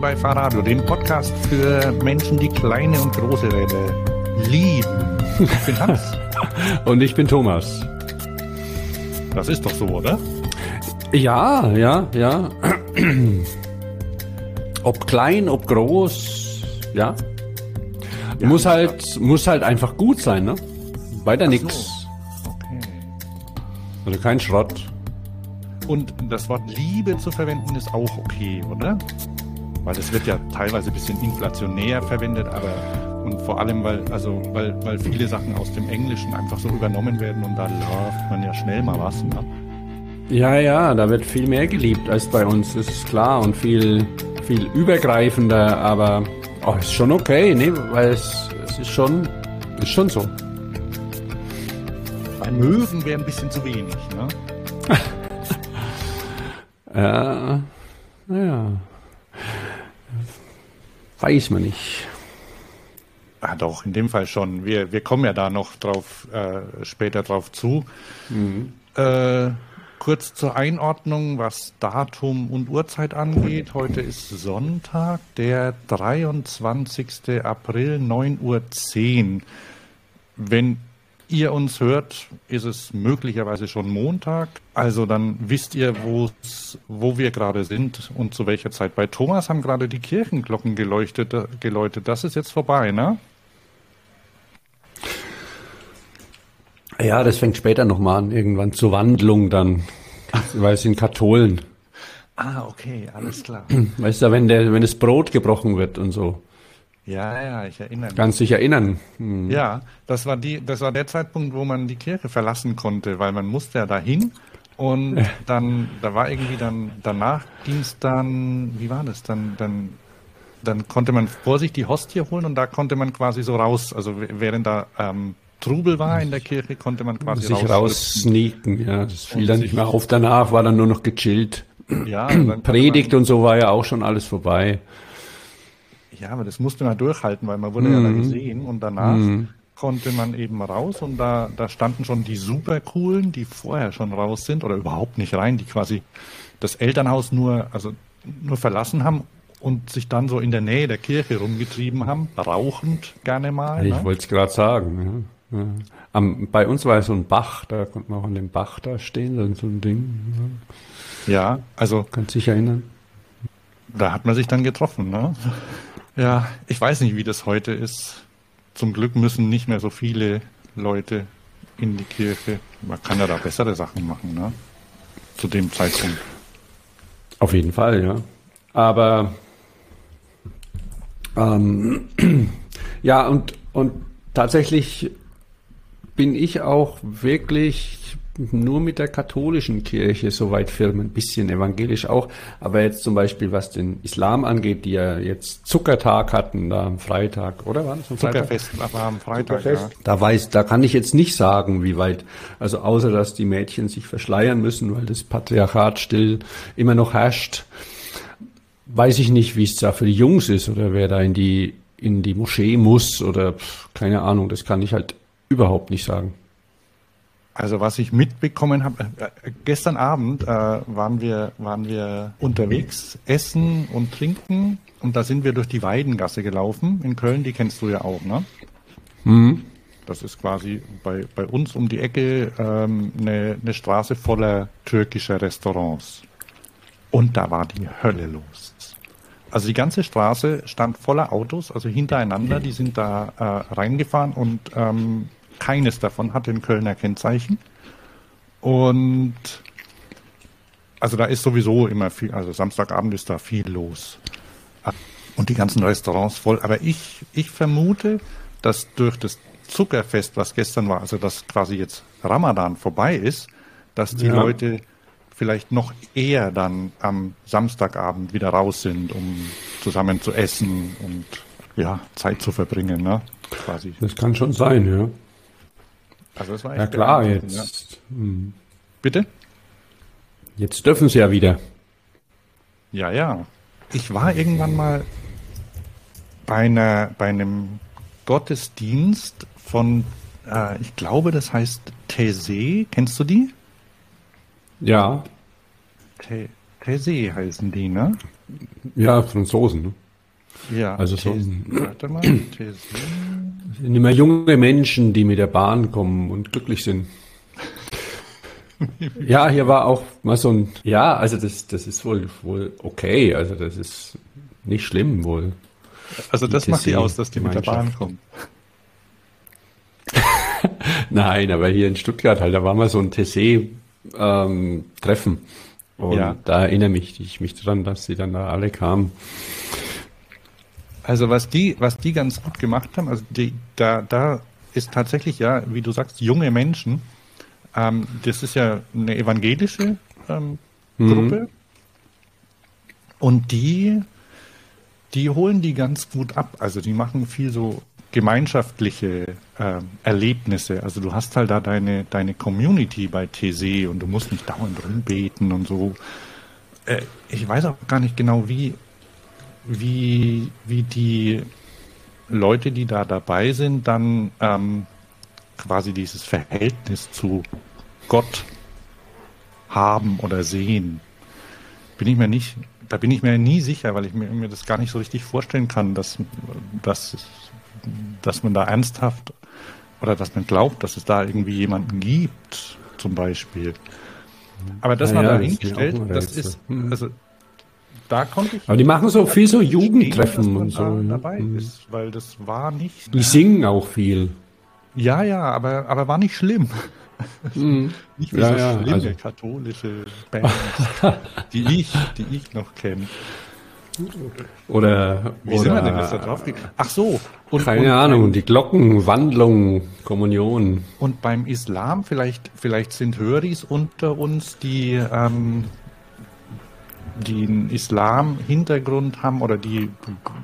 Willkommen bei Fahrradio, dem Podcast für Menschen, die kleine und große Räder lieben. Ich bin Hans. und ich bin Thomas. Das ist doch so, oder? Ja, ja, ja. ob klein, ob groß, ja. ja muss halt, muss halt einfach gut sein, ne? Weiter Ach nix. So. Okay. Also kein Schrott. Und das Wort Liebe zu verwenden ist auch okay, oder? Weil es wird ja teilweise ein bisschen inflationär verwendet, aber und vor allem, weil, also, weil, weil viele Sachen aus dem Englischen einfach so übernommen werden und da läuft man ja schnell mal was. Ne? Ja, ja, da wird viel mehr geliebt als bei uns, das ist klar und viel, viel übergreifender, aber oh, ist schon okay, ne? Weil es, es ist schon, ist schon so. Bei Möwen wäre ein bisschen zu wenig, ne? ja, naja. Weiß man nicht. Ah, doch, in dem Fall schon. Wir, wir kommen ja da noch drauf, äh, später drauf zu. Mhm. Äh, kurz zur Einordnung, was Datum und Uhrzeit angeht. Heute ist Sonntag, der 23. April, 9.10 Uhr. Wenn ihr uns hört, ist es möglicherweise schon Montag. Also dann wisst ihr, wo wir gerade sind und zu welcher Zeit. Bei Thomas haben gerade die Kirchenglocken geleuchtet, geläutet. Das ist jetzt vorbei, ne? Ja, das fängt später nochmal an, irgendwann zur Wandlung dann, weil es sind Katholen. Ah, okay, alles klar. Weißt du, wenn, der, wenn das Brot gebrochen wird und so. Ja, ja, ich erinnere mich. Kannst dich erinnern. Hm. Ja, das war die, das war der Zeitpunkt, wo man die Kirche verlassen konnte, weil man musste ja dahin und dann, da war irgendwie dann, danach ging es dann, wie war das? Dann, dann, dann konnte man vor sich die Hostie holen und da konnte man quasi so raus, also während da ähm, Trubel war in der Kirche, konnte man quasi sich raussneaken. Ja, das fiel dann nicht mehr auf. Danach war dann nur noch gechillt. Ja, Predigt und so war ja auch schon alles vorbei. Ja, aber das musste man durchhalten, weil man wurde mhm. ja da mhm. gesehen und danach mhm. konnte man eben raus und da, da standen schon die super coolen, die vorher schon raus sind oder überhaupt nicht rein, die quasi das Elternhaus nur, also nur verlassen haben und sich dann so in der Nähe der Kirche rumgetrieben haben, rauchend gerne mal. Ich ne? wollte es gerade sagen. Ja. Ja. Am, bei uns war ja so ein Bach, da konnte man auch an dem Bach da stehen, so ein Ding. Ja, ja also. Kannst dich erinnern? Da hat man sich dann getroffen, ne? Ja, ich weiß nicht, wie das heute ist. Zum Glück müssen nicht mehr so viele Leute in die Kirche. Man kann ja da bessere Sachen machen, ne? Zu dem Zeitpunkt. Auf jeden Fall, ja. Aber ähm, ja, und, und tatsächlich bin ich auch wirklich nur mit der katholischen Kirche soweit firmen, ein bisschen evangelisch auch. Aber jetzt zum Beispiel, was den Islam angeht, die ja jetzt Zuckertag hatten, da am Freitag, oder Freitag? Zuckerfest, aber am Freitag, ja. Da weiß, da kann ich jetzt nicht sagen, wie weit. Also außer, dass die Mädchen sich verschleiern müssen, weil das Patriarchat still immer noch herrscht. Weiß ich nicht, wie es da für die Jungs ist oder wer da in die, in die Moschee muss oder keine Ahnung, das kann ich halt überhaupt nicht sagen. Also was ich mitbekommen habe, äh, gestern Abend äh, waren wir waren wir unterwegs, essen und trinken und da sind wir durch die Weidengasse gelaufen in Köln, die kennst du ja auch, ne? Mhm. Das ist quasi bei, bei uns um die Ecke ähm, eine, eine Straße voller türkischer Restaurants. Und da war die Hölle los. Also die ganze Straße stand voller Autos, also hintereinander, die sind da äh, reingefahren und ähm, keines davon hatte ein Kölner Kennzeichen. Und also da ist sowieso immer viel, also Samstagabend ist da viel los. Und die ganzen Restaurants voll. Aber ich, ich vermute, dass durch das Zuckerfest, was gestern war, also dass quasi jetzt Ramadan vorbei ist, dass die ja. Leute vielleicht noch eher dann am Samstagabend wieder raus sind, um zusammen zu essen und ja, Zeit zu verbringen, ne? Quasi. Das kann schon sein, ja. Also das war ja klar, jetzt. Ja. Hm. Bitte? Jetzt dürfen sie ja wieder. Ja, ja. Ich war irgendwann mal bei, einer, bei einem Gottesdienst von, äh, ich glaube, das heißt Thésée. Kennst du die? Ja. Tese heißen die, ne? Ja, Franzosen. Ne? Ja. Also so. Warte mal, Tese. Das sind immer junge Menschen, die mit der Bahn kommen und glücklich sind. ja, hier war auch mal so ein, ja, also das, das ist wohl, wohl okay, also das ist nicht schlimm wohl. Also das macht die aus, dass die mit der Bahn kommen. Nein, aber hier in Stuttgart halt, da war mal so ein TC-Treffen. Ähm, und ja. da erinnere mich, ich mich dran, dass sie dann da alle kamen. Also was die, was die ganz gut gemacht haben, also die, da, da ist tatsächlich ja, wie du sagst, junge Menschen. Ähm, das ist ja eine evangelische ähm, mhm. Gruppe. Und die, die holen die ganz gut ab. Also die machen viel so gemeinschaftliche äh, Erlebnisse. Also du hast halt da deine, deine Community bei TC und du musst nicht dauernd rumbeten und so. Äh, ich weiß auch gar nicht genau, wie, wie, wie die Leute, die da dabei sind, dann ähm, quasi dieses Verhältnis zu Gott haben oder sehen. Bin ich mir nicht, da bin ich mir nie sicher, weil ich mir, mir das gar nicht so richtig vorstellen kann, dass, dass dass man da ernsthaft oder dass man glaubt, dass es da irgendwie jemanden gibt, zum Beispiel. Aber das ja, mal dahingestellt, das, das ist, also da konnte ich. Aber die machen so viel so Jugendtreffen und so. Da ne? dabei mhm. ist, weil das war nicht. Die singen auch viel. Ja, ja, aber, aber war nicht schlimm. Mhm. Nicht wie ja, so ja, schlimme also. katholische Bands, die ich, die ich noch kenne. Oder. Wie oder, sind wir denn jetzt da drauf Ach so. Und, keine und Ahnung, beim, die Glockenwandlung, Kommunion. Und beim Islam, vielleicht, vielleicht sind Höris unter uns, die, ähm, die einen Islam-Hintergrund haben oder die,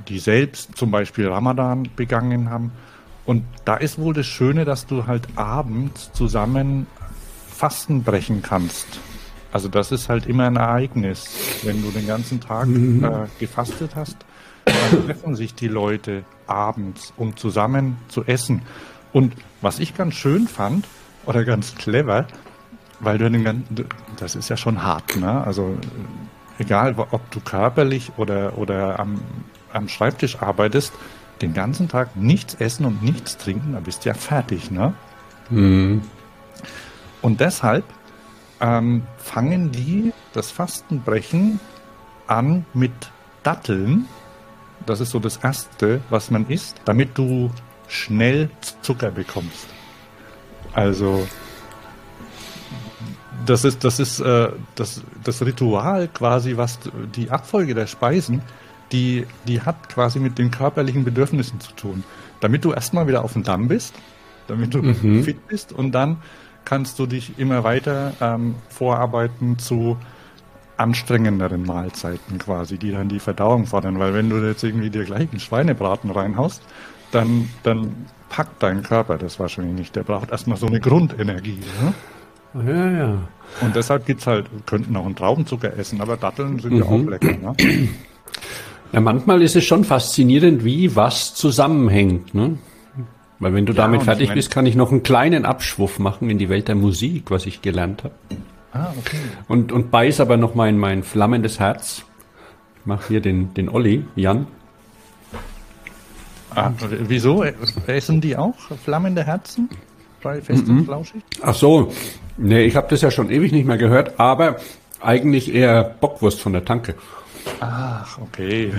die selbst zum Beispiel Ramadan begangen haben. Und da ist wohl das Schöne, dass du halt abends zusammen Fasten brechen kannst. Also das ist halt immer ein Ereignis. Wenn du den ganzen Tag mhm. äh, gefastet hast, dann treffen sich die Leute abends, um zusammen zu essen. Und was ich ganz schön fand, oder ganz clever, weil du den ganzen, das ist ja schon hart, ne? Also egal, ob du körperlich oder, oder am, am Schreibtisch arbeitest, den ganzen Tag nichts essen und nichts trinken, da bist du ja fertig, ne? Mhm. Und deshalb ähm, fangen die das Fastenbrechen an mit Datteln. Das ist so das Erste, was man isst, damit du schnell Zucker bekommst. Also das ist das ist äh, das das Ritual quasi, was die Abfolge der Speisen, die die hat quasi mit den körperlichen Bedürfnissen zu tun. Damit du erstmal wieder auf dem Damm bist, damit du mhm. fit bist und dann kannst du dich immer weiter ähm, vorarbeiten zu anstrengenderen Mahlzeiten quasi, die dann die Verdauung fordern. Weil wenn du jetzt irgendwie dir gleich einen Schweinebraten reinhaust, dann, dann packt dein Körper das wahrscheinlich nicht. Der braucht erstmal so eine Grundenergie. Ne? Ja, ja. Und deshalb gibt es halt, könnten auch einen Traubenzucker essen, aber Datteln sind mhm. ja auch mhm. lecker. Ne? Ja, manchmal ist es schon faszinierend, wie was zusammenhängt. Ne? Weil wenn du ja, damit fertig bist, kann ich noch einen kleinen Abschwuff machen in die Welt der Musik, was ich gelernt habe. Ah, okay. Und, und beiß aber noch mal in mein flammendes Herz. Ich mache hier den, den Olli, Jan. Ah, wieso? Essen die auch flammende Herzen? Bei Fest und Flauschig? Ach so. Nee, ich habe das ja schon ewig nicht mehr gehört, aber eigentlich eher Bockwurst von der Tanke. Ach, okay.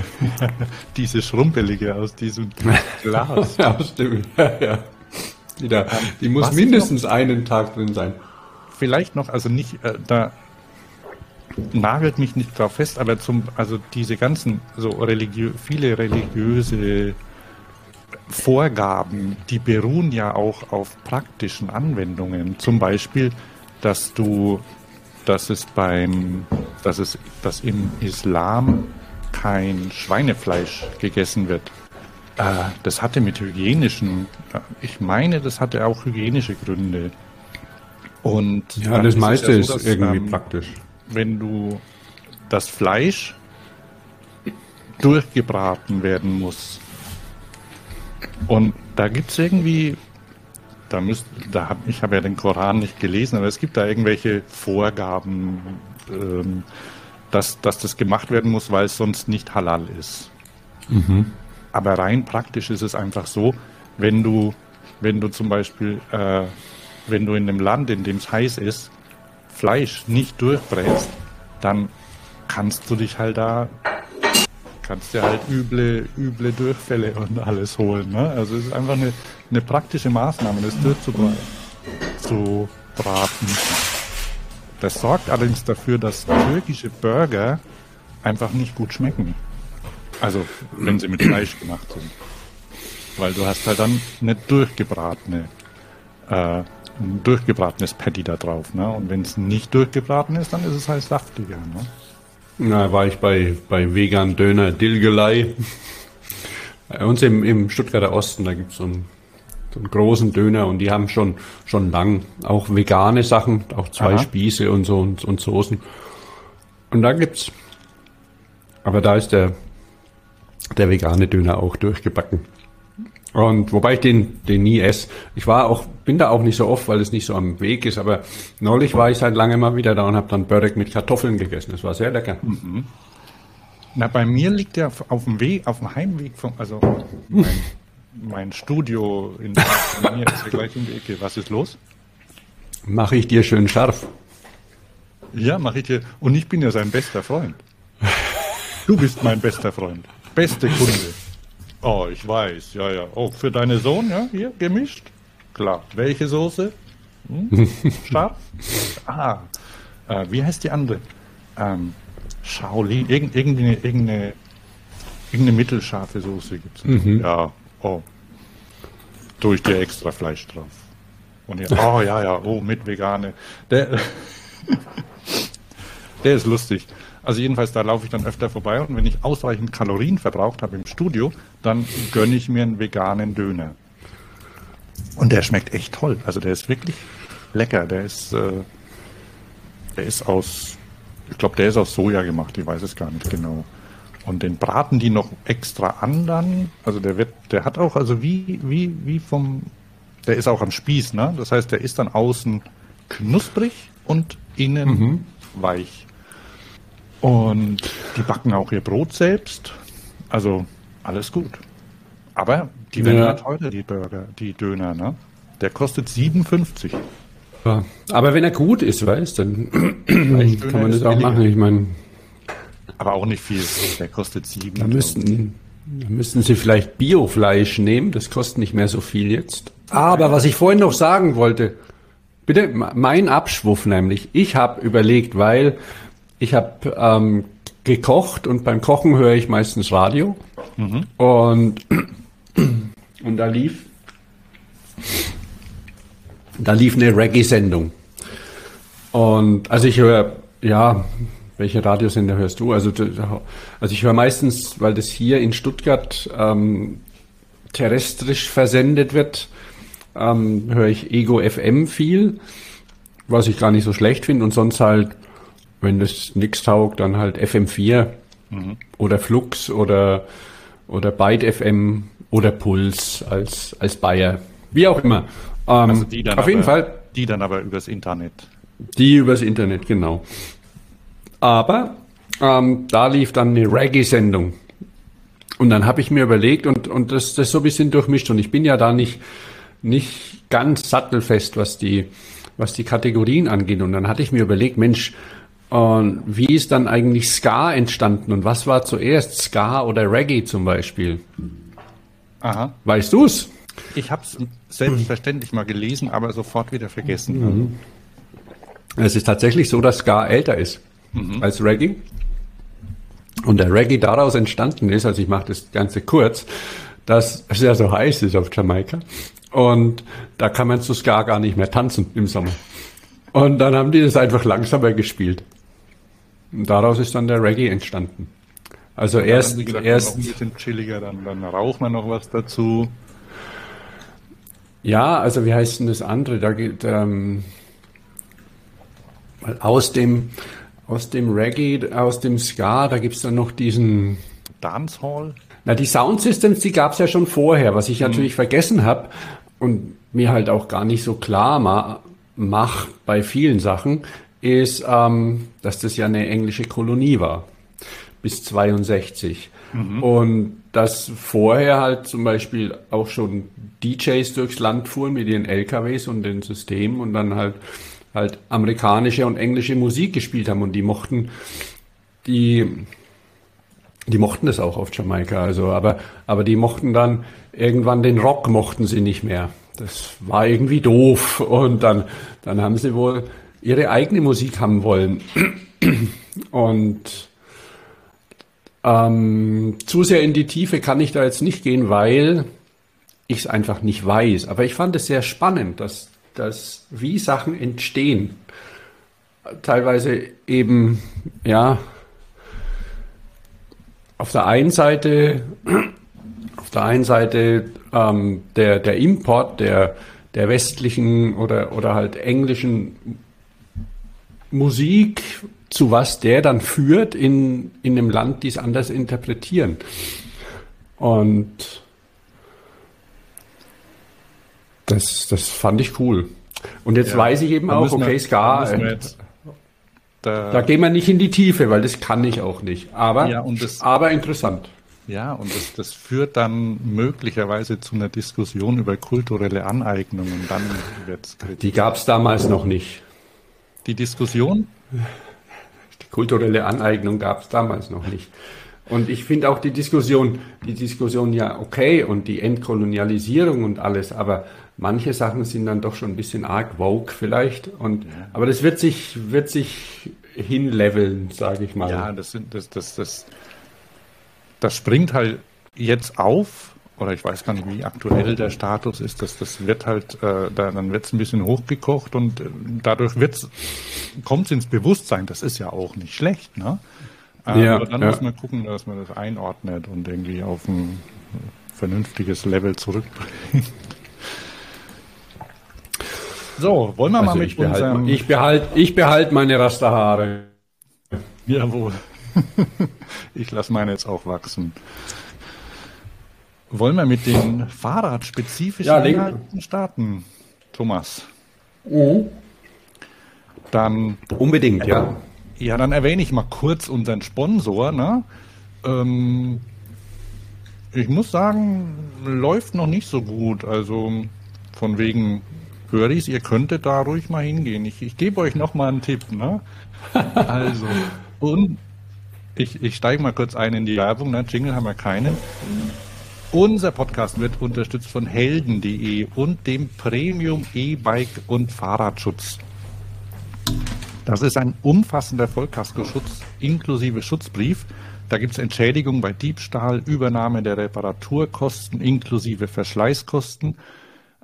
Diese Schrumpelige aus diesem Glas. ja, stimmt. Ja, ja. Die, da, die muss Was mindestens noch, einen Tag drin sein. Vielleicht noch, also nicht, äh, da nagelt mich nicht drauf fest, aber zum, also diese ganzen, so religiö viele religiöse Vorgaben, die beruhen ja auch auf praktischen Anwendungen. Zum Beispiel, dass du dass es beim, dass es, dass im Islam kein Schweinefleisch gegessen wird. Äh, das hatte mit hygienischen, äh, ich meine, das hatte auch hygienische Gründe. Und ja, das meiste ist, ja so, dass, irgendwie ähm, praktisch. Wenn du das Fleisch durchgebraten werden muss. Und da gibt es irgendwie da müsst, da hab, ich habe ja den Koran nicht gelesen, aber es gibt da irgendwelche Vorgaben, ähm, dass, dass das gemacht werden muss, weil es sonst nicht halal ist. Mhm. Aber rein praktisch ist es einfach so, wenn du, wenn du zum Beispiel, äh, wenn du in einem Land, in dem es heiß ist, Fleisch nicht durchbrätst, dann kannst du dich halt da, kannst dir halt üble, üble Durchfälle und alles holen. Ne? Also es ist einfach eine, eine praktische Maßnahme, das durchzubraten. Zu braten. Das sorgt allerdings dafür, dass türkische Burger einfach nicht gut schmecken. Also, wenn sie mit Fleisch gemacht sind. Weil du hast halt dann eine durchgebratene, äh, ein durchgebratenes Patty da drauf. Ne? Und wenn es nicht durchgebraten ist, dann ist es halt saftiger. Ne? Na, war ich bei, bei Vegan Döner Dilgelei. Bei uns im, im Stuttgarter Osten, da gibt's so einen, so einen großen Döner und die haben schon, schon lang auch vegane Sachen, auch zwei Aha. Spieße und so und, und Soßen. Und da gibt's, aber da ist der, der vegane Döner auch durchgebacken. Und wobei ich den, den nie esse. Ich war auch, bin da auch nicht so oft, weil es nicht so am Weg ist, aber neulich war ich seit langem mal wieder da und habe dann Börek mit Kartoffeln gegessen. Das war sehr lecker. Mhm. Na, bei mir liegt der auf dem Weg, auf dem Heimweg von, also mein, mein Studio in mir ist ja gleich um die Ecke. Was ist los? Mache ich dir schön scharf. Ja, mache ich dir. Und ich bin ja sein bester Freund. Du bist mein bester Freund. Beste Kunde. Oh, ich weiß, ja, ja. Oh, für deine Sohn, ja, hier, gemischt? Klar. Welche Soße? Hm? Scharf? Ah, äh, wie heißt die andere? Ähm, Shaolin, Irgend, irgendeine, irgendeine, irgendeine mittelscharfe Soße gibt es. Mhm. Ja, oh. Tue ich dir extra Fleisch drauf. Und ja, oh ja, ja, oh, mit Vegane. Der, der ist lustig. Also jedenfalls, da laufe ich dann öfter vorbei und wenn ich ausreichend Kalorien verbraucht habe im Studio, dann gönne ich mir einen veganen Döner. Und der schmeckt echt toll. Also der ist wirklich lecker. Der ist, äh, der ist aus, ich glaube, der ist aus Soja gemacht. Ich weiß es gar nicht genau. Und den braten die noch extra an dann. Also der wird, der hat auch, also wie, wie, wie vom, der ist auch am Spieß, ne? Das heißt, der ist dann außen knusprig und innen mhm. weich. Und die backen auch ihr Brot selbst. Also alles gut. Aber die werden ja teurer, die Burger, die Döner, ne? Der kostet 57. Ja, aber wenn er gut ist, weißt dann kann man das auch machen. Ich meine. Aber auch nicht viel. Der kostet 7. Da müssten, da müssten Sie vielleicht Biofleisch nehmen. Das kostet nicht mehr so viel jetzt. Aber was ich vorhin noch sagen wollte, bitte, mein Abschwuff nämlich. Ich habe überlegt, weil ich habe ähm, gekocht und beim Kochen höre ich meistens Radio. Mhm. Und, und da lief da lief eine Reggae-Sendung. Und also ich höre, ja, welche Radiosender hörst du? Also, also ich höre meistens, weil das hier in Stuttgart ähm, terrestrisch versendet wird, ähm, höre ich Ego FM viel, was ich gar nicht so schlecht finde und sonst halt wenn das nichts taugt, dann halt FM4 mhm. oder Flux oder, oder Byte FM oder Puls als, als Bayer. Wie auch immer. Ähm, also die dann auf aber, jeden Fall. Die dann aber übers Internet. Die übers Internet, genau. Aber ähm, da lief dann eine Reggae-Sendung. Und dann habe ich mir überlegt und, und das, das so ein bisschen durchmischt. Und ich bin ja da nicht, nicht ganz sattelfest, was die, was die Kategorien angeht. Und dann hatte ich mir überlegt, Mensch, und wie ist dann eigentlich Ska entstanden und was war zuerst, Ska oder Reggae zum Beispiel? Aha. Weißt du's? Ich habe es selbstverständlich mal gelesen, aber sofort wieder vergessen. Mhm. Es ist tatsächlich so, dass Ska älter ist mhm. als Reggae. Und der Reggae daraus entstanden ist, also ich mache das Ganze kurz, dass es ja so heiß ist auf Jamaika. Und da kann man zu Ska gar nicht mehr tanzen im Sommer. Und dann haben die das einfach langsamer gespielt. Und daraus ist dann der Reggae entstanden. Also dann erst, gesagt, erst ein bisschen chilliger, dann, dann raucht man noch was dazu. Ja, also wie heißt denn das andere? Da geht ähm, aus dem aus dem Reggae, aus dem Ska, da gibt's dann noch diesen Dancehall. Na, die Soundsystems, die gab's ja schon vorher, was ich mhm. natürlich vergessen habe. Und mir halt auch gar nicht so klar ma mache bei vielen Sachen, ist, ähm, dass das ja eine englische Kolonie war bis 62. Mhm. Und dass vorher halt zum Beispiel auch schon DJs durchs Land fuhren mit ihren LKWs und den Systemen und dann halt halt amerikanische und englische Musik gespielt haben und die mochten die die mochten das auch auf Jamaika, also aber aber die mochten dann irgendwann den Rock mochten sie nicht mehr. Das war irgendwie doof und dann dann haben sie wohl ihre eigene Musik haben wollen und ähm, zu sehr in die Tiefe kann ich da jetzt nicht gehen, weil ich es einfach nicht weiß. Aber ich fand es sehr spannend, dass, dass wie Sachen entstehen. Teilweise eben, ja, auf der einen Seite, auf der einen Seite ähm, der, der Import der, der westlichen oder, oder halt englischen Musik zu was der dann führt in, in einem Land, die es anders interpretieren. Und das, das fand ich cool. Und jetzt ja, weiß ich eben auch, okay, wir, Ska, äh, da, da, gehen wir nicht in die Tiefe, weil das kann ich auch nicht. Aber, ja, das, aber interessant. Ja, und das, das führt dann möglicherweise zu einer Diskussion über kulturelle Aneignung und dann wird's Die gab es damals noch nicht. Die Diskussion? kulturelle Aneignung gab es damals noch nicht. Und ich finde auch die Diskussion, die Diskussion ja okay und die Entkolonialisierung und alles, aber manche Sachen sind dann doch schon ein bisschen arg woke vielleicht. Und ja. aber das wird sich wird sich hinleveln, sage ich mal. Ja, das sind das das das das springt halt jetzt auf oder ich weiß gar nicht, wie aktuell der Status ist, dass das wird halt, äh, da, dann wird es ein bisschen hochgekocht und äh, dadurch kommt es ins Bewusstsein. Das ist ja auch nicht schlecht, ne? Äh, ja, aber dann ja. muss man gucken, dass man das einordnet und irgendwie auf ein vernünftiges Level zurückbringt. So, wollen wir also mal mit ich unserem... Behalt, ich behalte ich behalt meine Rasterhaare. Jawohl. ich lasse meine jetzt auch wachsen. Wollen wir mit den fahrradspezifischen ja, Inhalten starten, Thomas? Mhm. Dann unbedingt, ja. Ja, dann erwähne ich mal kurz unseren Sponsor. Ne? Ähm, ich muss sagen, läuft noch nicht so gut. Also von wegen Höris, ihr könntet da ruhig mal hingehen. Ich, ich gebe euch noch mal einen Tipp. Ne? Also, und ich, ich steige mal kurz ein in die Werbung. Ne? Jingle haben wir keinen. Unser Podcast wird unterstützt von helden.de und dem Premium E-Bike und Fahrradschutz. Das ist ein umfassender Vollkaskoschutz inklusive Schutzbrief. Da gibt es Entschädigung bei Diebstahl, Übernahme der Reparaturkosten inklusive Verschleißkosten,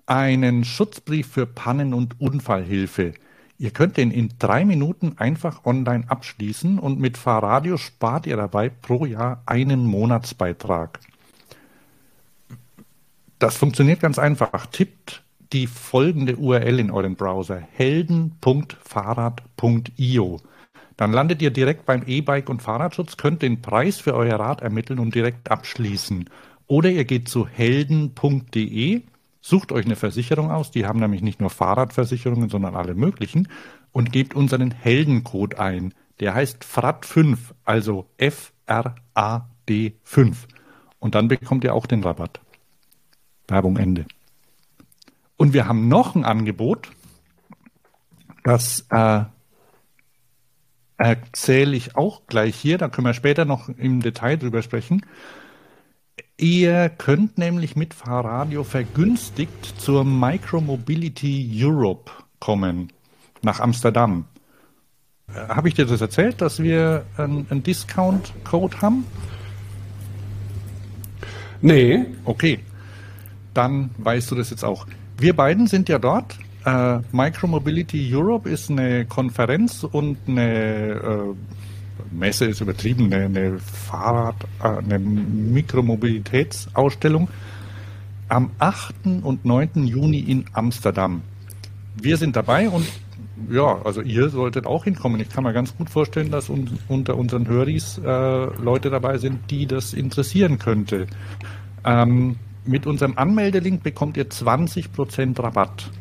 einen Schutzbrief für Pannen- und Unfallhilfe. Ihr könnt den in drei Minuten einfach online abschließen und mit Fahrradio spart ihr dabei pro Jahr einen Monatsbeitrag. Das funktioniert ganz einfach. Tippt die folgende URL in euren Browser: helden.fahrrad.io. Dann landet ihr direkt beim E-Bike und Fahrradschutz, könnt den Preis für euer Rad ermitteln und direkt abschließen. Oder ihr geht zu helden.de, sucht euch eine Versicherung aus, die haben nämlich nicht nur Fahrradversicherungen, sondern alle möglichen, und gebt unseren Heldencode ein. Der heißt FRAD5, also F-R-A-D 5. Und dann bekommt ihr auch den Rabatt. Werbung Ende. Und wir haben noch ein Angebot, das äh, erzähle ich auch gleich hier, da können wir später noch im Detail drüber sprechen. Ihr könnt nämlich mit Fahrradio vergünstigt zur Micromobility Europe kommen, nach Amsterdam. Äh, Habe ich dir das erzählt, dass wir einen Discount-Code haben? Nee. Okay dann weißt du das jetzt auch. Wir beiden sind ja dort. Äh, Micromobility Europe ist eine Konferenz und eine äh, Messe ist übertrieben, eine, eine Fahrrad, äh, eine Mikromobilitätsausstellung am 8. und 9. Juni in Amsterdam. Wir sind dabei und ja, also ihr solltet auch hinkommen. Ich kann mir ganz gut vorstellen, dass un unter unseren Höris äh, Leute dabei sind, die das interessieren könnte. Ähm, mit unserem Anmeldelink bekommt ihr 20% Rabatt.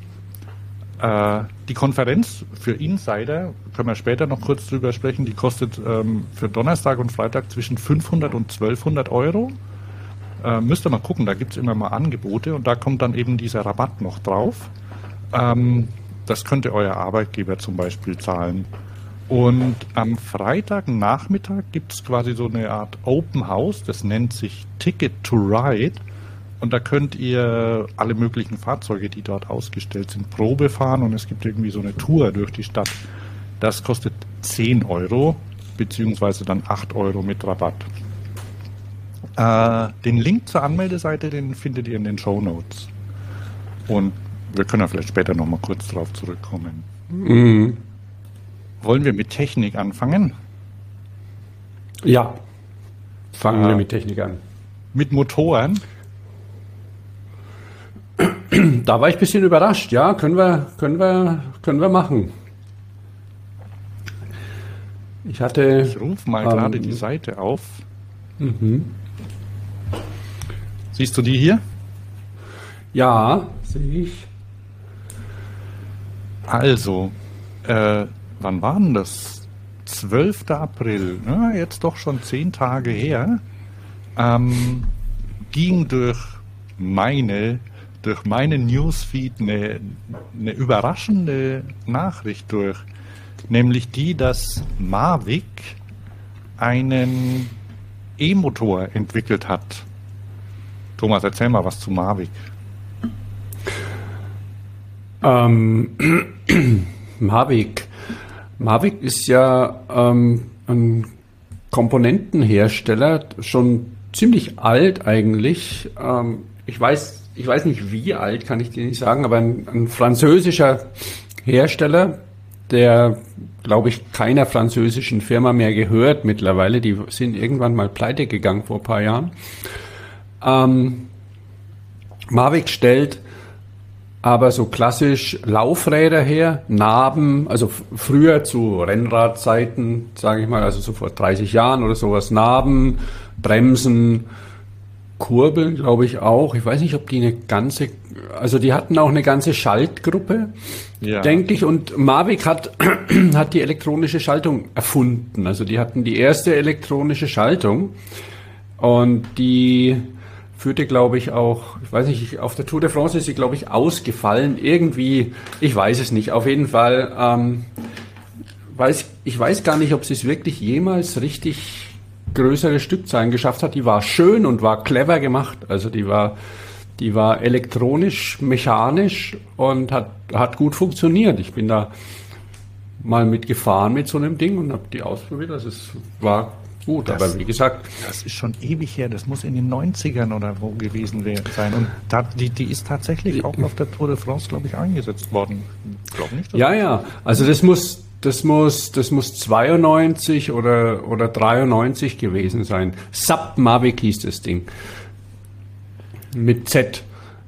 Äh, die Konferenz für Insider, können wir später noch kurz drüber sprechen, die kostet ähm, für Donnerstag und Freitag zwischen 500 und 1200 Euro. Äh, müsst ihr mal gucken, da gibt es immer mal Angebote und da kommt dann eben dieser Rabatt noch drauf. Ähm, das könnte euer Arbeitgeber zum Beispiel zahlen. Und am Freitagnachmittag gibt es quasi so eine Art Open House, das nennt sich Ticket to Ride. Und da könnt ihr alle möglichen Fahrzeuge, die dort ausgestellt sind, Probe fahren und es gibt irgendwie so eine Tour durch die Stadt. Das kostet 10 Euro, beziehungsweise dann 8 Euro mit Rabatt. Äh, den Link zur Anmeldeseite, den findet ihr in den Show Notes. Und wir können ja vielleicht später nochmal kurz drauf zurückkommen. Mhm. Wollen wir mit Technik anfangen? Ja, fangen äh, wir mit Technik an. Mit Motoren? Da war ich ein bisschen überrascht, ja, können wir, können wir, können wir machen. Ich hatte. Ich rufe mal ähm, gerade die Seite auf. Mhm. Siehst du die hier? Ja, sehe ich. Also, äh, wann war denn das? 12. April, ne? jetzt doch schon zehn Tage her, ähm, ging durch meine, durch meinen Newsfeed eine, eine überraschende Nachricht durch, nämlich die, dass Mavic einen E-Motor entwickelt hat. Thomas, erzähl mal was zu Mavic. Ähm, Mavic. Mavic ist ja ähm, ein Komponentenhersteller, schon ziemlich alt eigentlich. Ähm, ich weiß, ich weiß nicht wie alt, kann ich dir nicht sagen, aber ein, ein französischer Hersteller, der, glaube ich, keiner französischen Firma mehr gehört mittlerweile. Die sind irgendwann mal pleite gegangen vor ein paar Jahren. Ähm, Mavic stellt aber so klassisch Laufräder her, Narben, also früher zu Rennradzeiten, sage ich mal, also so vor 30 Jahren oder sowas, Narben, Bremsen, Kurbeln, glaube ich auch. Ich weiß nicht, ob die eine ganze, also die hatten auch eine ganze Schaltgruppe, ja. denke ich. Und Mavic hat, hat die elektronische Schaltung erfunden. Also die hatten die erste elektronische Schaltung und die führte, glaube ich, auch, ich weiß nicht, auf der Tour de France ist sie, glaube ich, ausgefallen. Irgendwie, ich weiß es nicht. Auf jeden Fall, ähm, weiß, ich weiß gar nicht, ob sie es wirklich jemals richtig größere Stückzahlen geschafft hat. Die war schön und war clever gemacht. Also die war, die war elektronisch, mechanisch und hat, hat gut funktioniert. Ich bin da mal mitgefahren mit so einem Ding und habe die ausprobiert. Also es war Gut, das, aber wie gesagt. Das ist schon ewig her, das muss in den 90ern oder wo gewesen sein. Und da, die, die ist tatsächlich auch auf der Tour de France, glaube ich, eingesetzt worden. Ich glaube nicht. Ja, ja. Also das muss, das muss, das muss 92 oder, oder 93 gewesen sein. Sub Mavic hieß das Ding. Mit Z.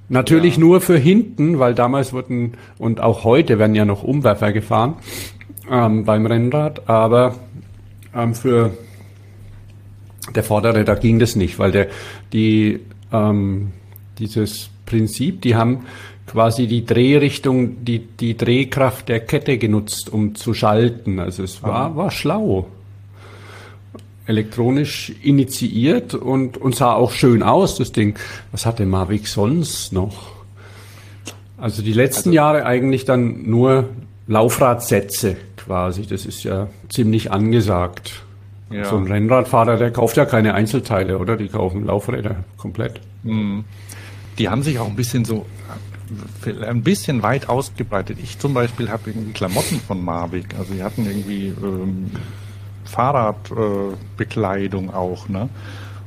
Natürlich ja. nur für hinten, weil damals wurden, und auch heute werden ja noch Umwerfer gefahren ähm, beim Rennrad, aber ähm, für der vordere, da ging das nicht, weil der, die, ähm, dieses Prinzip, die haben quasi die Drehrichtung, die, die Drehkraft der Kette genutzt, um zu schalten. Also es war, war schlau. Elektronisch initiiert und, und sah auch schön aus, das Ding. Was hatte Mavic sonst noch? Also die letzten also, Jahre eigentlich dann nur Laufradsätze quasi. Das ist ja ziemlich angesagt. Ja. So ein Rennradfahrer, der kauft ja keine Einzelteile, oder? Die kaufen Laufräder komplett. Mhm. Die haben sich auch ein bisschen so ein bisschen weit ausgebreitet. Ich zum Beispiel habe irgendwie Klamotten von Mavic. Also die hatten irgendwie ähm, Fahrradbekleidung äh, auch, ne?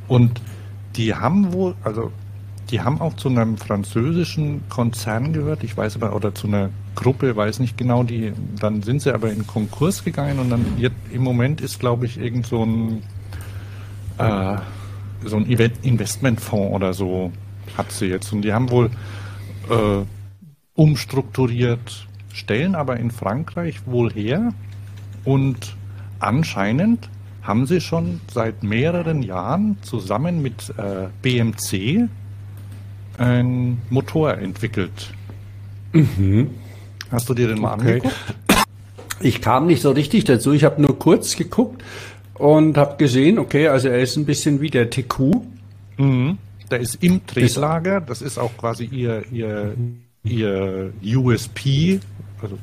Und die haben wohl, also die haben auch zu einem französischen Konzern gehört, ich weiß aber, oder zu einer Gruppe, weiß nicht genau, die, dann sind sie aber in Konkurs gegangen und dann jetzt, im Moment ist, glaube ich, irgend so ein, äh, so ein Investmentfonds oder so hat sie jetzt und die haben wohl äh, umstrukturiert, stellen aber in Frankreich wohl her und anscheinend haben sie schon seit mehreren Jahren zusammen mit äh, BMC ein Motor entwickelt. Mhm. Hast du dir den mal okay. angeguckt? Ich kam nicht so richtig dazu. Ich habe nur kurz geguckt und habe gesehen, okay, also er ist ein bisschen wie der TQ. Mhm. Der ist im Tretlager. Das ist auch quasi ihr, ihr, ihr USP, also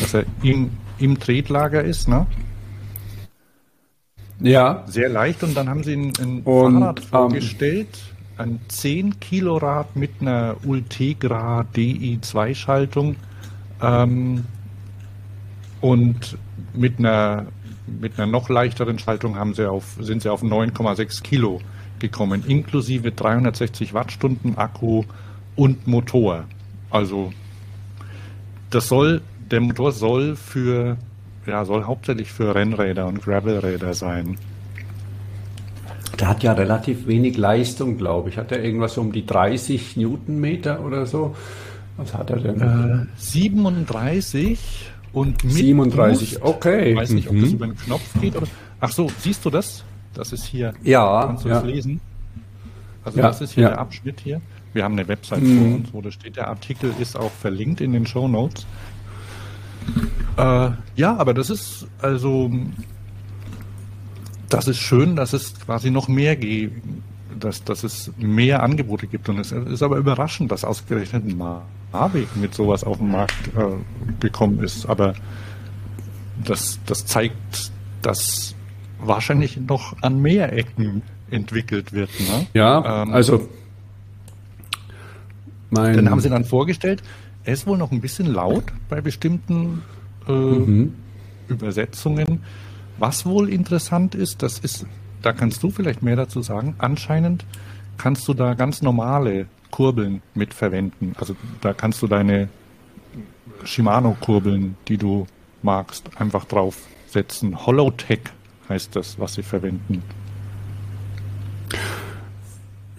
dass er im, im Tretlager ist, ne? Ja. Sehr leicht und dann haben sie ein, ein und, Fahrrad ähm, vorgestellt, ein 10 Kilo Rad mit einer Ultegra DI2 Schaltung ähm, und mit einer mit einer noch leichteren Schaltung haben sie auf, sind sie auf 9,6 Kilo gekommen, inklusive 360 Wattstunden Akku und Motor. Also das soll, der Motor soll für ja, soll hauptsächlich für Rennräder und Gravelräder sein. Der hat ja relativ wenig Leistung, glaube ich. Hat er irgendwas um die 30 Newtonmeter oder so? Was hat er denn? Äh, 37 und mit 37, Boost. okay. Ich weiß nicht, ob mhm. das über einen Knopf geht oder. Ach so, siehst du das? Das ist hier. Ja. Kannst du ja. das lesen? Also ja, das ist hier ja. der Abschnitt hier. Wir haben eine Website mhm. vor uns, wo das steht. Der Artikel ist auch verlinkt in den Show Notes. Äh, ja, aber das ist also, das ist schön, dass es quasi noch mehr gibt, dass, dass es mehr Angebote gibt. Und es ist aber überraschend, dass ausgerechnet Mavic mit sowas auf den Markt äh, gekommen ist. Aber das, das zeigt, dass wahrscheinlich noch an mehr Ecken entwickelt wird. Ne? Ja, ähm, also dann haben sie dann vorgestellt, er ist wohl noch ein bisschen laut bei bestimmten äh, mhm. Übersetzungen. Was wohl interessant ist, das ist, da kannst du vielleicht mehr dazu sagen. Anscheinend kannst du da ganz normale Kurbeln mit verwenden. Also da kannst du deine Shimano-Kurbeln, die du magst, einfach draufsetzen. Holotech heißt das, was sie verwenden.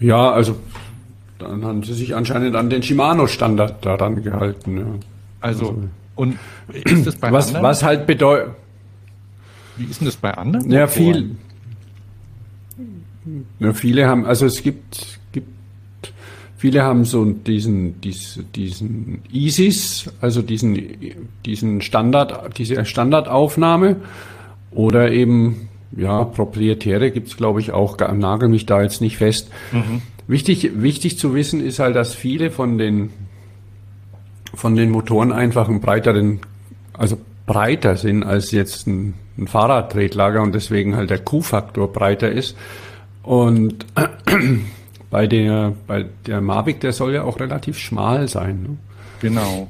Ja, also dann haben sie sich anscheinend an den Shimano-Standard daran gehalten. Ja. Also, also, und ist das bei was, anderen? Was halt bedeutet. Wie ist denn das bei anderen? Ja, viel. Ja, viele haben, also es gibt, gibt, viele haben so diesen, diesen, diesen ISIS, also diesen, diesen Standard, diese Standardaufnahme oder eben, ja, proprietäre gibt's glaube ich auch, nagel mich da jetzt nicht fest. Mhm. Wichtig, wichtig zu wissen ist halt, dass viele von den, von den Motoren einfach einen breiteren, also breiter sind als jetzt ein, ein Fahrradtretlager und deswegen halt der Q-Faktor breiter ist. Und bei der, bei der Mavic, der soll ja auch relativ schmal sein. Ne? Genau.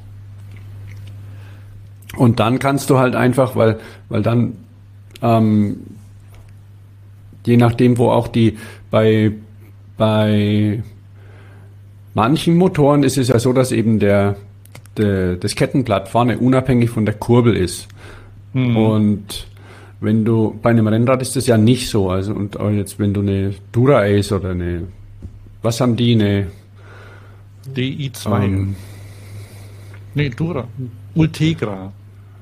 Und dann kannst du halt einfach, weil, weil dann, ähm, je nachdem, wo auch die, bei, bei manchen Motoren ist es ja so, dass eben der, der das Kettenblatt vorne unabhängig von der Kurbel ist. Mhm. Und wenn du bei einem Rennrad ist das ja nicht so. Also und jetzt wenn du eine Dura Ace oder eine was haben die eine DI2 ähm, Nee, Dura. Ultegra.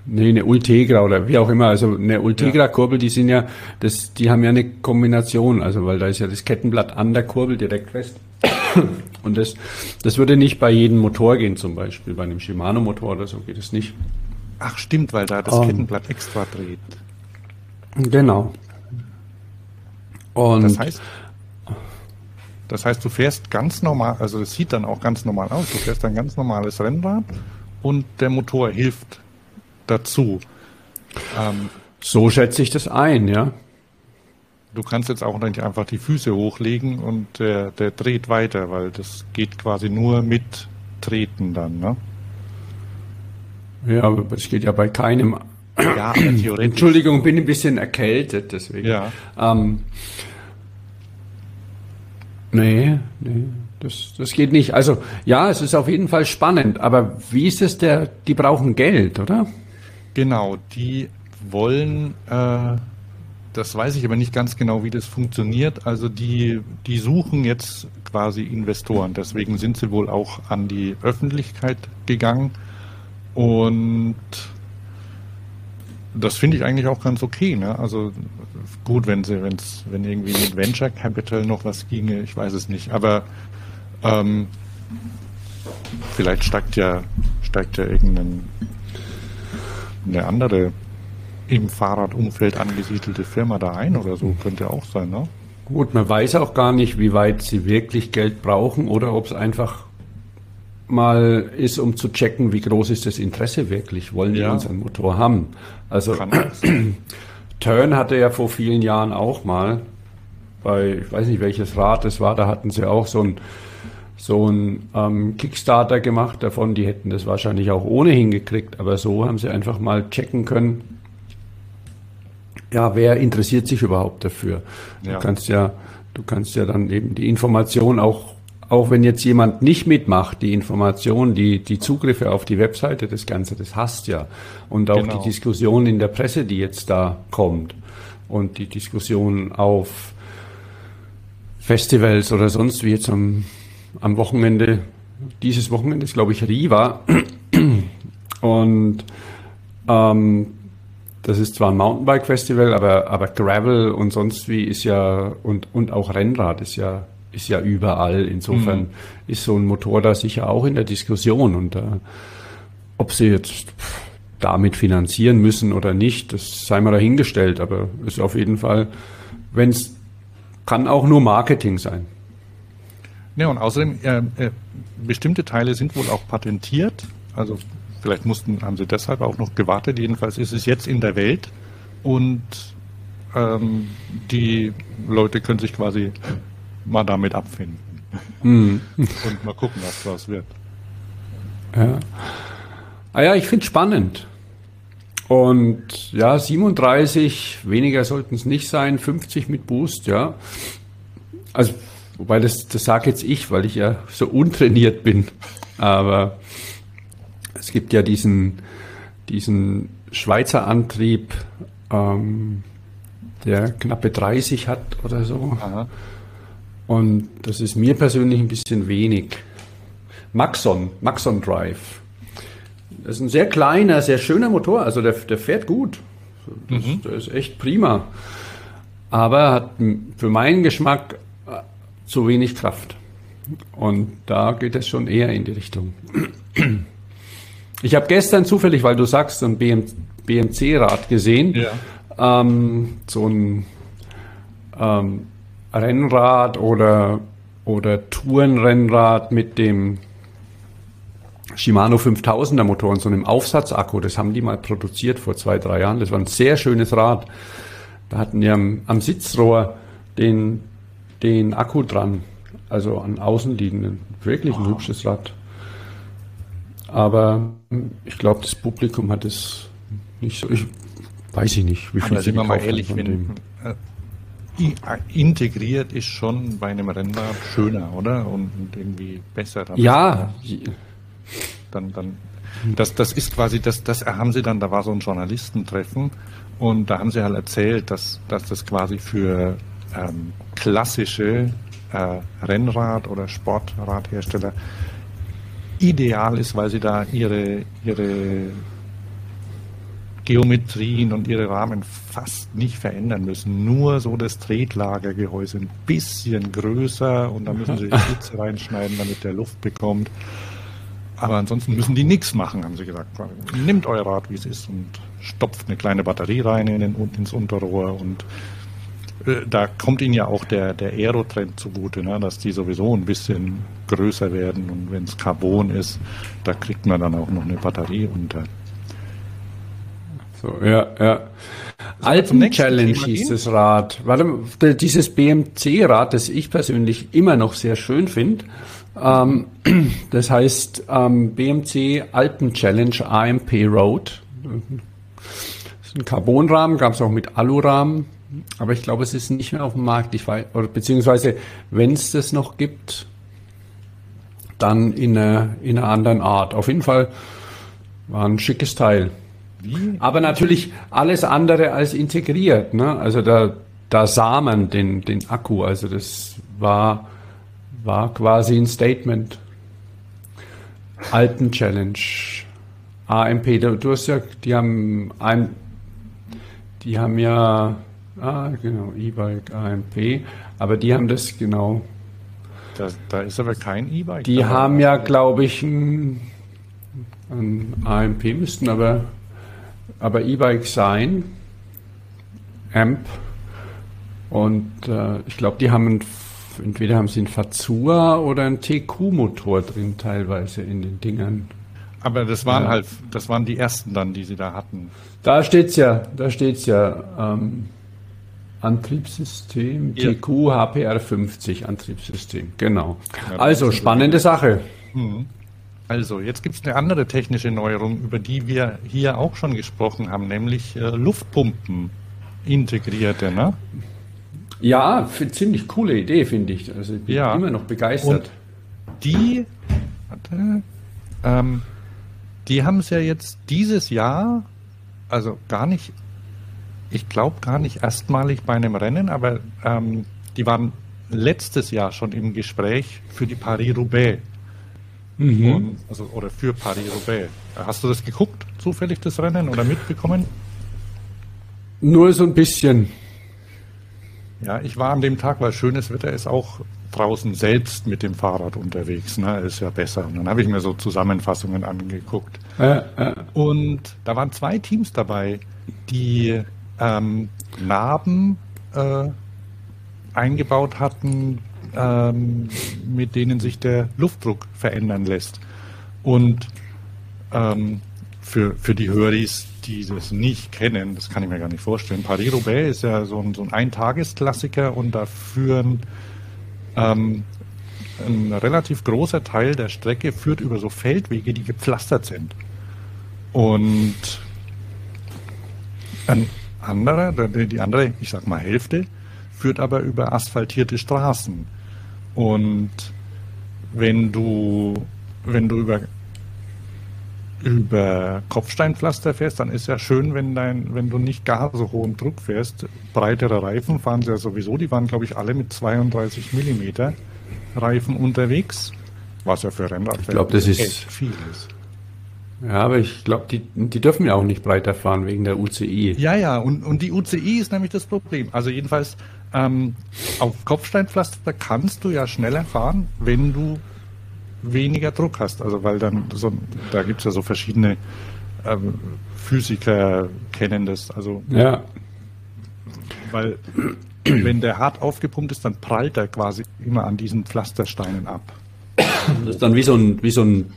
Nee, eine Ultegra oder wie auch immer. Also eine Ultegra-Kurbel, die sind ja, das, die haben ja eine Kombination, also weil da ist ja das Kettenblatt an der Kurbel direkt fest. Und das, das würde nicht bei jedem Motor gehen, zum Beispiel bei einem Shimano-Motor oder so geht es nicht. Ach stimmt, weil da das um, Kettenblatt extra dreht. Genau. Und das heißt, das heißt, du fährst ganz normal, also es sieht dann auch ganz normal aus. Du fährst ein ganz normales Rennrad und der Motor hilft dazu. Ähm, so schätze ich das ein, ja. Du kannst jetzt auch nicht einfach die Füße hochlegen und der, der dreht weiter, weil das geht quasi nur mit Treten dann, ne? Ja, aber das geht ja bei keinem. Ja. Entschuldigung, bin ein bisschen erkältet, deswegen. Ja. Ähm, nee, nee. Das, das geht nicht. Also ja, es ist auf jeden Fall spannend, aber wie ist es der, die brauchen Geld, oder? Genau, die wollen, äh, das weiß ich aber nicht ganz genau, wie das funktioniert. Also die, die suchen jetzt quasi Investoren. Deswegen sind sie wohl auch an die Öffentlichkeit gegangen. Und das finde ich eigentlich auch ganz okay. Ne? Also gut, wenn sie, wenn's, wenn irgendwie mit Venture Capital noch was ginge, ich weiß es nicht. Aber Ähm, vielleicht steigt ja, steigt ja irgendeine andere im Fahrradumfeld angesiedelte Firma da ein oder so, könnte auch sein, ne? Gut, man weiß auch gar nicht, wie weit sie wirklich Geld brauchen oder ob es einfach mal ist, um zu checken, wie groß ist das Interesse wirklich, wollen die ja. unseren Motor haben. Also Turn hatte ja vor vielen Jahren auch mal bei, ich weiß nicht welches Rad es war, da hatten sie auch so ein so ein ähm, Kickstarter gemacht davon, die hätten das wahrscheinlich auch ohnehin gekriegt, aber so haben sie einfach mal checken können, ja, wer interessiert sich überhaupt dafür? Ja. Du kannst ja, du kannst ja dann eben die Information auch, auch wenn jetzt jemand nicht mitmacht, die Information, die, die Zugriffe auf die Webseite, das Ganze, das hast ja. Und auch genau. die Diskussion in der Presse, die jetzt da kommt. Und die Diskussion auf Festivals oder sonst wie jetzt am, am Wochenende, dieses Wochenende ist, glaube ich, Riva. Und ähm, das ist zwar ein Mountainbike-Festival, aber, aber Gravel und sonst wie ist ja, und, und auch Rennrad ist ja, ist ja überall. Insofern mhm. ist so ein Motor da sicher auch in der Diskussion. Und äh, ob sie jetzt damit finanzieren müssen oder nicht, das sei mal dahingestellt. Aber ist auf jeden Fall, wenn es kann auch nur Marketing sein. Ja, und außerdem, äh, äh, bestimmte Teile sind wohl auch patentiert. Also Vielleicht mussten, haben sie deshalb auch noch gewartet. Jedenfalls ist es jetzt in der Welt und ähm, die Leute können sich quasi mal damit abfinden. Mhm. Und mal gucken, was daraus wird. Ja. Ah ja, ich finde es spannend. Und ja, 37, weniger sollten es nicht sein, 50 mit Boost, ja. Also, wobei das, das sage jetzt ich, weil ich ja so untrainiert bin. Aber es gibt ja diesen, diesen Schweizer Antrieb, ähm, der knappe 30 hat oder so. Aha. Und das ist mir persönlich ein bisschen wenig. Maxon, Maxon Drive. Das ist ein sehr kleiner, sehr schöner Motor. Also der, der fährt gut. Das, mhm. Der ist echt prima. Aber hat für meinen Geschmack äh, zu wenig Kraft. Und da geht es schon eher in die Richtung. Ich habe gestern zufällig, weil du sagst, ein BM, BMC-Rad gesehen. Ja. Ähm, so ein ähm, Rennrad oder, oder Tourenrennrad mit dem Shimano 5000er Motor und so einem Aufsatzakku. Das haben die mal produziert vor zwei, drei Jahren. Das war ein sehr schönes Rad. Da hatten die am, am Sitzrohr den, den Akku dran. Also an Außenliegenden. Wirklich ein oh. hübsches Rad. Aber ich glaube, das Publikum hat es nicht so. Ich weiß ich nicht, wie viel. Da sind wir mal ehrlich, wenn äh, integriert ist schon bei einem Rennrad schöner, oder? Und, und irgendwie besser. Ja. Dann, dann, das, das ist quasi, das, das haben sie dann, da war so ein Journalistentreffen und da haben sie halt erzählt, dass, dass das quasi für ähm, klassische äh, Rennrad- oder Sportradhersteller ideal ist, weil sie da ihre, ihre Geometrien und ihre Rahmen fast nicht verändern müssen. Nur so das Tretlagergehäuse ein bisschen größer und da müssen sie die Schlitze reinschneiden, damit der Luft bekommt. Aber ansonsten müssen die nichts machen, haben sie gesagt. Nimmt euer Rad, wie es ist, und stopft eine kleine Batterie rein in den, ins Unterrohr und da kommt ihnen ja auch der, der Aero-Trend zugute, ne? dass die sowieso ein bisschen größer werden und wenn es Carbon ist, da kriegt man dann auch noch eine Batterie unter. So, ja, ja. Alpen-Challenge hieß das Rad. Warte, dieses BMC-Rad, das ich persönlich immer noch sehr schön finde, ähm, das heißt ähm, BMC Alpen-Challenge AMP Road. Das ist ein Carbonrahmen, gab es auch mit Alurahmen. Aber ich glaube, es ist nicht mehr auf dem Markt. Ich weiß, oder beziehungsweise, wenn es das noch gibt, dann in einer, in einer anderen Art. Auf jeden Fall war ein schickes Teil. Wie? Aber natürlich alles andere als integriert. Ne? Also da, da sah man den, den Akku. Also das war, war quasi ein Statement. Alten Challenge. AMP, du hast ja, die haben ein, die haben ja Ah, genau, E-Bike AMP. Aber die haben das genau. Da, da ist aber kein E-Bike. Die dabei. haben ja, glaube ich, ein, ein AMP müssten aber, aber E-Bike sein. Amp. Und äh, ich glaube, die haben ein, entweder haben sie einen Fazua oder einen TQ-Motor drin, teilweise in den Dingern. Aber das waren Ja. halt, das waren die ersten dann, die sie da hatten. Da steht's ja, da steht's ja. Ähm, Antriebssystem, Ja. TQ HPR 50 Antriebssystem, genau. Ja, Also spannende Sache. Also, jetzt gibt es eine andere technische Neuerung, über die wir hier auch schon gesprochen haben, nämlich äh, Luftpumpen integrierte, ne? Ja, ziemlich coole Idee, finde ich. Also ich bin Ja. immer noch begeistert. Die, warte, ähm, die haben es ja jetzt dieses Jahr, also gar nicht, ich glaube gar nicht erstmalig bei einem Rennen, aber ähm, die waren letztes Jahr schon im Gespräch für die Paris-Roubaix. Mhm. Und, also, oder für Paris-Roubaix. Hast du das geguckt, zufällig das Rennen oder mitbekommen? Nur so ein bisschen. Ja, ich war an dem Tag, weil schönes Wetter ist, auch draußen selbst mit dem Fahrrad unterwegs. Ne? Ist ja besser. Und dann habe ich mir so Zusammenfassungen angeguckt. Äh, äh, Und da waren zwei Teams dabei, die ähm, Narben äh, eingebaut hatten, ähm, mit denen sich der Luftdruck verändern lässt. Und ähm, für, für die Höris, die das nicht kennen, das kann ich mir gar nicht vorstellen. Paris-Roubaix ist ja so ein, so ein Eintagesklassiker und da führen ähm, ein relativ großer Teil der Strecke führt über so Feldwege, die gepflastert sind. Und ein anderer, der- die andere, ich sag mal Hälfte, führt aber über asphaltierte Straßen. Und wenn du, wenn du über, über Kopfsteinpflaster fährst, dann ist ja schön, wenn dein, wenn du nicht gar so hohen Druck fährst. Breitere Reifen fahren sie ja sowieso, die waren, glaube ich, alle mit 32 Millimeter Reifen unterwegs. Was ja für Rennradfahrer echt viel ist. Ja, aber ich glaube, die, die dürfen ja auch nicht breiter fahren wegen der UCI. Ja, ja, und, und die UCI ist nämlich das Problem. Also jedenfalls ähm, auf Kopfsteinpflaster kannst du ja schneller fahren, wenn du weniger Druck hast. Also weil dann so, da gibt es ja so verschiedene ähm, Physiker kennen das. Also Ja, weil wenn der hart aufgepumpt ist, dann prallt er quasi immer an diesen Pflastersteinen ab. das ist dann wie so ein, wie so ein,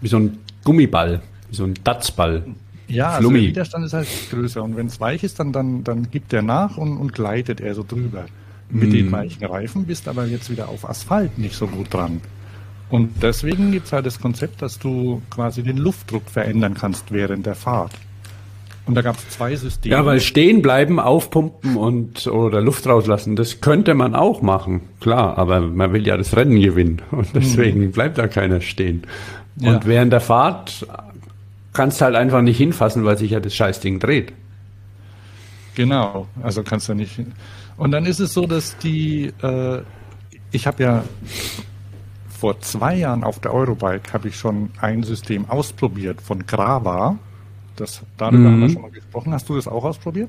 wie so ein Gummiball, so ein Datzball. Ja, also der Widerstand ist halt größer. Und wenn es weich ist, dann, dann, dann gibt er nach und, und gleitet er so drüber. Mit den weichen Reifen bist aber jetzt wieder auf Asphalt nicht so gut dran. Und deswegen gibt es halt das Konzept, dass du quasi den Luftdruck verändern kannst während der Fahrt. Und da gab es zwei Systeme. Ja, weil stehen bleiben, aufpumpen und oder Luft rauslassen, das könnte man auch machen, klar, aber man will ja das Rennen gewinnen und deswegen bleibt da keiner stehen. Und Ja. während der Fahrt kannst du halt einfach nicht hinfassen, weil sich ja das Scheißding dreht. Genau, also kannst du nicht. Und dann ist es so, dass die, äh, ich habe ja vor zwei Jahren auf der Eurobike habe ich schon ein System ausprobiert von Grava. Das, darüber haben wir Mhm. schon mal gesprochen. Hast du das auch ausprobiert?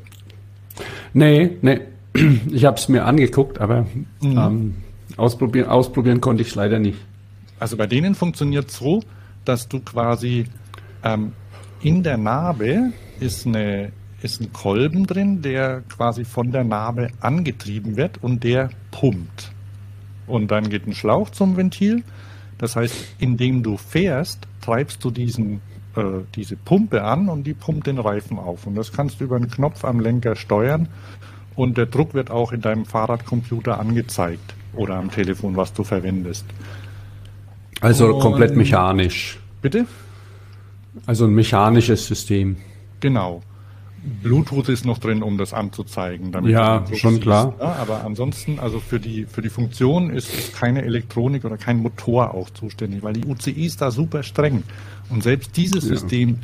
Nee, nee, ich habe es mir angeguckt, aber ähm, ausprobieren, ausprobieren konnte ich es leider nicht. Also bei denen funktioniert so, dass du quasi ähm, in der Narbe ist, eine, ist ein Kolben drin, der quasi von der Narbe angetrieben wird und der pumpt. Und dann geht ein Schlauch zum Ventil. Das heißt, indem du fährst, treibst du diesen, äh, diese Pumpe an und die pumpt den Reifen auf. Und das kannst du über einen Knopf am Lenker steuern. Und der Druck wird auch in deinem Fahrradcomputer angezeigt oder am Telefon, was du verwendest. Also Und- komplett mechanisch. Bitte? Also ein mechanisches System. Genau. Bluetooth ist noch drin, um das anzuzeigen. Damit Ja, schon klar. Ja, aber ansonsten, also für die, für die Funktion ist, ist keine Elektronik oder kein Motor auch zuständig, weil die UCI ist da super streng. Und selbst dieses Ja. System,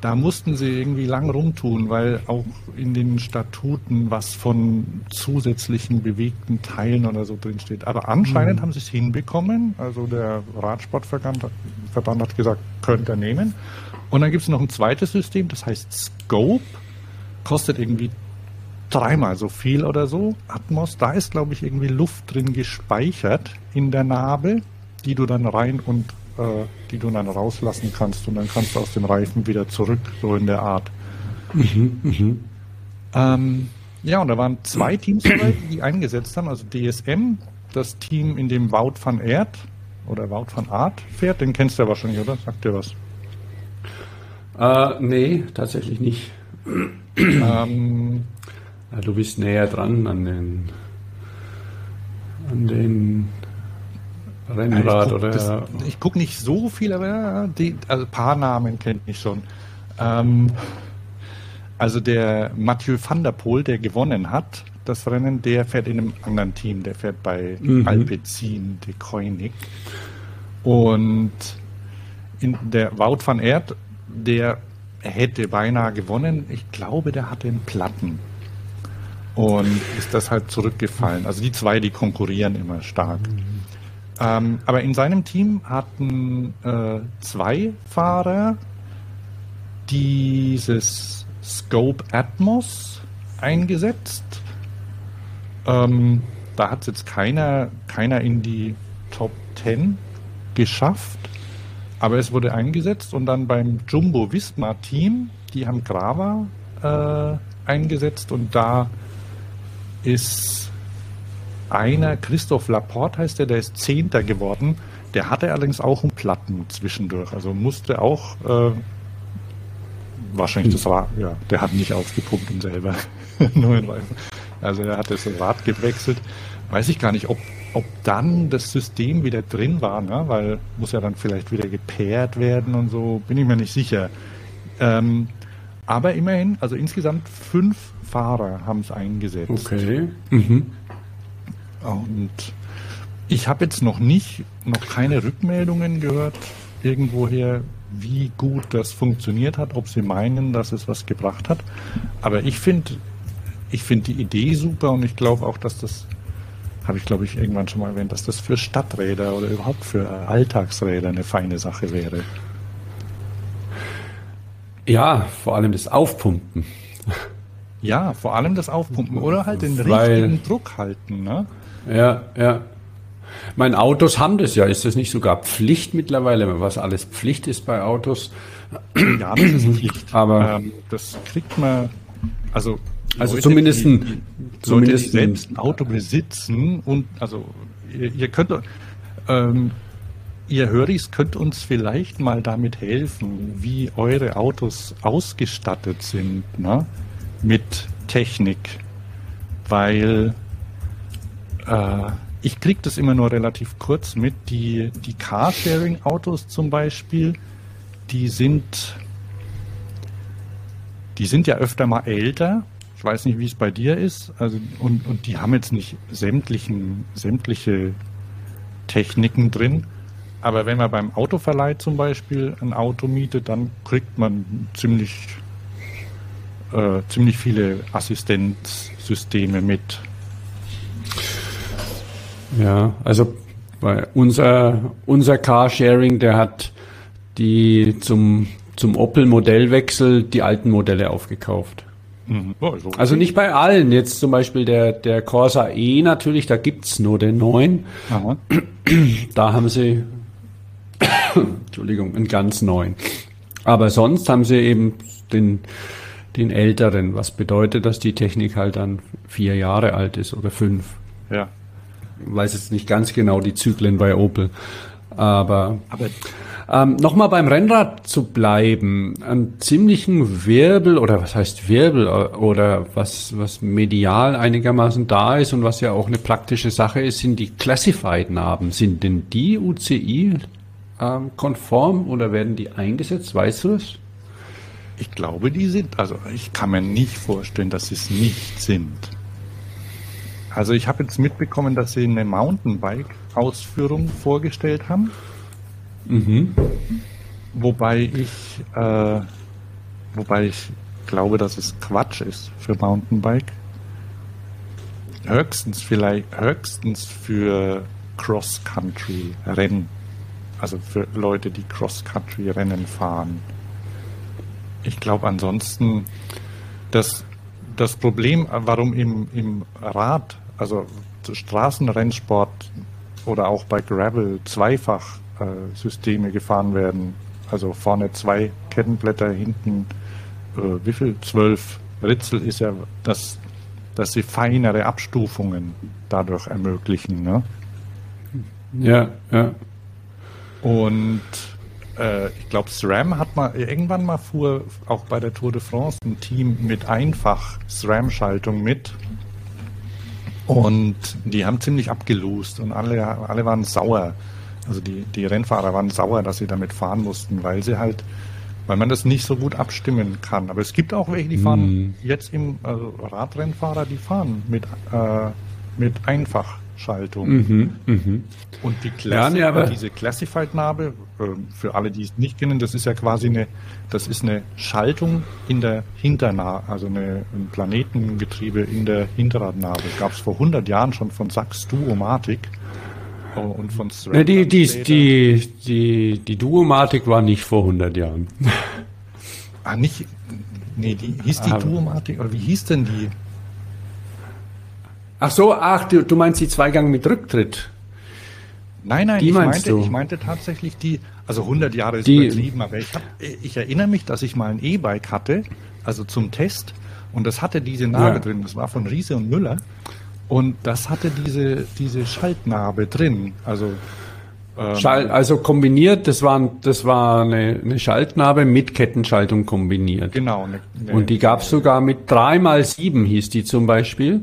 da mussten sie irgendwie lang rumtun, weil auch in den Statuten was von zusätzlichen bewegten Teilen oder so drin steht. Aber anscheinend Mhm. haben sie es hinbekommen. Also der Radsportverband Verband hat gesagt, könnt ihr nehmen. Und dann gibt es noch ein zweites System, das heißt Scope, kostet irgendwie dreimal so viel oder so. Atmos, da ist, glaube ich, irgendwie Luft drin gespeichert in der Narbe, die du dann rein und äh, die du dann rauslassen kannst und dann kannst du aus dem Reifen wieder zurück, so in der Art. Mhm, mhm. Ähm, ja, und da waren zwei Teams dabei, die eingesetzt haben, also DSM, das Team, in dem Wout van Aert oder Wout van Aert fährt, den kennst du ja wahrscheinlich, oder? Sagt dir was? Äh, nee, tatsächlich nicht. ähm, du bist näher dran an den an den Rennrad ich guck, oder. Das, ich gucke nicht so viel, aber die, also ein paar Namen kennt ich schon. Ähm, also der Mathieu van der Poel, der gewonnen hat, das Rennen, der fährt in einem anderen Team, der fährt bei mhm. Alpecin de Koenig. Und in der Wout van Aert, der hätte beinahe gewonnen. Ich glaube, der hatte einen Platten. Und ist deshalb zurückgefallen. Also die zwei, die konkurrieren immer stark. Mhm. Ähm, aber in seinem Team hatten äh, zwei Fahrer dieses Scope Atmos eingesetzt. Ähm, da hat es jetzt keiner, keiner in die Top 10 geschafft, aber es wurde eingesetzt und dann beim Jumbo Visma Team, die haben Grava äh, eingesetzt und da ist einer, Christoph Laporte heißt der, der ist Zehnter geworden. Der hatte allerdings auch einen Platten zwischendurch, also musste auch äh, wahrscheinlich das Rad, ja, der hat nicht aufgepumpt und selber neuen Reifen. Also er hat das Rad gewechselt. Weiß ich gar nicht, ob, ob dann das System wieder drin war, ne? weil muss ja dann vielleicht wieder gepaart werden und so, bin ich mir nicht sicher. Ähm, aber immerhin, also insgesamt fünf Fahrer haben es eingesetzt. Okay. Mhm. Und ich habe jetzt noch nicht, noch keine Rückmeldungen gehört irgendwoher, wie gut das funktioniert hat, ob sie meinen, dass es was gebracht hat. Aber ich finde, ich finde die Idee super und ich glaube auch, dass das, habe ich glaube ich irgendwann schon mal erwähnt, dass das für Stadträder oder überhaupt für Alltagsräder eine feine Sache wäre. Ja, vor allem das Aufpumpen. Ja, vor allem das Aufpumpen oder halt den Weil, richtigen Druck halten. Ne? Ja, ja. Meine Autos haben das ja. Ist das nicht sogar Pflicht mittlerweile, was alles Pflicht ist bei Autos? Ja, das ist Pflicht. Aber ähm, das kriegt man, also also Leute, zumindest, die, die zumindest Leute, selbst ein Auto besitzen und also ihr, ihr könnt ähm, ihr Höris könnt uns vielleicht mal damit helfen, wie eure Autos ausgestattet sind ne? mit Technik, weil äh, ich kriege das immer nur relativ kurz mit. Die, die Carsharing-Autos zum Beispiel, die sind, die sind ja öfter mal älter. Ich weiß nicht, wie es bei dir ist. Also, und, und die haben jetzt nicht sämtlichen, sämtliche Techniken drin. Aber wenn man beim Autoverleih zum Beispiel ein Auto mietet, dann kriegt man ziemlich, äh, ziemlich viele Assistenzsysteme mit. Ja, also bei unser, unser Carsharing, der hat die zum, zum Opel-Modellwechsel die alten Modelle aufgekauft. Mhm. Oh, so also nicht bei allen. Jetzt zum Beispiel der, der Corsa E natürlich, da gibt's nur den neuen. Aha. Da haben sie, Entschuldigung, einen ganz neuen. Aber sonst haben sie eben den, den älteren, was bedeutet, dass die Technik halt dann vier Jahre alt ist oder fünf. Ja weiß jetzt nicht ganz genau die Zyklen bei Opel. Aber, aber ähm, nochmal beim Rennrad zu bleiben, einen ziemlichen Wirbel oder was heißt Wirbel oder was, was medial einigermaßen da ist und was ja auch eine praktische Sache ist, sind die Classified-Narben. Sind denn die UCI ähm, konform oder werden die eingesetzt? Weißt du das? Ich glaube, die sind. Also ich kann mir nicht vorstellen, dass sie es nicht sind. Also ich habe jetzt mitbekommen, dass sie eine Mountainbike-Ausführung vorgestellt haben. Mhm. Wobei ich, äh, wobei ich glaube, dass es Quatsch ist für Mountainbike. Höchstens vielleicht, höchstens für Cross-Country-Rennen. Also für Leute, die Cross-Country-Rennen fahren. Ich glaube ansonsten, dass das Problem, warum im, im Rad, also Straßenrennsport oder auch bei Gravel zweifach äh, Systeme gefahren werden, also vorne zwei Kettenblätter, hinten äh, wie viel? Zwölf Ritzel ist ja, dass, dass sie feinere Abstufungen dadurch ermöglichen. Ne? Ja, ja. Und äh, ich glaube, SRAM hat mal irgendwann mal fuhr auch bei der Tour de France ein Team mit einfach SRAM-Schaltung mit. Und die haben ziemlich abgelost und alle, alle waren sauer. Also die, die Rennfahrer waren sauer, dass sie damit fahren mussten, weil sie halt, weil man das nicht so gut abstimmen kann. Aber es gibt auch welche, die fahren hm. jetzt im also Radrennfahrer, die fahren mit, äh, mit einfach Schaltung. Mhm, mh. Und die Klassi ja, nee, diese Classified-Narbe, äh, für alle, die es nicht kennen, das ist ja quasi eine, das ist eine Schaltung in der Hinternarbe, also eine, ein Planetengetriebe in der Hinterradnarbe. Gab es vor 100 Jahren schon von Sachs Duomatic. Oh, und von Strat ja, die, die, die, die, die Duomatic war nicht vor 100 Jahren. ah, nicht, nee, die hieß die Duomatic, oder wie hieß denn die? Ach so, ach, du, du meinst die Zweigang mit Rücktritt? Nein, nein, die ich, meinte, ich meinte tatsächlich die, also 100 Jahre ist die, übertrieben, aber ich, hab, ich erinnere mich, dass ich mal ein E-Bike hatte, also zum Test, und das hatte diese Narbe ja. drin, das war von Riese und Müller, und das hatte diese, diese Schaltnarbe drin, also ähm, Schall, also kombiniert, das war, das war eine, eine Schaltnarbe mit Kettenschaltung kombiniert. Genau. Eine, eine, und die gab es sogar mit 3x7 hieß die zum Beispiel.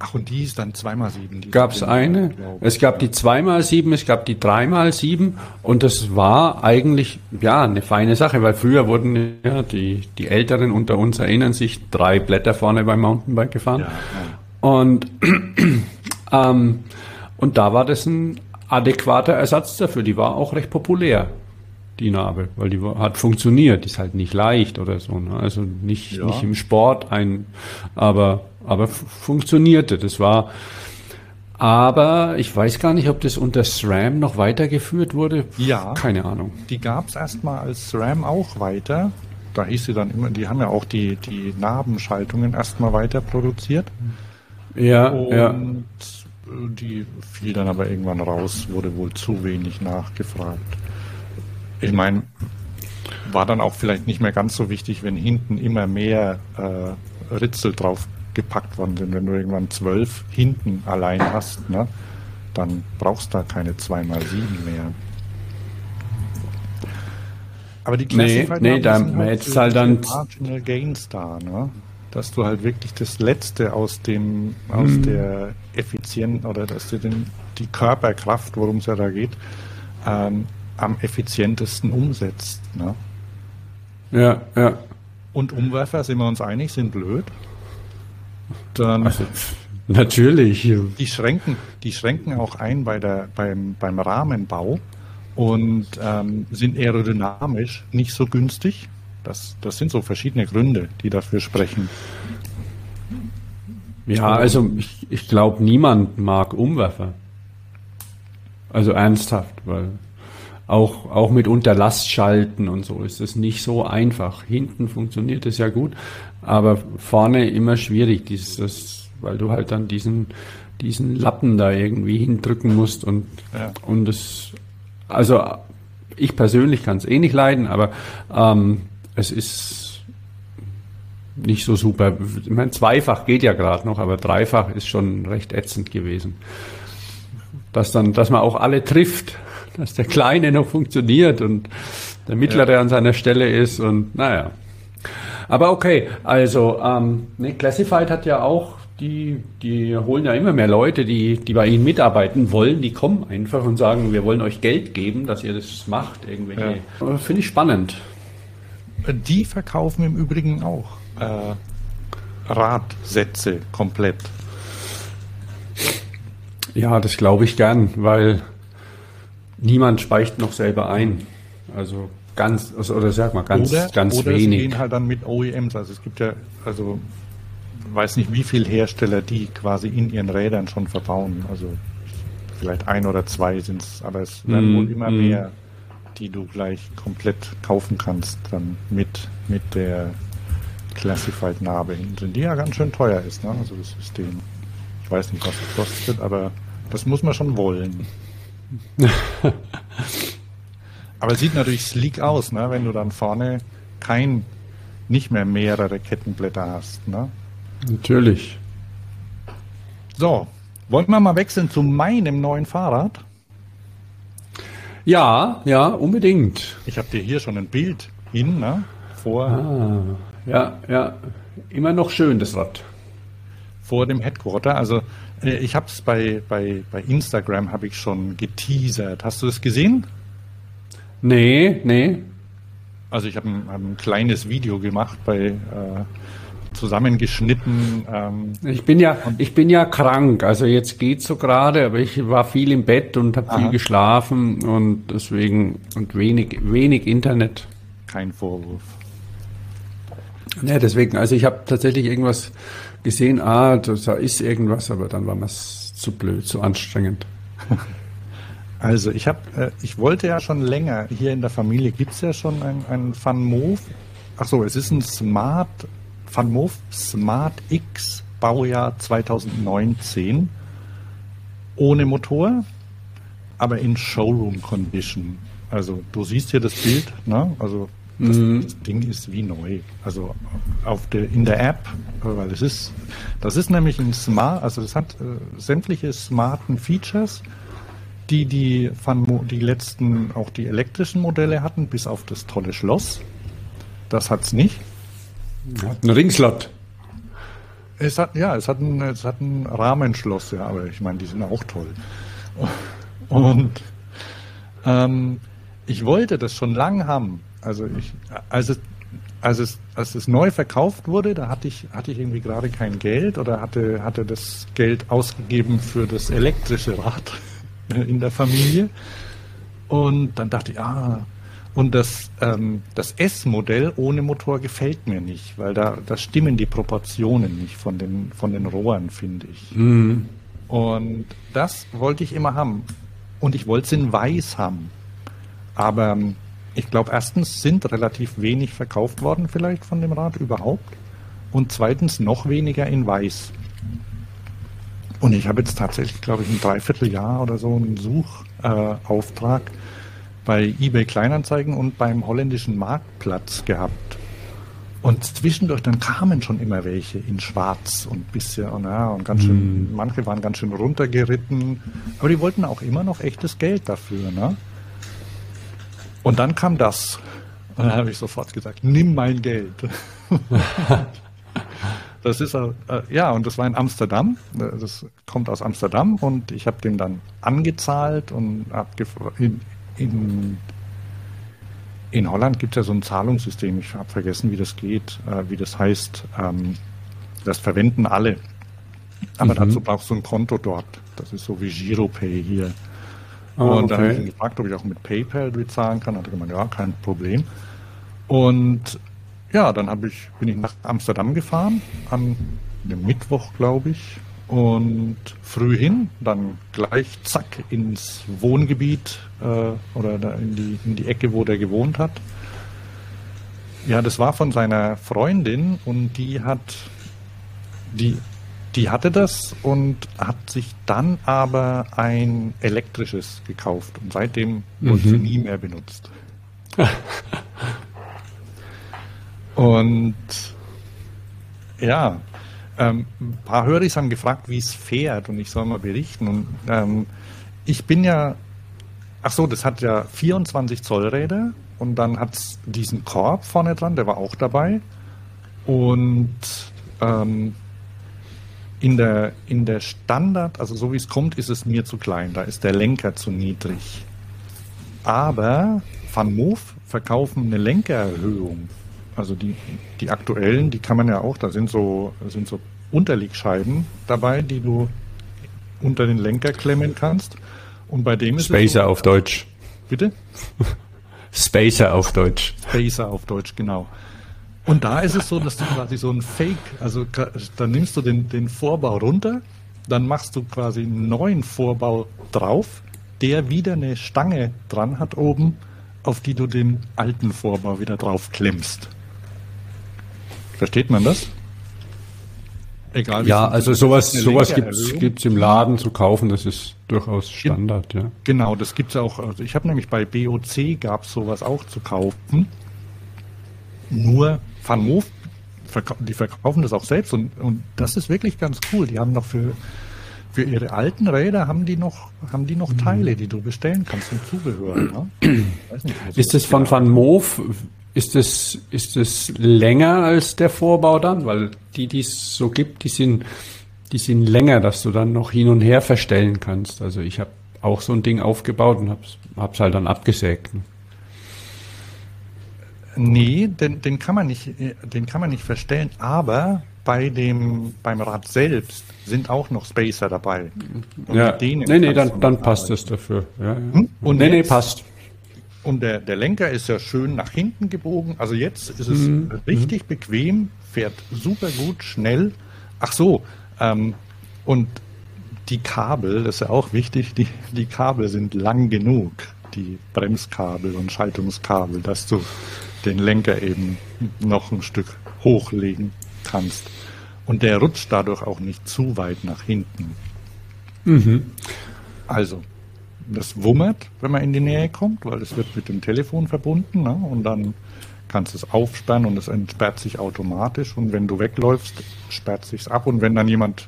Ach, und die ist dann 2x7? Gab es eine? Es gab die 2x7, es gab die 3x7 und das war eigentlich, ja, eine feine Sache, weil früher wurden ja die, die Älteren unter uns erinnern sich, drei Blätter vorne beim Mountainbike gefahren. Ja, ja. Und, ähm, und da war das ein adäquater Ersatz dafür. Die war auch recht populär, die Narbe, weil die hat funktioniert. Die ist halt nicht leicht oder so. Ne? Also nicht, ja. nicht im Sport ein, aber aber funktionierte. Das war, aber ich weiß gar nicht, ob das unter SRAM noch weitergeführt wurde. Ja. Keine Ahnung. Die gab es erstmal als SRAM auch weiter. Da hieß sie dann immer, die haben ja auch die, die Narbenschaltungen erstmal weiter produziert. Ja, Und ja. die fiel dann aber irgendwann raus, wurde wohl zu wenig nachgefragt. Ich meine, war dann auch vielleicht nicht mehr ganz so wichtig, wenn hinten immer mehr äh, Ritzel drauf gepackt worden sind. Wenn du irgendwann zwölf hinten allein hast, ne, dann brauchst du da keine 2x7 mehr. Aber die Classified nee, nee, da halt, halt dann Marginal Gains da, ne? Dass du halt wirklich das Letzte aus dem, aus hm. der Effizienz oder dass du den, die Körperkraft, worum es ja da geht, ähm, am effizientesten umsetzt. Ne? Ja, ja. Und Umwerfer, sind wir uns einig, sind blöd dann also, natürlich. Die schränken, die schränken auch ein bei der, beim, beim Rahmenbau und ähm, sind aerodynamisch nicht so günstig. Das, das sind so verschiedene Gründe, die dafür sprechen. Ja, also ich, ich glaube, niemand mag Umwerfer. Also ernsthaft, weil auch, auch mit Unterlastschalten und so ist es nicht so einfach. Hinten funktioniert es ja gut, aber vorne immer schwierig, dieses, weil du halt dann diesen, diesen Lappen da irgendwie hindrücken musst und, ja. und das, also ich persönlich kann es eh nicht leiden, aber ähm, es ist nicht so super. Ich meine, zweifach geht ja gerade noch, aber dreifach ist schon recht ätzend gewesen. Dass dann, dass man auch alle trifft, dass der Kleine noch funktioniert und der Mittlere ja. an seiner Stelle ist und naja. Aber okay, also ähm, ne, Classified hat ja auch die, die holen ja immer mehr Leute, die, die bei ihnen mitarbeiten wollen, die kommen einfach und sagen, wir wollen euch Geld geben, dass ihr das macht. Irgendwelche. Ja. Finde ich spannend. Die verkaufen im Übrigen auch äh, Radsätze komplett. Ja, das glaube ich gern, weil niemand speicht noch selber ein. Also ganz, also, oder sag mal, ganz, oder, ganz oder wenig. Oder gehen halt dann mit OEMs. Also es gibt ja, also weiß nicht, wie viele Hersteller die quasi in ihren Rädern schon verbauen. Also vielleicht ein oder zwei sind es, aber es werden mm, wohl immer mm. mehr, die du gleich komplett kaufen kannst, dann mit, mit der Classified Narbe hinten drin, die ja ganz schön teuer ist, ne? also das System. Ich weiß nicht, was es kostet, aber das muss man schon wollen. aber es sieht natürlich sleek aus, ne? wenn du dann vorne kein, nicht mehr mehrere Kettenblätter hast. Ne? Natürlich. So, wollen wir mal wechseln zu meinem neuen Fahrrad? Ja, ja, unbedingt. Ich habe dir hier schon ein Bild hin, ne? Vor. Ah, ja, ja. Immer noch schön, das Rad. Vor dem Headquarter. Also ich habe es bei, bei, bei Instagram habe ich schon geteasert. Hast du es gesehen? Nee, nee. Also ich habe ein, ein kleines Video gemacht bei äh, zusammengeschnitten. Ähm, ich bin ja, ich bin ja krank, also jetzt geht's so gerade, aber ich war viel im Bett und habe viel geschlafen und deswegen und wenig, wenig Internet. Kein Vorwurf. Ja, deswegen, also ich habe tatsächlich irgendwas gesehen, ah, da ist irgendwas, aber dann war mir zu blöd, zu anstrengend. Also ich habe, äh, ich wollte ja schon länger, hier in der Familie gibt es ja schon ein, ein Fun Move. Ach so, es ist ein Smart Moof Smart X Baujahr 2019 ohne Motor, aber in Showroom Condition. Also du siehst hier das Bild, ne? Also das, mhm. das, Ding ist wie neu. Also der, in der App, weil es ist, das ist nämlich ein Smart, also es hat äh, sämtliche smarten Features, die die Van die letzten auch die elektrischen Modelle hatten, bis auf das tolle Schloss. Das hat's nicht. Hat ein Ringslot. Es hat, ja, es hat ein, es hat ein Rahmenschloss, ja, aber ich meine, die sind auch toll. Und ähm, ich wollte das schon lange haben. Also ich, als es, als es, als es neu verkauft wurde, da hatte ich, hatte ich irgendwie gerade kein Geld oder hatte, hatte das Geld ausgegeben für das elektrische Rad in der Familie. Und dann dachte ich, ah, und das, ähm, das S-Modell ohne Motor gefällt mir nicht, weil da, da stimmen die Proportionen nicht von den, von den Rohren, finde ich. Mhm. Und das wollte ich immer haben. Und ich wollte es in weiß haben. Aber ähm, ich glaube, erstens sind relativ wenig verkauft worden vielleicht von dem Rad überhaupt. Und zweitens noch weniger in weiß. Und ich habe jetzt tatsächlich, glaube ich, ein Dreivierteljahr oder so einen Suchauftrag äh, bei eBay Kleinanzeigen und beim holländischen Marktplatz gehabt. Und zwischendurch dann kamen schon immer welche in Schwarz und bisschen und, ja, und ganz schön, mm. manche waren ganz schön runtergeritten, aber die wollten auch immer noch echtes Geld dafür, ne? Und dann kam das. Und dann habe ich sofort gesagt, nimm mein Geld. das ist äh, ja und das war in Amsterdam. Das kommt aus Amsterdam und ich habe dem dann angezahlt und habe in, in Holland gibt es ja so ein Zahlungssystem, ich habe vergessen, wie das geht, äh, wie das heißt. Ähm, das verwenden alle. Aber mhm. dazu brauchst du ein Konto dort. Das ist so wie Giropay hier. Ah, und okay. dann habe ich ihn gefragt, ob ich auch mit PayPal bezahlen kann. Hat er gemeint, ja, kein Problem. Und ja, dann ich, bin ich nach Amsterdam gefahren, am Mittwoch, glaube ich, und früh hin, dann gleich zack ins Wohngebiet äh, oder da in, die, in die Ecke, wo der gewohnt hat. Ja, das war von seiner Freundin und die hat, die, die hatte das und hat sich dann aber ein elektrisches gekauft und seitdem mhm. wurde sie nie mehr benutzt. und ja, ähm, ein paar Hörer haben gefragt, wie es fährt und ich soll mal berichten. Und ähm, ich bin ja, ach so, das hat ja 24 Zoll Räder und dann hat es diesen Korb vorne dran, der war auch dabei. Und ähm, in der, in der Standard, also so wie es kommt, ist es mir zu klein. Da ist der Lenker zu niedrig. Aber Van Moof verkaufen eine Lenkererhöhung also die, die aktuellen, die kann man ja auch, da sind so, sind so Unterlegscheiben dabei, die du unter den Lenker klemmen kannst. Und bei dem ist Spacer so, auf Deutsch. Bitte? Spacer auf Deutsch. Spacer auf Deutsch, genau. Und da ist es so, dass du quasi so ein Fake, also dann nimmst du den, den Vorbau runter, dann machst du quasi einen neuen Vorbau drauf, der wieder eine Stange dran hat oben, auf die du den alten Vorbau wieder drauf klemmst. Versteht man das? Egal. Ja, also sowas, sowas gibt es im Laden zu kaufen, das ist durchaus Standard, ja. Genau, das gibt es auch. Also ich habe nämlich bei BOC gab es sowas auch zu kaufen. Nur Van Moof, die verkaufen das auch selbst und, und das ist wirklich ganz cool. Die haben noch für, für ihre alten Räder haben die noch, haben die noch Teile, die du bestellen kannst und Zubehör. Ne? Nicht, ist das von Van Moof ist es, ist es länger als der Vorbau dann? Weil die, die es so gibt, die sind, die sind länger, dass du dann noch hin und her verstellen kannst. Also ich habe auch so ein Ding aufgebaut und hab's, hab's halt dann abgesägt. Nee, den, den kann man nicht, den kann man nicht verstellen, aber bei dem, beim Rad selbst sind auch noch Spacer dabei. Und ja. nee, nee, dann, dann passt es dafür. Ja, ja. Hm? Und nee, nee, passt. Und der, der Lenker ist ja schön nach hinten gebogen. Also jetzt ist es mhm. richtig mhm. bequem, fährt super gut, schnell. Ach so, ähm, und die Kabel, das ist ja auch wichtig, die, die Kabel sind lang genug, die Bremskabel und Schaltungskabel, dass du den Lenker eben noch ein Stück hochlegen kannst. Und der rutscht dadurch auch nicht zu weit nach hinten. Mhm. Also, das wummert, wenn man in die Nähe kommt, weil es wird mit dem Telefon verbunden ne? und dann kannst du es aufsperren und es entsperrt sich automatisch und wenn du wegläufst, sperrt sich's ab und wenn dann jemand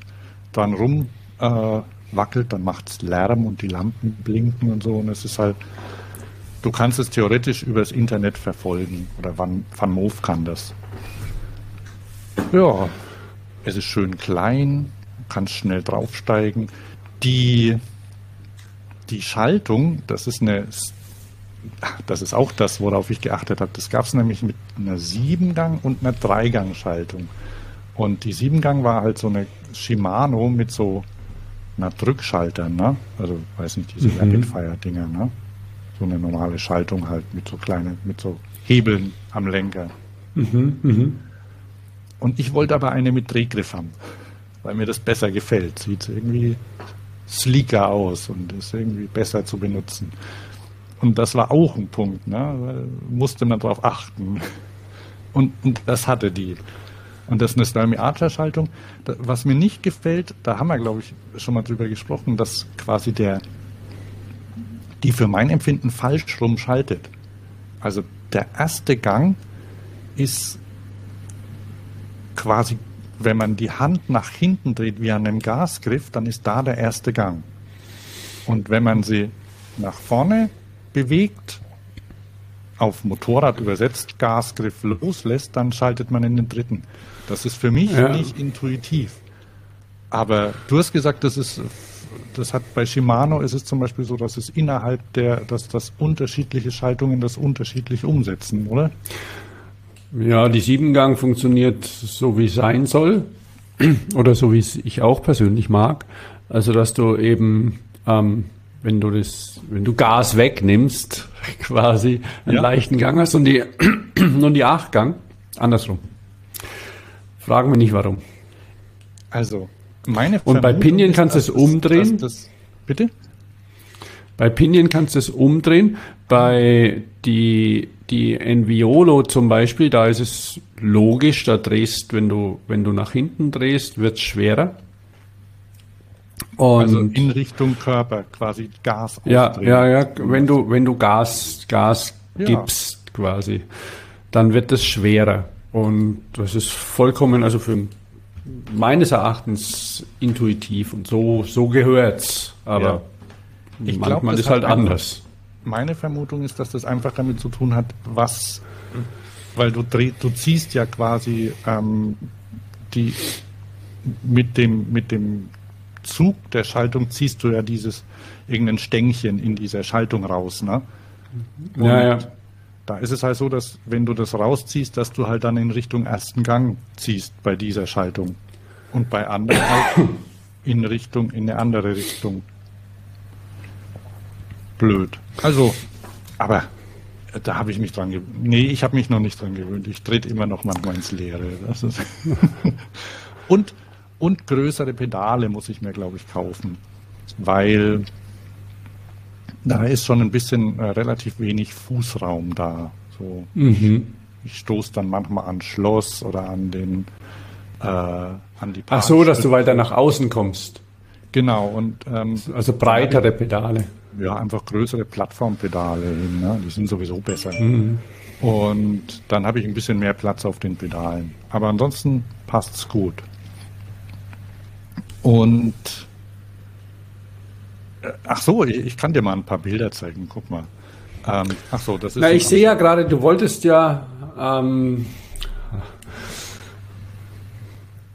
dran rum äh, wackelt, dann macht es Lärm und die Lampen blinken und so und es ist halt, du kannst es theoretisch übers Internet verfolgen oder Van, Van Moof kann das. Ja, es ist schön klein, kannst schnell draufsteigen. Die die Schaltung, das ist eine, das ist auch das, worauf ich geachtet habe. Das gab es nämlich mit einer Siebengang und einer Dreigang-Schaltung. Und die Siebengang war halt so eine Shimano mit so einer Drückschalter, ne? Also weiß nicht, diese mhm. Rapid-Fire-Dinger, ne? So eine normale Schaltung halt mit so kleinen, mit so Hebeln am Lenker. Mhm, mh. Und ich wollte aber eine mit Drehgriff haben, weil mir das besser gefällt. Sieht irgendwie sleeker aus und ist irgendwie besser zu benutzen. Und das war auch ein Punkt, ne? musste man darauf achten. Und, und, das hatte die. Und das ist eine Stalmi Archer Schaltung. was mir nicht gefällt, da haben wir, glaube ich, schon mal drüber gesprochen, dass quasi der, die für mein Empfinden falsch rum schaltet. Also der erste Gang ist quasi wenn man die Hand nach hinten dreht wie an einem Gasgriff, dann ist da der erste Gang. Und wenn man sie nach vorne bewegt, auf Motorrad übersetzt, Gasgriff loslässt, dann schaltet man in den dritten. Das ist für mich ja. nicht intuitiv. Aber du hast gesagt, das ist, das hat bei Shimano ist es zum Beispiel so, dass es innerhalb der, dass das unterschiedliche Schaltungen das unterschiedlich umsetzen, oder? Ja, die Siebengang funktioniert so, wie es sein soll. Oder so, wie es ich auch persönlich mag. Also, dass du eben, ähm, wenn du das, wenn du Gas wegnimmst, quasi einen ja. leichten Gang hast und die, und die Achtgang, andersrum. Fragen wir nicht warum. Also, meine Und bei Pinion kannst du es umdrehen. Das, bitte? Bei Pinion kannst du es umdrehen. Bei die die Enviolo zum Beispiel, da ist es logisch, da drehst, wenn du, wenn du nach hinten drehst, wird es schwerer. Und also in Richtung Körper quasi Gas Ja, ja, ja, wenn du, wenn du Gas, Gas ja. gibst quasi, dann wird es schwerer. Und das ist vollkommen, also für meines Erachtens intuitiv und so, so gehört's. Aber ja. manchmal glaub, ist halt anders meine Vermutung ist, dass das einfach damit zu tun hat, was, weil du dreh, du ziehst ja quasi ähm, die mit dem mit dem Zug der Schaltung ziehst du ja dieses irgendein Stängchen in dieser Schaltung raus, ne? Und ja, ja. Da ist es halt so, dass wenn du das rausziehst, dass du halt dann in Richtung ersten Gang ziehst bei dieser Schaltung und bei anderen halt in Richtung in eine andere Richtung blöd. Also, aber da habe ich mich dran gewöhnt. Nee, ich habe mich noch nicht dran gewöhnt. Ich trete immer noch manchmal ins Leere. und, und größere Pedale muss ich mir, glaube ich, kaufen. Weil da ist schon ein bisschen äh, relativ wenig Fußraum da. So. Mhm. ich stoße dann manchmal an Schloss oder an den äh, an die Ach so, dass du weiter nach außen kommst. Genau und ähm, also breitere Pedale. Ja, einfach größere Plattformpedale hin, ne? die sind sowieso besser. Mhm. Und dann habe ich ein bisschen mehr Platz auf den Pedalen. Aber ansonsten passt es gut. Und ach so, ich, ich, kann dir mal ein paar Bilder zeigen. Guck mal. Ähm, ach so, das ist. Na, ich sehe ja gerade, du wolltest ja ähm,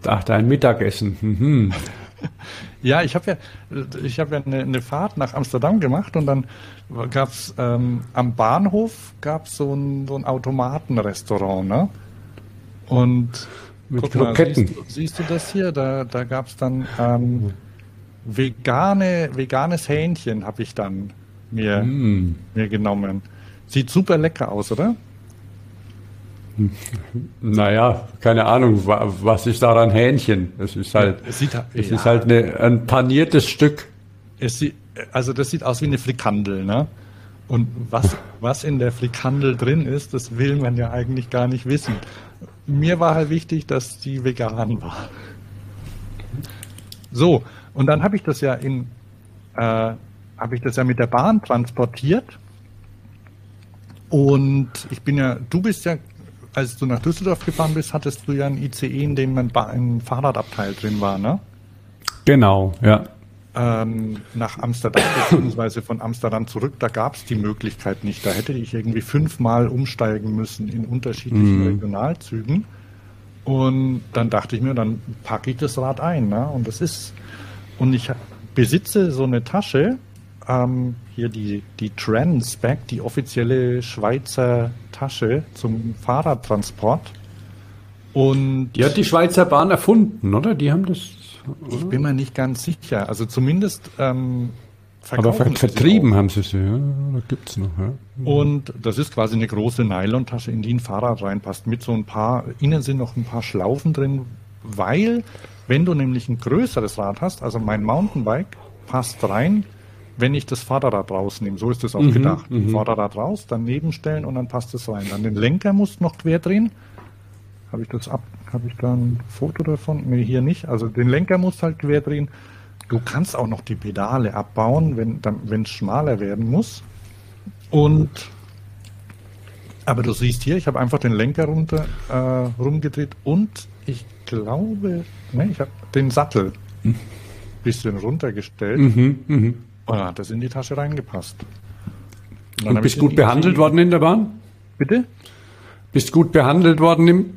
ach, dein Mittagessen. Mhm. Ja, ich habe ja, ich habe ja eine, eine, Fahrt nach Amsterdam gemacht und dann gab es ähm, am Bahnhof gab's so ein, so ein Automatenrestaurant, ne? Und mit guck Kroketten. Mal, siehst, siehst, du das hier? Da, da gab es dann ähm, vegane, veganes Hähnchen, habe ich dann mir, mm. mir genommen. Sieht super lecker aus, oder? Naja, keine Ahnung, was ist daran Hähnchen? Es ist halt, es, sieht, es ja. ist halt eine, ein paniertes Stück. Sieht, also das sieht aus wie eine Frikandel, ne? Und was, was in der Frikandel drin ist, das will man ja eigentlich gar nicht wissen. Mir war halt wichtig, dass die vegan war. So, und dann habe ich das ja in, äh, habe ich das ja mit der Bahn transportiert. Und ich bin ja, du bist ja als du nach Düsseldorf gefahren bist, hattest du ja ein ICE, in dem ein, ein Fahrradabteil drin war, ne? Genau, ja. Ähm, nach Amsterdam, beziehungsweise von Amsterdam zurück, da gab es die Möglichkeit nicht. Da hätte ich irgendwie fünfmal umsteigen müssen in unterschiedlichen mhm. Regionalzügen. Und dann dachte ich mir, dann packe ich das Rad ein. Ne? Und das ist, und ich besitze so eine Tasche, ähm, hier die, die Transback, die offizielle Schweizer Tasche zum Fahrradtransport. Und die hat die Schweizer Bahn erfunden, oder? Die haben das. Oder? Ich bin mir nicht ganz sicher. Also zumindest ähm, aber ver vertrieben haben sie sie, ja, da gibt's noch. Ja. Und das ist quasi eine große Nylontasche, in die ein Fahrrad reinpasst, mit so ein paar, innen sind noch ein paar Schlaufen drin, weil, wenn du nämlich ein größeres Rad hast, also mein Mountainbike passt rein, wenn ich das Vorderrad rausnehme. So ist das auch mhm, gedacht. Mhm. Vorderrad raus, daneben stellen und dann passt es rein. Dann den Lenker muss noch quer drehen. Habe ich das ab? Habe ich da ein Foto davon? Nee, hier nicht. Also den Lenker muss halt quer drehen. Du kannst auch noch die Pedale abbauen, wenn wenn es schmaler werden muss. Und aber du siehst hier, ich habe einfach den Lenker runter äh, rumgedreht und ich glaube, ne, ich habe den Sattel ein mhm. bisschen runtergestellt. Mhm, mh. Und dann hat das in die Tasche reingepasst. Und, und bist gut behandelt worden in der Bahn? Bitte? Bist gut behandelt worden im,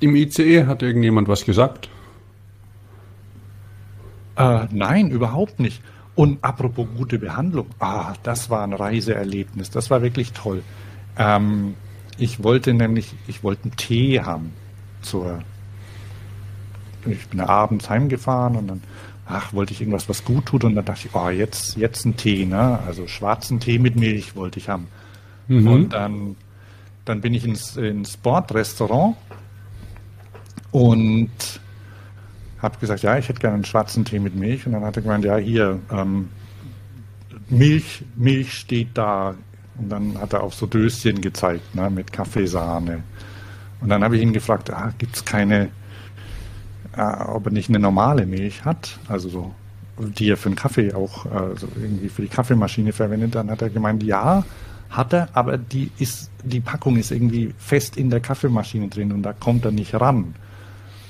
im ICE? Hat irgendjemand was gesagt? Äh, nein, überhaupt nicht. Und apropos gute Behandlung, ah, das war ein Reiseerlebnis. Das war wirklich toll. Ähm, ich wollte nämlich, ich wollte einen Tee haben zur. Ich bin abends heimgefahren und dann ach, wollte ich irgendwas, was gut tut. Und dann dachte ich, oh, jetzt, jetzt ein Tee, ne? Also schwarzen Tee mit Milch wollte ich haben. Mhm. Und dann, dann bin ich ins, ins Bordrestaurant und habe gesagt, ja, ich hätte gerne einen schwarzen Tee mit Milch. Und dann hat er gemeint, ja, hier, ähm, Milch, Milch steht da. Und dann hat er auch so Döschen gezeigt, ne, mit Kaffeesahne. Und dann habe ich ihn gefragt, ah, gibt es keine äh, ob er nicht eine normale Milch hat, also so, die er für den Kaffee auch also irgendwie für die Kaffeemaschine verwendet, dann hat er gemeint, ja, hat er, aber die ist, die Packung ist irgendwie fest in der Kaffeemaschine drin und da kommt er nicht ran.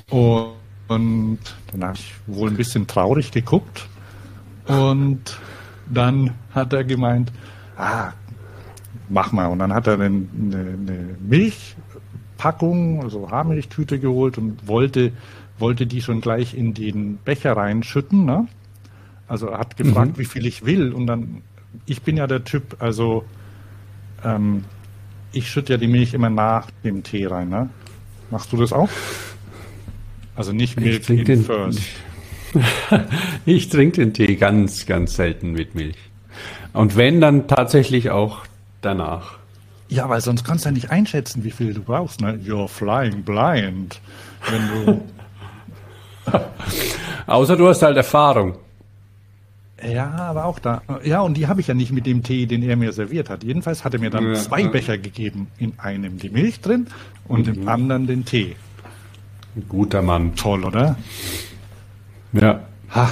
Und, und dann habe ich wohl ein bisschen traurig geguckt und dann hat er gemeint, ah, mach mal. Und dann hat er eine, eine Milchpackung, also Haarmilchtüte geholt und wollte wollte die schon gleich in den Becher reinschütten. Ne? Also er hat gefragt, mhm. wie viel ich will. Und dann, ich bin ja der Typ, also ähm, ich schütte ja die Milch immer nach dem Tee rein. Ne? Machst du das auch? Also nicht Milch in den, first. ich trinke den Tee ganz, ganz selten mit Milch. Und wenn, dann tatsächlich auch danach. Ja, weil sonst kannst du ja nicht einschätzen, wie viel du brauchst. Ne? You're flying blind. Wenn du Außer du hast halt Erfahrung. Ja, aber auch da. Ja, und die habe ich ja nicht mit dem Tee, den er mir serviert hat. Jedenfalls hat er mir dann Ja, zwei ja. Becher gegeben. In einem die Milch drin und im anderen den Tee. Guter Mann. Toll, oder? Ja. Ha.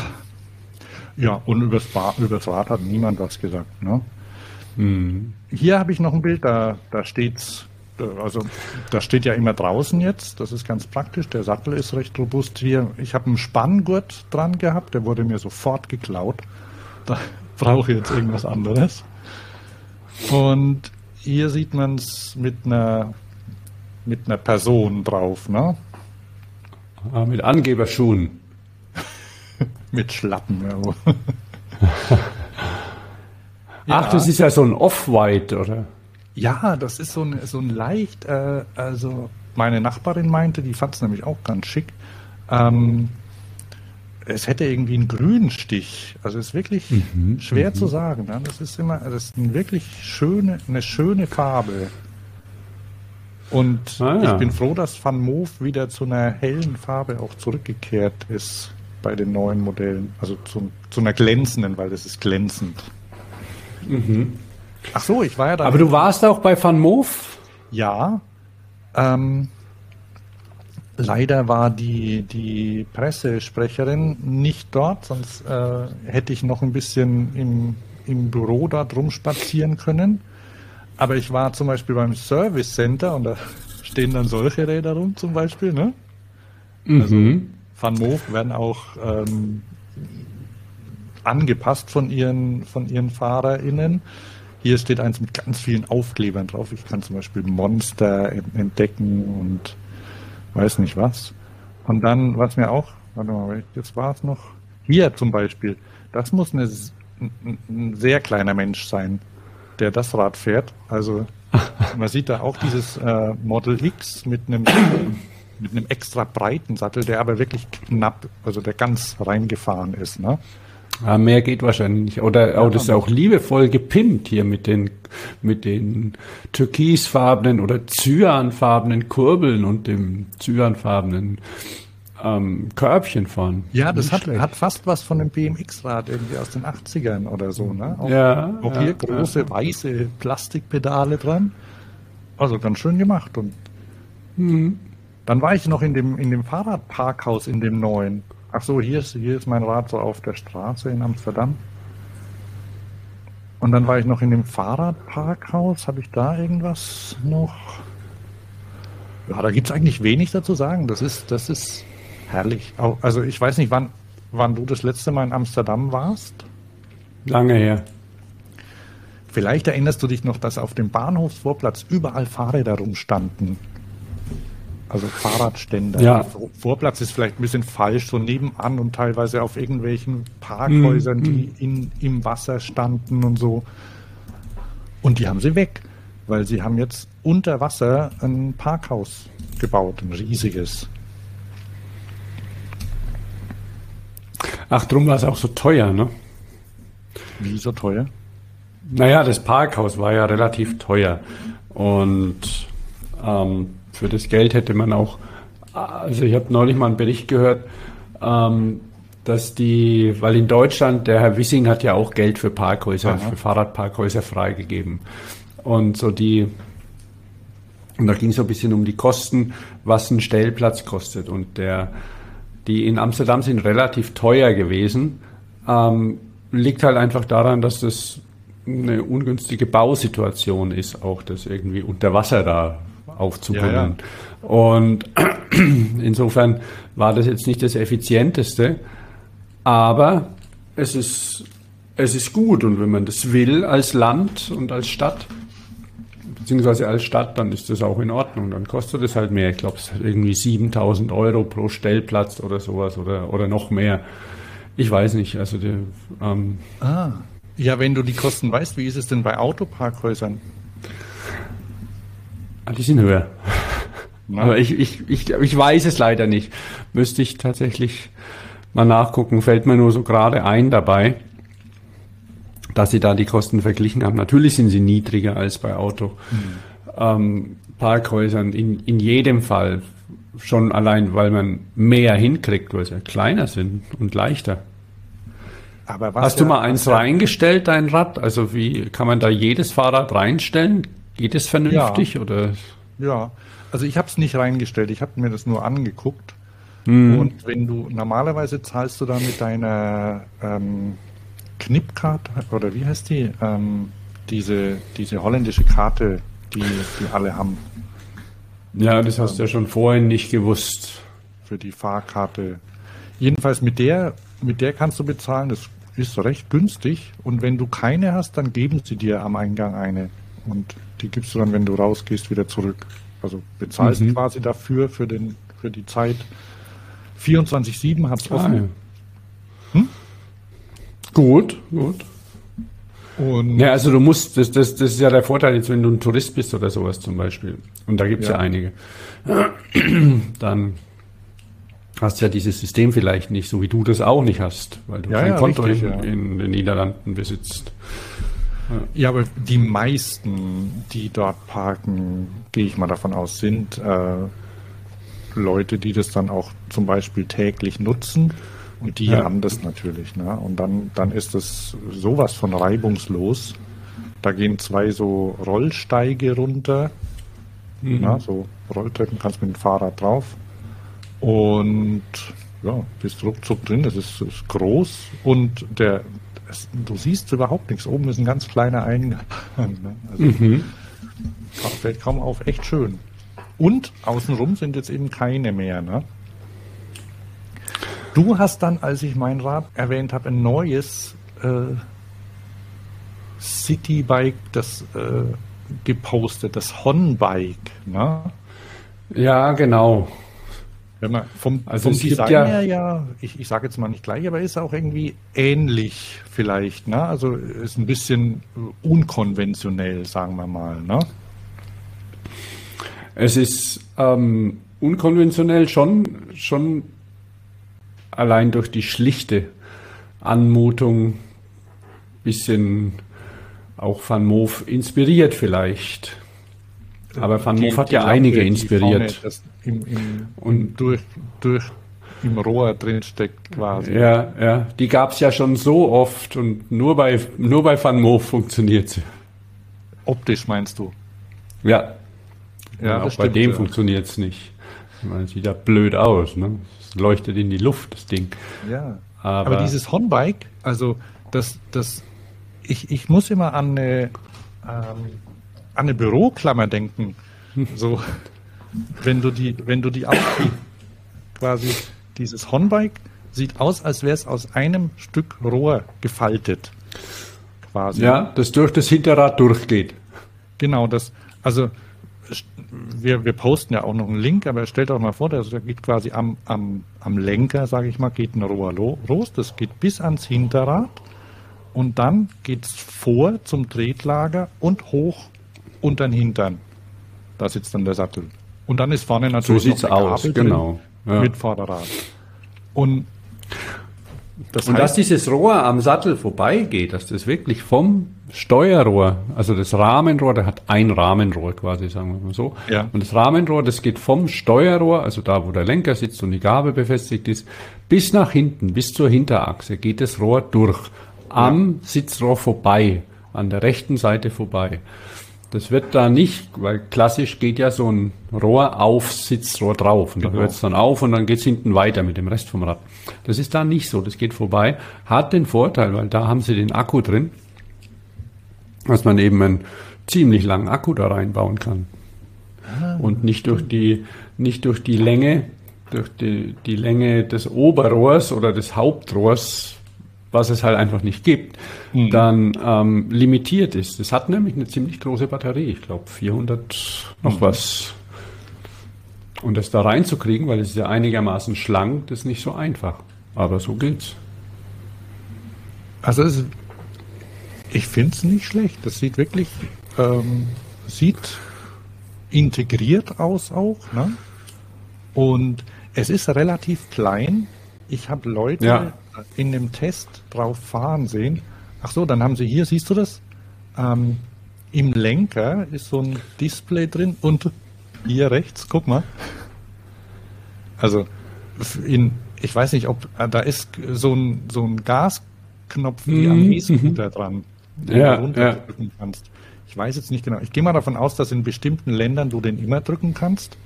Ja, und übers, Ba- übers Rad hat niemand was gesagt. Ne? Mhm. Hier habe ich noch ein Bild, da, da steht's, äh, also da steht ja immer draußen jetzt, das ist ganz praktisch, der Sattel ist recht robust hier. Ich habe einen Spanngurt dran gehabt, der wurde mir sofort geklaut. Da brauche ich jetzt irgendwas anderes. Und hier sieht man es mit einer mit einer Person drauf, ne? Ah, mit Angeberschuhen. Mit Schlappen. Ja. Ach, das ist ja so ein Off-White, oder? Ja, das ist so ein, so ein leicht, äh, also meine Nachbarin meinte, die fand es nämlich auch ganz schick. Ähm, es hätte irgendwie einen grünen Stich. Also es ist wirklich schwer zu sagen. Ne? Das ist immer, das ist eine wirklich schöne, eine schöne Farbe. Und Ah, ja. ich bin froh, dass Van Moof wieder zu einer hellen Farbe auch zurückgekehrt ist bei den neuen Modellen. Also zu, zu einer glänzenden, weil das ist glänzend. Ach so, ich war ja da. Aber du warst auch bei Van Moof? Ja. Ähm, leider war die, die Pressesprecherin nicht dort, sonst äh, hätte ich noch ein bisschen im, im Büro dort rumspazieren können. Aber ich war zum Beispiel beim Service Center und da stehen dann solche Räder rum zum Beispiel. Ne? Mhm. Van Moof werden auch ähm, angepasst von ihren, von ihren FahrerInnen. Hier steht eins mit ganz vielen Aufklebern drauf. Ich kann zum Beispiel Monster en- entdecken und weiß nicht was. Und dann, was mir auch, warte mal, jetzt war es noch, hier zum Beispiel, das muss eine, ein sehr kleiner Mensch sein, der das Rad fährt. Also man sieht da auch dieses äh, Model X mit einem mit einem extra breiten Sattel, der aber wirklich knapp, also der ganz reingefahren ist. Ne? Ja, mehr geht wahrscheinlich nicht. Oder oh, das ist auch liebevoll gepimpt hier mit den, mit den türkisfarbenen oder cyanfarbenen Kurbeln und dem cyanfarbenen ähm, Körbchen vorn. Ja, das hat, hat fast was von dem BMX-Rad irgendwie aus den 80ern oder so. Ne? Auch, Ja, auch ja, hier große weiße Plastikpedale dran. Also ganz schön gemacht. Und Mhm. dann war ich noch in dem, in dem Fahrradparkhaus in dem neuen. Ach so, hier ist, hier ist mein Rad so auf der Straße in Amsterdam. Und dann war ich noch in dem Fahrradparkhaus. Habe ich da irgendwas noch? Ja, da gibt's eigentlich wenig dazu sagen. Das ist, das ist herrlich. Also ich weiß nicht, wann, wann du das letzte Mal in Amsterdam warst. Lange her. Vielleicht erinnerst du dich noch, dass auf dem Bahnhofsvorplatz überall Fahrräder rumstanden. Also Fahrradständer. Ja. Vor- Vorplatz ist vielleicht ein bisschen falsch, so nebenan und teilweise auf irgendwelchen Parkhäusern, Mhm. die in, im Wasser standen und so. Und die haben sie weg, weil sie haben jetzt unter Wasser ein Parkhaus gebaut, ein riesiges. Ach, drum war es auch so teuer, ne? Wie so teuer? Naja, das Parkhaus war ja relativ teuer. Und ähm, für das Geld hätte man auch, also ich habe neulich mal einen Bericht gehört, ähm, dass die, weil in Deutschland, der Herr Wissing hat ja auch Geld für Parkhäuser, Aha. für Fahrradparkhäuser freigegeben. Und so die, und da ging es so ein bisschen um die Kosten, was ein Stellplatz kostet. Und der, die in Amsterdam sind relativ teuer gewesen. Ähm, liegt halt einfach daran, dass das eine ungünstige Bausituation ist, auch das irgendwie unter Wasser da aufzubuddeln. Und insofern war das jetzt nicht das effizienteste, aber es ist, es ist gut und wenn man das will als Land und als Stadt, beziehungsweise als Stadt, dann ist das auch in Ordnung. Dann kostet es halt mehr. Ich glaube, es ist irgendwie 7000 Euro pro Stellplatz oder sowas oder, oder noch mehr. Ich weiß nicht. Also, die, ähm, Ah. Ja, wenn du die Kosten weißt, wie ist es denn bei Autoparkhäusern? Die sind höher. Na? Aber ich, ich, ich, ich weiß es leider nicht. Müsste ich tatsächlich mal nachgucken. Fällt mir nur so gerade ein dabei, dass sie da die Kosten verglichen haben. Natürlich sind sie niedriger als bei Auto. Ähm, Parkhäusern in, in jedem Fall. Schon allein, weil man mehr hinkriegt, weil sie ja kleiner sind und leichter. Hast ja, du mal eins reingestellt, dein Rad? Also wie kann man da jedes Fahrrad reinstellen? Geht es vernünftig ja. oder? Ja, also ich habe es nicht reingestellt, ich habe mir das nur angeguckt. Mhm. Und wenn du normalerweise zahlst du da mit deiner ähm, Knippkarte oder wie heißt die? Ähm, diese, diese holländische Karte, die, die alle haben. Ja, das hast du ja schon vorhin nicht gewusst. Für die Fahrkarte. Jedenfalls mit der, mit der kannst du bezahlen, das ist recht günstig. Und wenn du keine hast, dann geben sie dir am Eingang eine. Und die gibst du dann, wenn du rausgehst, wieder zurück. Also bezahlst mhm. quasi dafür, für, den, für die Zeit. 24-7 hat es offen. Ah, ja. hm? Gut, gut. Und ja, also du musst, das, das, das ist ja der Vorteil jetzt, wenn du ein Tourist bist oder sowas zum Beispiel. Und da gibt es ja. ja einige. Dann hast du ja dieses System vielleicht nicht, so wie du das auch nicht hast, weil du ja, kein Konto richtig, in, in, den Niederlanden besitzt. Ja. aber die meisten, die dort parken, gehe ich mal davon aus, sind äh, Leute, die das dann auch zum Beispiel täglich nutzen und die ja. haben das natürlich. Ne? Und dann, dann ist es sowas von reibungslos. Da gehen zwei so Rollsteige runter. Mhm. Na, so Rolltreppen kannst mit dem Fahrrad drauf. Und ja, bist ruckzuck drin. Das ist, ist groß und der, es, du siehst überhaupt nichts. Oben ist ein ganz kleiner Eingang. Ne? Also, mhm. Fällt kaum auf. Echt schön. Und außenrum sind jetzt eben keine mehr. Ne? Du hast dann, als ich mein Rad erwähnt habe, ein neues äh, Citybike, das äh, gepostet, das Honbike, ne? Ja, genau. Wenn man vom, also vom Design ja, her ja, ich, ich sage jetzt mal nicht gleich, aber ist auch irgendwie ähnlich vielleicht, ne? Also ist ein bisschen unkonventionell, sagen wir mal, ne? Es ist ähm, unkonventionell schon, schon allein durch die schlichte Anmutung bisschen auch Van Moof inspiriert vielleicht. Aber Van Moof hat ja einige inspiriert. Vorne, im, im, und durch, durch im Rohr drin steckt quasi. Ja, ja, die gab es ja schon so oft und nur bei, nur bei Van Moof funktioniert sie. Optisch meinst du? Ja. Ja, auch bei dem ja. funktioniert es nicht. Ich meine, sieht ja blöd aus, ne? leuchtet in die Luft, das Ding. Ja. Aber, Aber dieses Honbike, also das, das, ich, ich muss immer an eine, ähm, an eine Büroklammer denken. So, wenn du die, wenn du die aufziehst, quasi dieses Honbike sieht aus, als wäre es aus einem Stück Rohr gefaltet. Quasi. Ja, das durch das Hinterrad durchgeht. Genau, das, also wir, wir posten ja auch noch einen Link, aber stellt euch mal vor, da geht quasi am, am, am Lenker, sage ich mal, geht ein Rohr los. Das geht bis ans Hinterrad und dann geht es vor zum Tretlager und hoch unter den Hintern. Da sitzt dann der Sattel. Und dann ist vorne natürlich so sieht's noch aus, genau. Ja. mit Vorderrad. Und das und heißt, dass dieses Rohr am Sattel vorbeigeht, dass das wirklich vom Steuerrohr, also das Rahmenrohr, der hat ein Rahmenrohr quasi, sagen wir mal so. Ja. Und das Rahmenrohr, das geht vom Steuerrohr, also da, wo der Lenker sitzt und die Gabel befestigt ist, bis nach hinten, bis zur Hinterachse, geht das Rohr durch, am ja. Sitzrohr vorbei, an der rechten Seite vorbei. Das wird da nicht, weil klassisch geht ja so ein Rohr auf Sitzrohr drauf und da genau. hört es dann auf und dann geht es hinten weiter mit dem Rest vom Rad. Das ist da nicht so, das geht vorbei. Hat den Vorteil, weil da haben sie den Akku drin, dass man eben einen ziemlich langen Akku da reinbauen kann. Ah. Und nicht durch die, nicht durch die Länge, durch die, die Länge des Oberrohrs oder des Hauptrohrs was es halt einfach nicht gibt, mhm. dann ähm, limitiert ist. Es hat nämlich eine ziemlich große Batterie, ich glaube 400 noch mhm. was. Und das da reinzukriegen, weil es ist ja einigermaßen schlank, das ist nicht so einfach. Aber so geht's. Also es, ich finde es nicht schlecht. Das sieht wirklich, ähm, sieht integriert aus auch. Ne? Und es ist relativ klein. Ich habe Leute ja in dem Test drauf fahren sehen. Ach so, dann haben sie hier, siehst du das? Ähm, Im Lenker ist so ein Display drin und hier rechts, guck mal. Also in, ich weiß nicht, ob äh, da ist so ein, so ein Gas, Startknopf wie am Mhm, E-Scooter dran, den Ja, du runterdrücken kannst. Ich weiß jetzt nicht genau. Ich gehe mal davon aus, dass in bestimmten Ländern du den immer drücken kannst.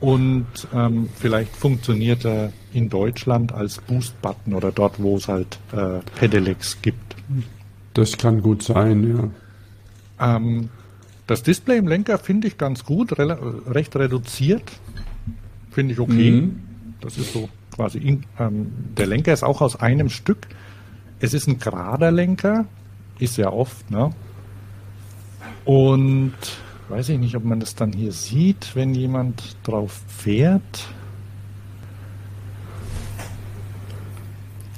Und ähm, vielleicht funktioniert er in Deutschland als Boost-Button oder dort, wo es halt äh, Pedelecs gibt. Das kann gut sein, ja. Ähm, das Display im Lenker finde ich ganz gut, rela- recht reduziert. Finde ich okay. Mhm. Das ist so quasi, in, ähm, der Lenker ist auch aus einem Stück. Es ist ein gerader Lenker, ist ja oft, ne? Und weiß ich nicht, ob man das dann hier sieht, wenn jemand drauf fährt.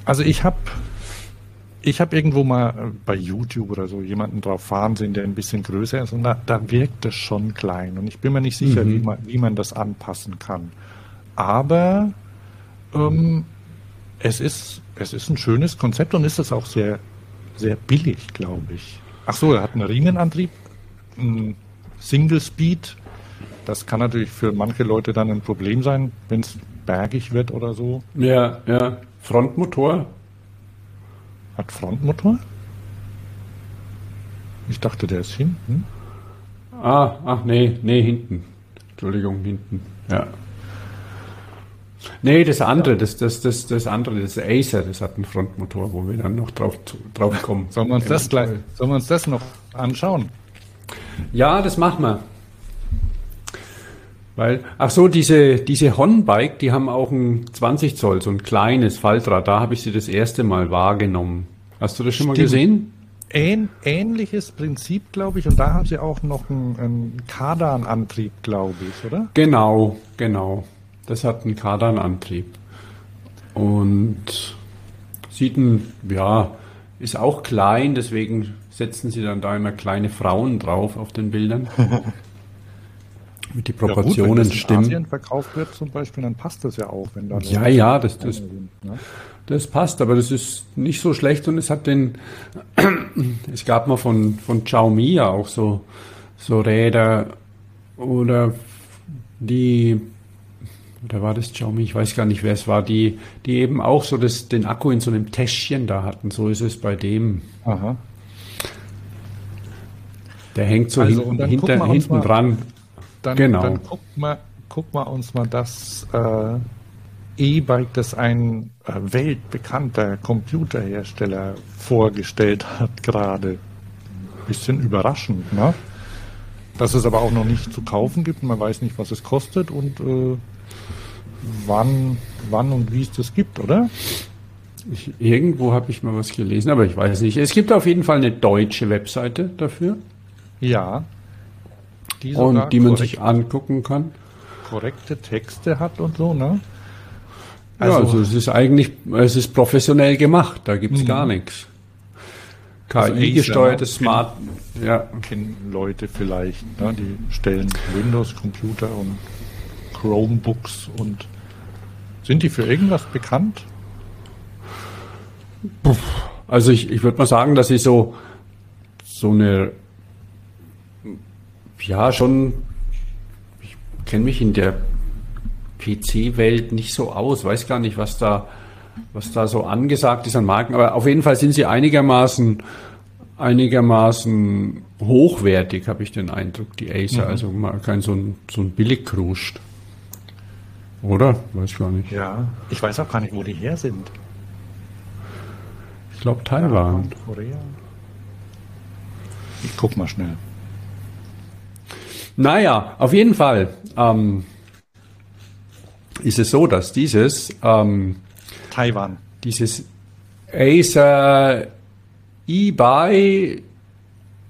Also ich habe ich habe irgendwo mal äh, bei YouTube oder so jemanden drauf fahren sehen, der ein bisschen größer ist und da, da wirkt es schon klein und ich bin mir nicht sicher, Mhm. wie, man, wie man das anpassen kann. Aber ähm, es ist es ist ein schönes Konzept und ist es auch sehr sehr billig, glaube ich. Ach so, er hat einen Riemenantrieb, ein Single Speed. Das kann natürlich für manche Leute dann ein Problem sein, wenn es bergig wird oder so. Ja, ja. Frontmotor? Hat Frontmotor? Ich dachte, der ist hinten. Ah, ach nee, nee, hinten. Entschuldigung, hinten. Ja. Nee, das andere, das, das, das, das andere, das Acer, das hat einen Frontmotor, wo wir dann noch drauf, drauf kommen. Sollen wir uns das gleich, sollen wir uns das noch anschauen? Ja, das machen wir. Weil, ach so, diese, diese Honbike, die haben auch ein 20 Zoll, so ein kleines Faltrad. Da habe ich sie das erste Mal wahrgenommen. Hast du das schon mal Stimmt. gesehen? Ähn, ähnliches Prinzip, glaube ich, und da haben sie auch noch einen, einen Kardanantrieb, glaube ich, oder? Genau, genau. Das hat einen Kardanantrieb. Und sieht ein, ja, ist auch klein, deswegen setzen sie dann da immer kleine Frauen drauf auf den Bildern. Mit die Ja, gut, wenn Proportionen das stimmen. Asien verkauft wird zum Beispiel, dann passt das ja auch, wenn da Ja, ja, das, das, sind, ne? Das passt, aber das ist nicht so schlecht und es hat den, es gab mal von, von Xiaomi ja auch so, so Räder oder die, oder war das Xiaomi, ich weiß gar nicht, wer es war, die, die eben auch so das, den Akku in so einem Täschchen da hatten. So ist es bei dem. Aha. Der hängt so Also, hin- und dann hinter, gucken wir uns hinten mal- dran. Dann, Genau. dann guck mal, guck mal uns mal das äh, E-Bike, das ein äh, weltbekannter Computerhersteller vorgestellt hat gerade. Bisschen überraschend, ne? Dass es aber auch noch nicht zu kaufen gibt, man weiß nicht, was es kostet und äh, wann, wann und wie es das gibt, oder? Ich, irgendwo habe ich mal was gelesen, aber ich weiß nicht. Es gibt auf jeden Fall eine deutsche Webseite dafür Ja. Die und die man sich angucken kann. korrekte Texte hat und so, ne? Also, Also- ja, also es ist eigentlich, es ist professionell gemacht, da gibt's gar nichts. Also KI-gesteuertes Acer, Smart, ja, kennen Leute vielleicht, ne? die stellen Windows-Computer und Chromebooks und sind die für irgendwas bekannt? also ich, ich würde mal sagen, dass sie so, so eine, ja, schon, ich kenne mich in der PC-Welt nicht so aus, weiß gar nicht, was da, was da so angesagt ist an Marken, aber auf jeden Fall sind sie einigermaßen, einigermaßen hochwertig, habe ich den Eindruck, die Acer, also mal kein so ein, so ein Billigkruscht. Oder? Weiß gar nicht. Ja. Ich weiß auch gar nicht, wo die her sind. Ich glaube Taiwan. Korea? Ich guck mal schnell. Naja, auf jeden Fall ähm, ist es so, dass dieses, ähm, Taiwan. dieses Acer E-Buy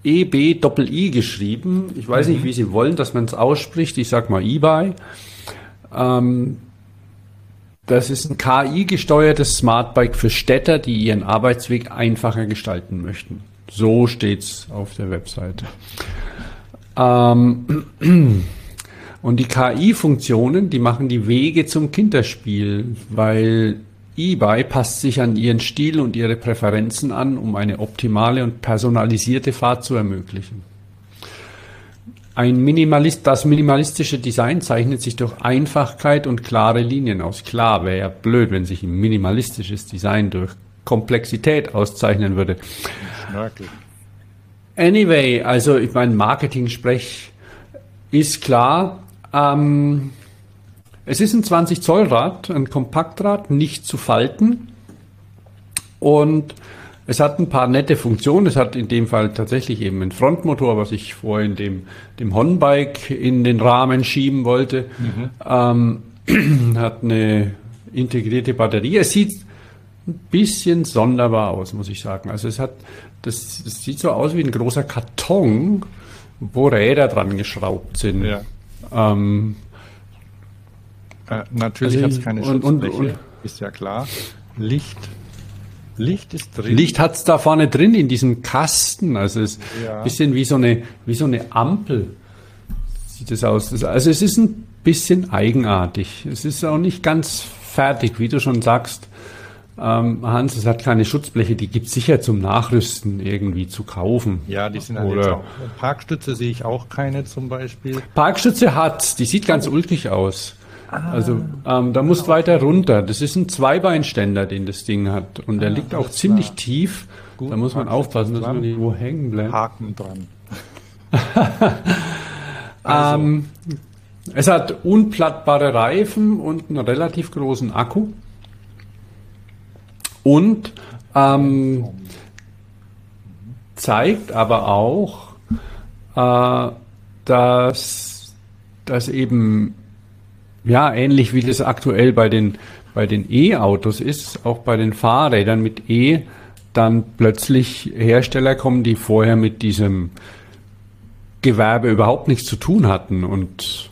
EB Doppel I geschrieben. Ich weiß nicht, wie Sie wollen, dass man es ausspricht. Ich sag mal E-Buy. Ähm, das ist ein KI-gesteuertes Smartbike für Städter, die ihren Arbeitsweg einfacher gestalten möchten. So steht's auf der Webseite. Ähm, und die KI-Funktionen, die machen die Wege zum Kinderspiel, weil eBay passt sich an ihren Stil und ihre Präferenzen an, um eine optimale und personalisierte Fahrt zu ermöglichen. Ein Minimalist, das minimalistische Design zeichnet sich durch Einfachkeit und klare Linien aus. Klar, wäre ja blöd, wenn sich ein minimalistisches Design durch Komplexität auszeichnen würde. Schnörkel. Anyway, also ich meine, Marketing-Sprech ist klar. Ähm, es ist ein 20 Zoll Rad, ein Kompaktrad, nicht zu falten. Und es hat ein paar nette Funktionen. Es hat in dem Fall tatsächlich eben einen Frontmotor, was ich vorhin dem, dem Honbike in den Rahmen schieben wollte. Mhm. Ähm, hat eine integrierte Batterie. Es sieht ein bisschen sonderbar aus, muss ich sagen. Also es hat, das, das sieht so aus wie ein großer Karton, wo Räder dran geschraubt sind. Ja. Ähm, äh, natürlich also, hat es keine und, Schutzfläche, und, und, ist ja klar. Licht Licht ist drin. Licht hat es da vorne drin in diesem Kasten. Also es ist ja. ein bisschen wie so eine, wie so eine Ampel. Sieht es aus. Also es ist ein bisschen eigenartig. Es ist auch nicht ganz fertig, wie du schon sagst. Ähm, Hans, es hat keine Schutzbleche, die gibt es sicher zum Nachrüsten irgendwie zu kaufen. Ja, die sind halt Oder auch. Parkstütze sehe ich auch keine zum Beispiel. Parkstütze hat, die sieht ganz ulkig aus. Ah, also ähm, da musst weiter runter. Das ist ein Zweibeinständer, den das Ding hat. Und der ah, liegt auch ziemlich tief. Gut, da muss man aufpassen, dass man nicht wo hängen bleibt. Haken dran. also. ähm, es hat unplattbare Reifen und einen relativ großen Akku. Und ähm, zeigt aber auch, äh, dass, dass eben ja, ähnlich wie das aktuell bei den, bei den E-Autos ist, auch bei den Fahrrädern mit E, dann plötzlich Hersteller kommen, die vorher mit diesem Gewerbe überhaupt nichts zu tun hatten und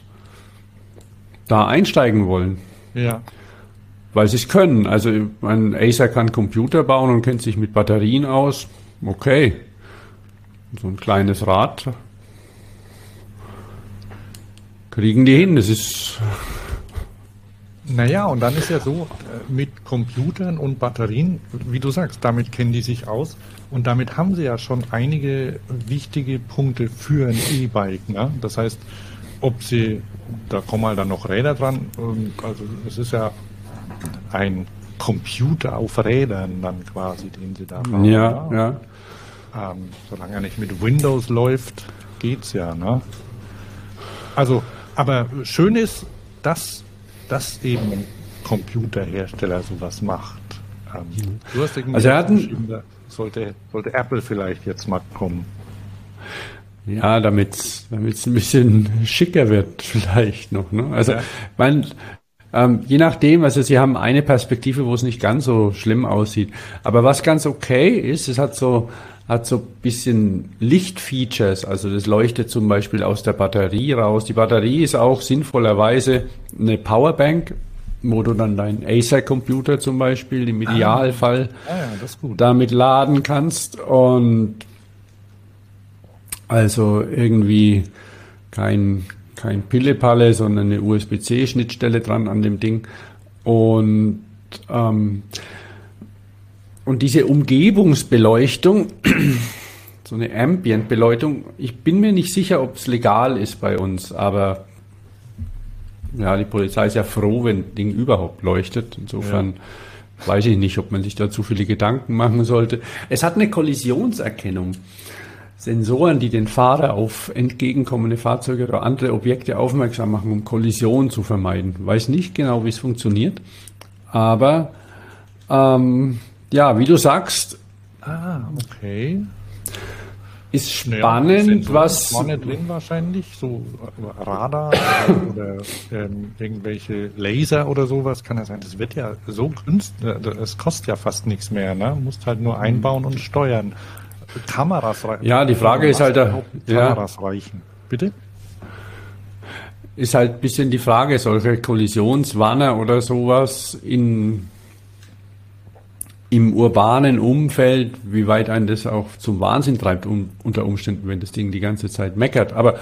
da einsteigen wollen. Ja. Weil sie es können. Also ein Acer kann Computer bauen und kennt sich mit Batterien aus. Okay. So ein kleines Rad kriegen die hin. Das ist naja, und dann ist ja so, äh, mit Computern und Batterien, wie du sagst, damit kennen die sich aus und damit haben sie ja schon einige wichtige Punkte für ein E-Bike. Ne? Das heißt, ob sie, da kommen halt dann noch Räder dran, also es ist ja ein Computer auf Rädern dann quasi, den sie da haben. Ja, ja. Ähm, solange er nicht mit Windows läuft, geht's ja. Ne? Also, aber schön ist, dass dass eben Computerhersteller sowas macht. Ähm, du hast irgendwie also er hatten, sollte, sollte Apple vielleicht jetzt mal kommen. Ja, damit es ein bisschen schicker wird vielleicht noch. Ne? Also ja. mein, ähm, je nachdem, also sie haben eine Perspektive, wo es nicht ganz so schlimm aussieht. Aber was ganz okay ist, es hat so hat so bisschen Lichtfeatures, also das leuchtet zum Beispiel aus der Batterie raus. Die Batterie ist auch sinnvollerweise eine Powerbank, wo du dann deinen Acer-Computer zum Beispiel im Idealfall ah, ja, damit laden kannst und also irgendwie kein, kein Pillepalle, sondern eine USB-C-Schnittstelle dran an dem Ding und ähm, und diese Umgebungsbeleuchtung, so eine Ambient-Beleuchtung, ich bin mir nicht sicher, ob es legal ist bei uns, aber ja, die Polizei ist ja froh, wenn das Ding überhaupt leuchtet. Insofern ja. weiß ich nicht, ob man sich da zu viele Gedanken machen sollte. Es hat eine Kollisionserkennung. Sensoren, die den Fahrer auf entgegenkommende Fahrzeuge oder andere Objekte aufmerksam machen, um Kollision zu vermeiden. Weiß nicht genau, wie es funktioniert, aber ähm, ja, wie du sagst. Ah, okay. Ist spannend, ja, was. Vorne drin wahrscheinlich, so Radar oder ähm, irgendwelche Laser oder sowas kann ja sein. Das wird ja so günstig, es kostet ja fast nichts mehr, ne? Musst halt nur einbauen und steuern. Kameras reichen. Ja, die Frage ist halt, da, Kameras ja. reichen. Bitte? Ist halt ein bisschen die Frage, solche Kollisionswanner oder sowas in im urbanen Umfeld, wie weit einen das auch zum Wahnsinn treibt, um, unter Umständen, wenn das Ding die ganze Zeit meckert. Aber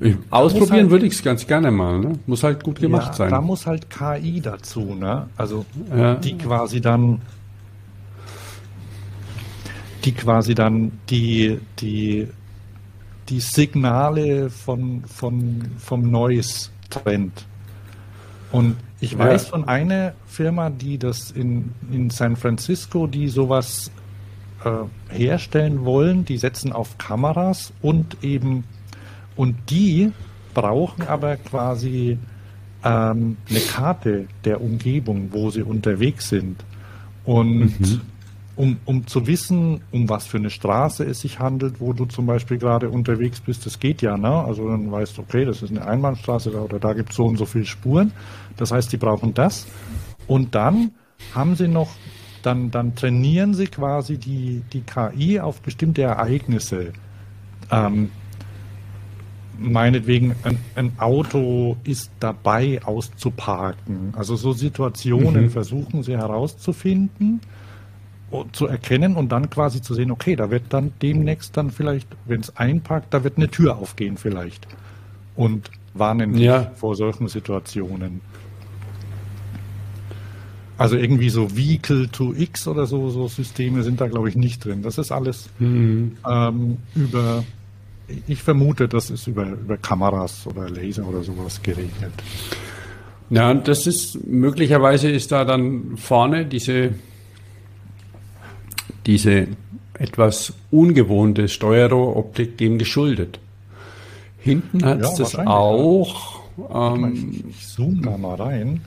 äh, ausprobieren halt, würde ich es ganz gerne mal. Ne? Muss halt gut gemacht ja, sein. Da muss halt KI dazu, ne? Also ja. die quasi dann die quasi dann die, die, die Signale von, von, vom Noise trennt. Und ich weiß von einer Firma, die das in, in San Francisco, die sowas äh, herstellen wollen, die setzen auf Kameras und eben, und die brauchen aber quasi ähm, eine Karte der Umgebung, wo sie unterwegs sind. Und mhm. Um, um zu wissen, um was für eine Straße es sich handelt, wo du zum Beispiel gerade unterwegs bist, das geht ja, ne? Also dann weißt du, okay, das ist eine Einbahnstraße oder da gibt es so und so viele Spuren. Das heißt, die brauchen das. Und dann haben sie noch, dann, dann trainieren sie quasi die, die KI auf bestimmte Ereignisse. Ähm, meinetwegen ein, ein, Auto ist dabei auszuparken. Also so Situationen mhm. versuchen sie herauszufinden, zu erkennen und dann quasi zu sehen, okay, da wird dann demnächst dann vielleicht, wenn es einparkt, da wird eine Tür aufgehen vielleicht. Und warnen ja. vor solchen Situationen. Also irgendwie so Vehicle to X oder so, so Systeme sind da, glaube ich, nicht drin. Das ist alles mhm. ähm, über, ich vermute, das ist über, über Kameras oder Laser oder sowas geregelt. Ja, das ist möglicherweise ist da dann vorne diese, diese etwas ungewohnte Steuerrohroptik dem geschuldet. Hinten hat es ja, das auch. Ähm, ich, ich zoome da mal rein.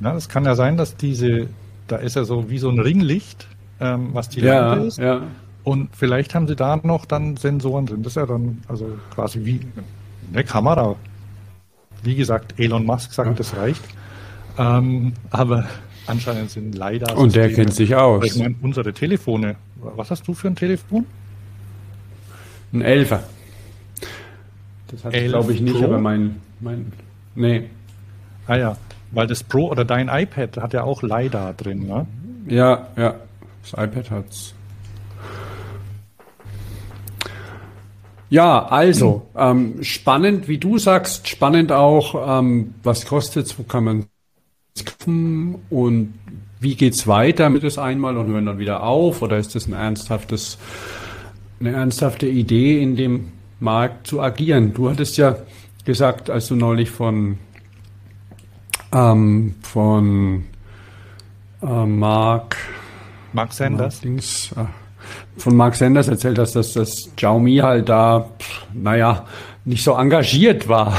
Na, es kann ja sein, dass diese, da ist ja so wie so ein Ringlicht, ähm, was die ja, Lampe ist. Ja. Und vielleicht haben sie da noch dann Sensoren drin. Das ist ja dann also quasi wie eine Kamera. Wie gesagt, Elon Musk sagt, ja. das reicht. Ähm, aber anscheinend sind leider. Und der kennt sich aus. Ich meine, unsere Telefone. Was hast du für ein Telefon? Ein Elfer. Das hat glaube ich nicht, Pro? aber mein, mein. Nee. Ah ja. Weil das Pro oder dein iPad hat ja auch LiDAR drin, ne? Ja, ja. Das iPad hat's. Ja, also ähm, spannend, wie du sagst, spannend auch, ähm, was kostet's, wo kann man es und wie geht's weiter mit es einmal und hören dann wieder auf oder ist das ein ernsthaftes, eine ernsthafte Idee in dem Markt zu agieren? Du hattest ja gesagt, als du neulich von ähm, von äh, Mark, Mark Sanders. Dings, äh, von Mark Sanders erzählt hast, dass das Xiaomi halt da, pff, naja, nicht so engagiert war.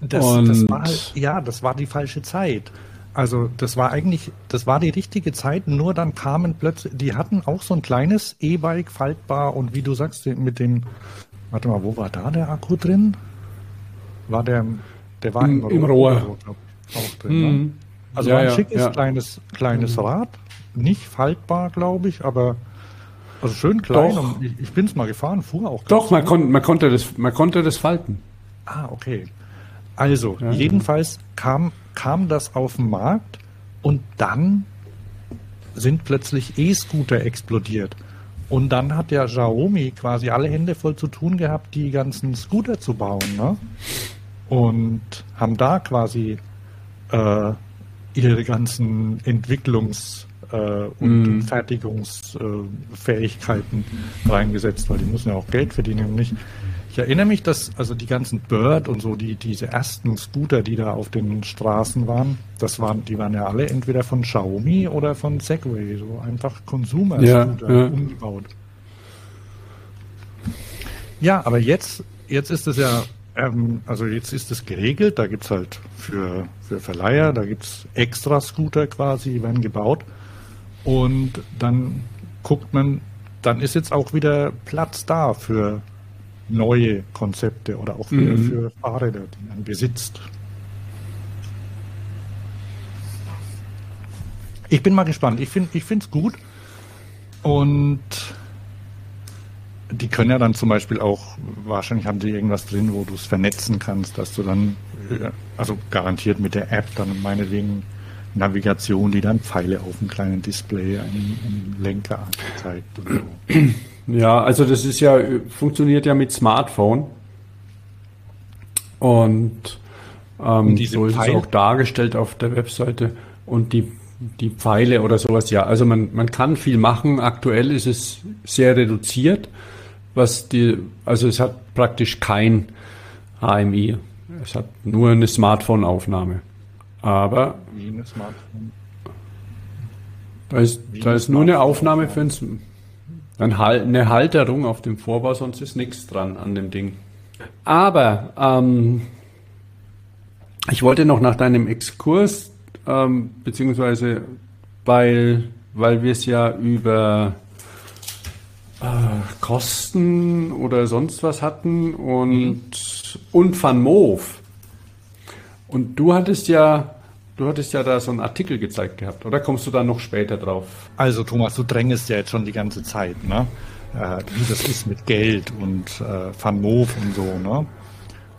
Das, das war halt, ja, das war die falsche Zeit. Also das war eigentlich, das war die richtige Zeit, nur dann kamen plötzlich, die hatten auch so ein kleines E-Bike faltbar und wie du sagst, mit dem, warte mal, wo war da der Akku drin? War der, der war im, im Rohr. Rohr auch drin. Ne? Mhm. Also ja, ein schickes ja. kleines, kleines mhm. Rad, nicht faltbar, glaube ich, aber also schön klein. Ich, ich bin es mal gefahren, fuhr auch. Doch, man, kon man, konnte das, man konnte das falten. Ah, okay. Also, jedenfalls kam, kam das auf den Markt und dann sind plötzlich E-Scooter explodiert. Und dann hat ja Xiaomi quasi alle Hände voll zu tun gehabt, die ganzen Scooter zu bauen. Ne? Und haben da quasi äh, ihre ganzen Entwicklungs- äh, und mm. Fertigungsfähigkeiten äh, reingesetzt, weil die müssen ja auch Geld verdienen nicht. Ich erinnere mich, dass also die ganzen Bird und so, die, diese ersten Scooter, die da auf den Straßen waren, das waren, die waren ja alle entweder von Xiaomi oder von Segway, so einfach Consumer-Scooter ja, ja. umgebaut. Ja, aber jetzt, jetzt ist es ja ähm, also jetzt ist es geregelt, da gibt es halt für, für Verleiher, da gibt es extra Scooter quasi, die werden gebaut. Und dann guckt man, dann ist jetzt auch wieder Platz da für neue Konzepte oder auch für, mhm. für Fahrräder, die man besitzt. Ich bin mal gespannt. Ich finde es gut. Und die können ja dann zum Beispiel auch, wahrscheinlich haben die irgendwas drin, wo du es vernetzen kannst, dass du dann, äh, also garantiert mit der App dann meinetwegen Navigation, die dann Pfeile auf dem kleinen Display, einen, einen Lenker anzeigt. So. Ja, also das ist ja, funktioniert ja mit Smartphone. Und, ähm, und so ist Pfeil? es auch dargestellt auf der Webseite. Und die, die Pfeile oder sowas, ja. Also man, man kann viel machen. Aktuell ist es sehr reduziert was die, also es hat praktisch kein HMI. Es hat nur eine Smartphone-Aufnahme. Aber Wie ein Smartphone. da ist, da ist nur eine Smartphone. Aufnahme für ein, Hal- eine Halterung auf dem Vorbau, sonst ist nichts dran an dem Ding. Aber ähm, ich wollte noch nach deinem Exkurs, ähm, beziehungsweise weil, weil wir es ja über äh, Kosten oder sonst was hatten und, und Van Moof. Und du hattest ja, du hattest ja da so einen Artikel gezeigt gehabt, oder kommst du da noch später drauf? Also Thomas, du drängest ja jetzt schon die ganze Zeit, ne? Äh, wie das ist mit Geld und äh, Van Moof und so, ne?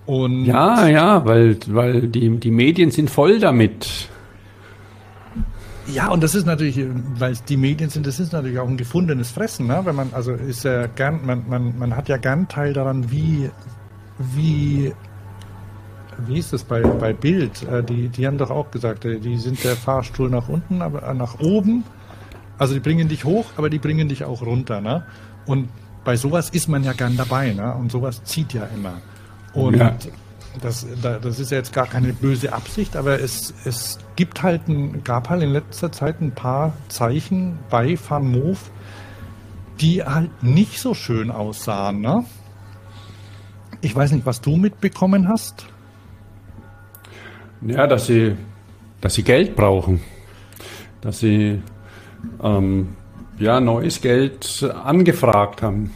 Und Ja, ja, weil, weil die, die Medien sind voll damit. Ja, und das ist natürlich, weil es die Medien sind, das ist natürlich auch ein gefundenes Fressen, ne? Wenn man, also ist ja gern, man, man, man hat ja gern Teil daran, wie, wie, wie ist das bei, bei Bild? Äh, Die, die haben doch auch gesagt, äh, die sind der Fahrstuhl nach unten, aber äh, nach oben. Also die bringen dich hoch, aber die bringen dich auch runter, ne? Und bei sowas ist man ja gern dabei, ne? Und sowas zieht ja immer. Und Ja. das, da- das ist ja jetzt gar keine böse Absicht, aber es, es gibt halt ein, gab halt in letzter Zeit ein paar Zeichen bei Van Moof, die halt nicht so schön aussahen, ne? Ich weiß nicht, was du mitbekommen hast. Ja, dass sie, dass sie Geld brauchen. Dass sie ähm, ja, neues Geld angefragt haben.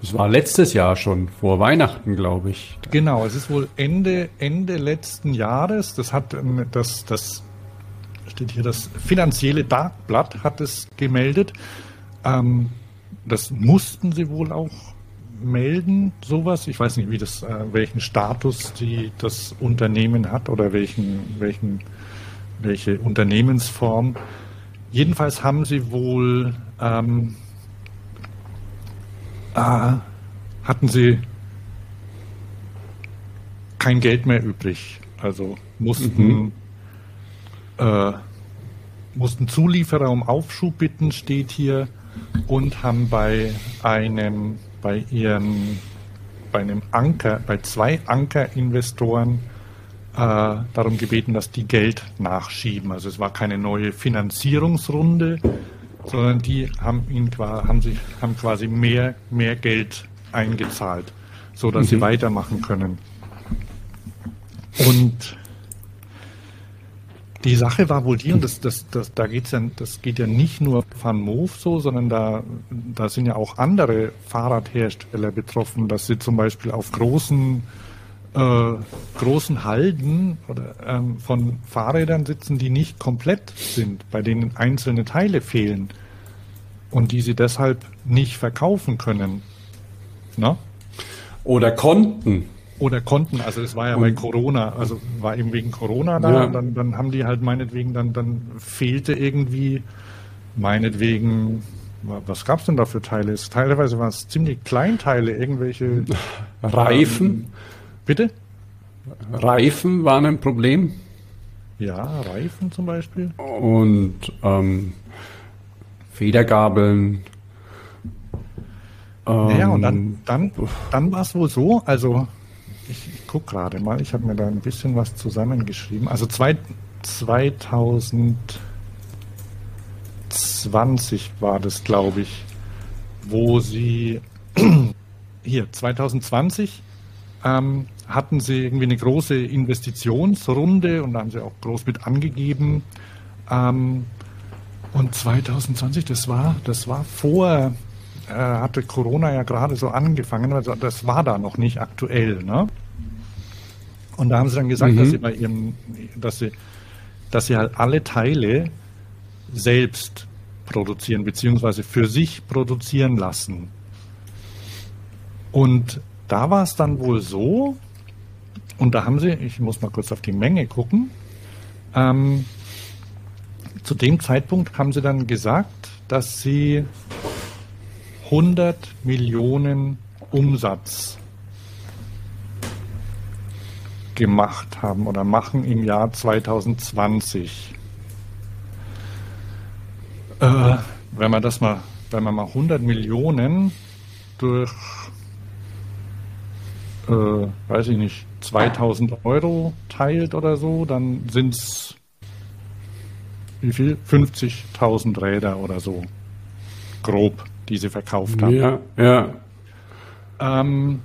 Das war letztes Jahr schon, vor Weihnachten, glaube ich. Genau, es ist wohl Ende, Ende letzten Jahres. Das hat ähm, das, das steht hier, das finanzielle Darkblatt hat es gemeldet. Ähm, das mussten sie wohl auch melden, sowas. Ich weiß nicht, wie das, äh, welchen Status die, das Unternehmen hat oder welchen, welchen, welche Unternehmensform. Jedenfalls haben sie wohl ähm, äh, hatten sie kein Geld mehr übrig. Also mussten, äh, mussten Zulieferer um Aufschub bitten, steht hier, und haben bei einem, bei ihren, bei einem Anker, bei zwei Ankerinvestoren äh, darum gebeten, dass die Geld nachschieben. Also es war keine neue Finanzierungsrunde, sondern die haben ihn haben sich haben quasi mehr mehr Geld eingezahlt, so dass sie weitermachen können. Und die Sache war wohl die, und das, das, das, da geht's ja, das geht ja nicht nur Van Moof so, sondern da, da sind ja auch andere Fahrradhersteller betroffen, dass sie zum Beispiel auf großen, äh, großen Halden oder, ähm, von Fahrrädern sitzen, die nicht komplett sind, bei denen einzelne Teile fehlen und die sie deshalb nicht verkaufen können. Ne? Oder konnten. Oder konnten, also es war ja bei Corona, also war eben wegen Corona da, Ja. und dann, dann haben die halt meinetwegen, dann, dann fehlte irgendwie, meinetwegen, wa- was gab's denn da für Teile? Es- Teilweise waren es ziemlich Kleinteile, irgendwelche, Reifen. bitte? Reifen waren ein Problem. Ja, Reifen zum Beispiel. Und ähm, Federgabeln. Ja, und dann, Ähm, dann, dann war es wohl so, also ich, ich gucke gerade mal, ich habe mir da ein bisschen was zusammengeschrieben. Also zwei, 2020 war das, glaube ich, wo sie hier 2020 ähm, hatten sie irgendwie eine große Investitionsrunde und da haben sie auch groß mit angegeben. Ähm, und 2020, das war, das war vor, äh, hatte Corona ja gerade so angefangen, also das war da noch nicht aktuell, ne? Und da haben sie dann gesagt, Mhm. dass sie bei ihrem, dass sie, dass sie halt alle Teile selbst produzieren, beziehungsweise für sich produzieren lassen. Und da war es dann wohl so, und da haben sie, ich muss mal kurz auf die Menge gucken, ähm, zu dem Zeitpunkt haben sie dann gesagt, dass sie 100 Millionen Umsatz gemacht haben oder machen im Jahr 2020. Äh, wenn man das mal, wenn man mal 100 Millionen durch äh, weiß ich nicht, 2000 Euro teilt oder so, dann sind es wie viel? 50.000 Räder oder so. Grob, die sie verkauft haben. Ja, ja. Ähm,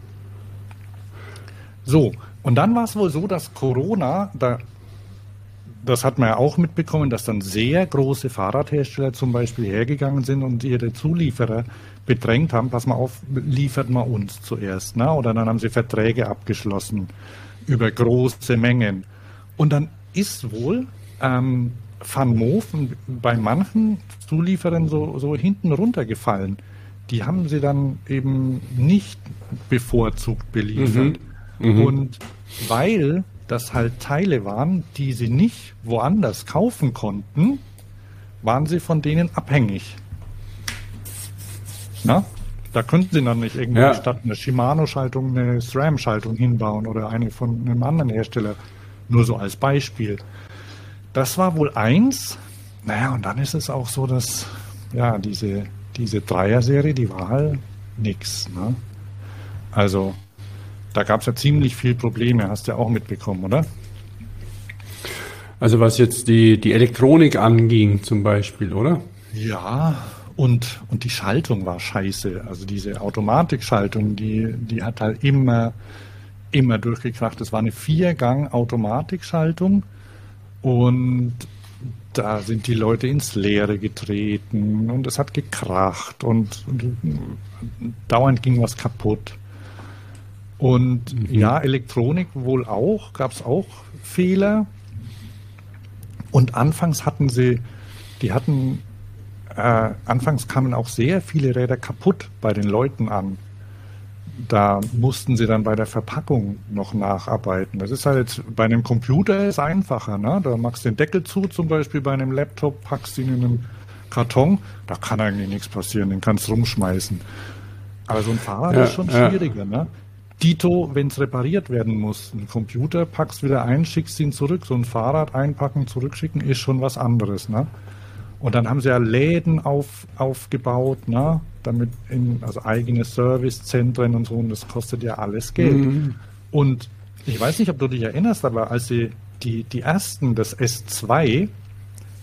so, und dann war es wohl so, dass Corona, da, das hat man ja auch mitbekommen, dass dann sehr große Fahrradhersteller zum Beispiel hergegangen sind und ihre Zulieferer bedrängt haben, pass mal auf, liefert mal uns zuerst. Ne? Oder dann haben sie Verträge abgeschlossen über große Mengen. Und dann ist wohl ähm, Van Moof bei manchen Zulieferern so, so hinten runtergefallen. Die haben sie dann eben nicht bevorzugt beliefert. Mhm. Mhm. Und weil das halt Teile waren, die sie nicht woanders kaufen konnten, waren sie von denen abhängig. Na? Da könnten sie dann nicht irgendwie ja. statt einer Shimano-Schaltung eine SRAM-Schaltung hinbauen oder eine von einem anderen Hersteller. Nur so als Beispiel. Das war wohl eins. Naja, und dann ist es auch so, dass ja, diese, diese Dreier-Serie, die war halt nix. Ne? Also, da gab es ja ziemlich viel Probleme, hast du ja auch mitbekommen, oder? Also was jetzt die, die Elektronik anging zum Beispiel, oder? Ja, und, und die Schaltung war scheiße. Also diese Automatikschaltung, die, die hat halt immer, immer durchgekracht. Das war eine Viergang-Automatikschaltung und da sind die Leute ins Leere getreten und es hat gekracht und, und dauernd ging was kaputt. Und mhm. ja, Elektronik wohl auch, gab es auch Fehler. Und anfangs hatten sie, die hatten, äh, anfangs kamen auch sehr viele Räder kaputt bei den Leuten an da mussten sie dann bei der Verpackung noch nacharbeiten. Das ist halt jetzt, bei einem Computer ist einfacher, ne? Da machst du den Deckel zu, zum Beispiel bei einem Laptop, packst ihn in einen Karton, da kann eigentlich nichts passieren, den kannst du rumschmeißen. Aber so ein Fahrrad ja, ist schon schwieriger, ja. ne? Dito, wenn es repariert werden muss, ein Computer packst wieder ein, schickst ihn zurück. So ein Fahrrad einpacken, zurückschicken ist schon was anderes, ne? Und dann haben sie ja Läden auf, aufgebaut, ne? damit in, also eigene Servicezentren und so, und das kostet ja alles Geld. Mhm. Und ich weiß nicht, ob du dich erinnerst, aber als sie die, die ersten, das S2,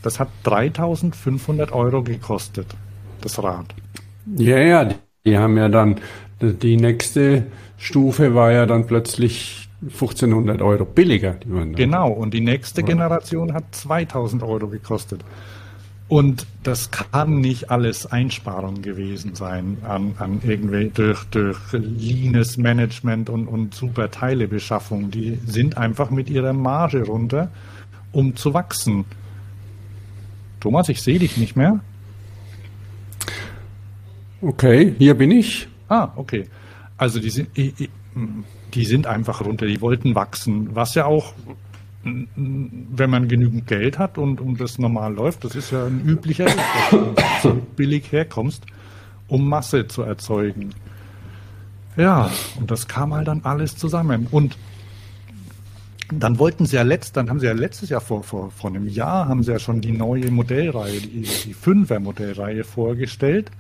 das hat 3500 Euro gekostet, das Rad. Ja, ja, die, die haben ja dann, die nächste Stufe war ja dann plötzlich 1500 Euro billiger. genau, und die nächste Generation hat 2000 Euro gekostet. Und das kann nicht alles Einsparung gewesen sein an, an irgendwie durch, durch leanes Management und, und super Teilebeschaffung. Die sind einfach mit ihrer Marge runter, um zu wachsen. Thomas, ich sehe dich nicht mehr. Okay, hier bin ich. Ah, okay. Also die sind, die sind einfach runter, die wollten wachsen, was ja auch wenn man genügend Geld hat und, und das normal läuft, das ist ja ein üblicher Weg, dass du billig herkommst, um Masse zu erzeugen. Ja, und das kam halt dann alles zusammen. Und dann wollten sie ja letzt, dann haben sie ja letztes Jahr vor, vor, vor einem Jahr haben sie ja schon die neue Modellreihe, die, die Fünfer Modellreihe vorgestellt.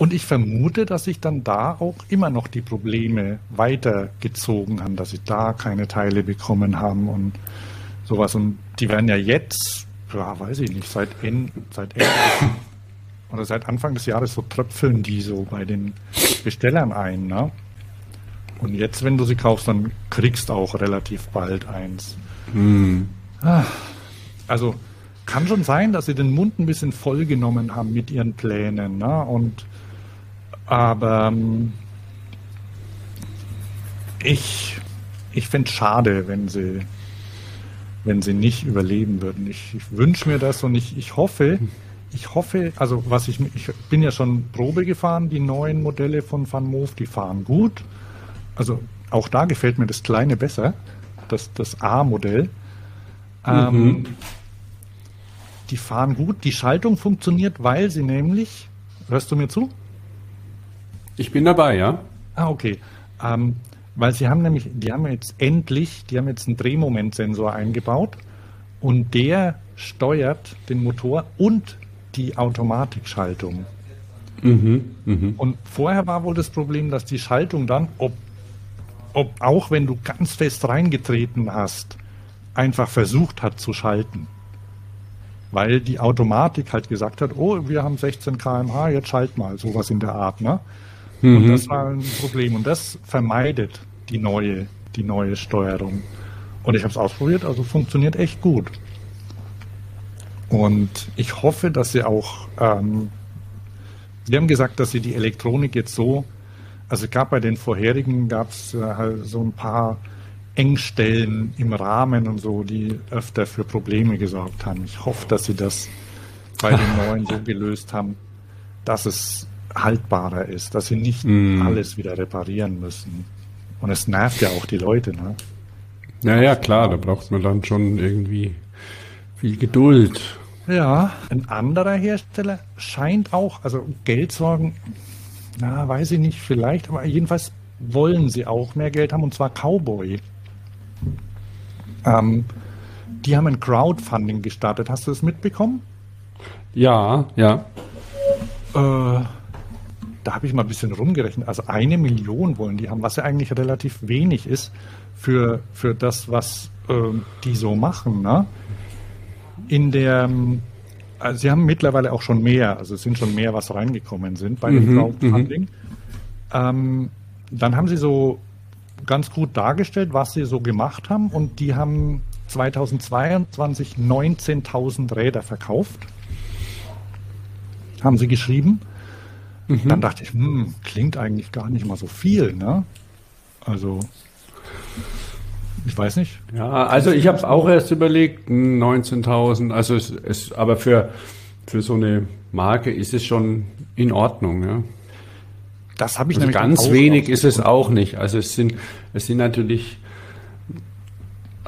Und ich vermute, dass sich dann da auch immer noch die Probleme weitergezogen haben, dass sie da keine Teile bekommen haben und sowas. Und die werden ja jetzt, ja, weiß ich nicht, seit, Ende, seit Ende oder seit Anfang des Jahres so tröpfeln die so bei den Bestellern ein. Ne? Und jetzt, wenn du sie kaufst, dann kriegst du auch relativ bald eins. Hm. Also kann schon sein, dass sie den Mund ein bisschen voll genommen haben mit ihren Plänen. Ne? Und aber ähm, ich, ich fände es schade, wenn sie, wenn sie nicht überleben würden. Ich, ich wünsche mir das und ich, ich hoffe, ich hoffe, also was ich, ich bin ja schon Probe gefahren, die neuen Modelle von Van Moof, die fahren gut. Also auch da gefällt mir das kleine besser, das, das A-Modell. Ähm, mhm. die fahren gut, die Schaltung funktioniert, weil sie nämlich, hörst du mir zu? Ich bin dabei, ja. Ah, okay. Ähm, weil sie haben nämlich, die haben jetzt endlich, die haben jetzt einen Drehmomentsensor eingebaut und der steuert den Motor und die Automatikschaltung. Mhm, mh. Und vorher war wohl das Problem, dass die Schaltung dann, ob ob auch wenn du ganz fest reingetreten hast, einfach versucht hat zu schalten. Weil die Automatik halt gesagt hat, oh, wir haben 16 kmh, jetzt schalt mal, sowas in der Art. Ne? Mhm. Und das war ein Problem. Und das vermeidet die neue, die neue Steuerung. Und ich habe es ausprobiert, also funktioniert echt gut. Und ich hoffe, dass sie auch, ähm, sie haben gesagt, dass sie die Elektronik jetzt so, also gab bei den vorherigen, gab es äh, halt so ein paar Engstellen im Rahmen und so, die öfter für Probleme gesorgt haben. Ich hoffe, dass sie das bei den neuen so gelöst haben, dass es haltbarer ist, dass sie nicht mm. alles wieder reparieren müssen. Und es nervt ja auch die Leute, ne? Naja, klar, da braucht man dann schon irgendwie viel Geduld. Ja, ein anderer Hersteller scheint auch, also Geldsorgen, na, weiß ich nicht, vielleicht, aber jedenfalls wollen sie auch mehr Geld haben, und zwar Cowboy. Ähm, die haben ein Crowdfunding gestartet. Hast du das mitbekommen? Ja, ja. Äh, da habe ich mal ein bisschen rumgerechnet. Also eine Million wollen die haben, was ja eigentlich relativ wenig ist für, für das, was äh, die so machen. Ne? In der, also sie haben mittlerweile auch schon mehr, also es sind schon mehr, was reingekommen sind bei dem mhm, Crowdfunding. Mhm. Ähm, dann haben sie so ganz gut dargestellt, was sie so gemacht haben und die haben 2022 19.000 Räder verkauft. Haben sie geschrieben. Mhm. Dann dachte ich, hm, klingt eigentlich gar nicht mal so viel, ne? Also, ich weiß nicht. Ja, also ich habe es auch erst überlegt, 19.000, also es, es, aber für, für so eine Marke ist es schon in Ordnung, ja. Das habe ich also nämlich ganz wenig ist es auch nicht. Also es sind es sind natürlich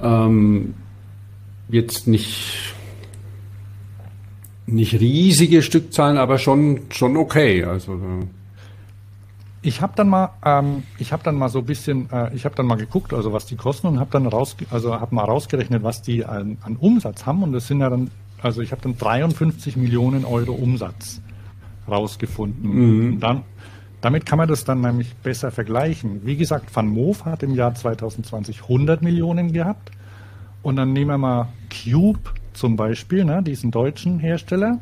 ähm, jetzt nicht nicht riesige Stückzahlen, aber schon schon okay. Also ich habe dann mal, ähm, ich habe dann mal so ein bisschen, äh, ich habe dann mal geguckt, also was die kosten und habe dann raus, also habe mal rausgerechnet, was die an, an, Umsatz haben und das sind ja dann, also ich habe dann 53 Millionen Euro Umsatz rausgefunden. Mhm. Und dann damit kann man das dann nämlich besser vergleichen. Wie gesagt, Van Moof hat im Jahr 2020 100 Millionen gehabt. Und dann nehmen wir mal Cube zum Beispiel, ne, diesen deutschen Hersteller.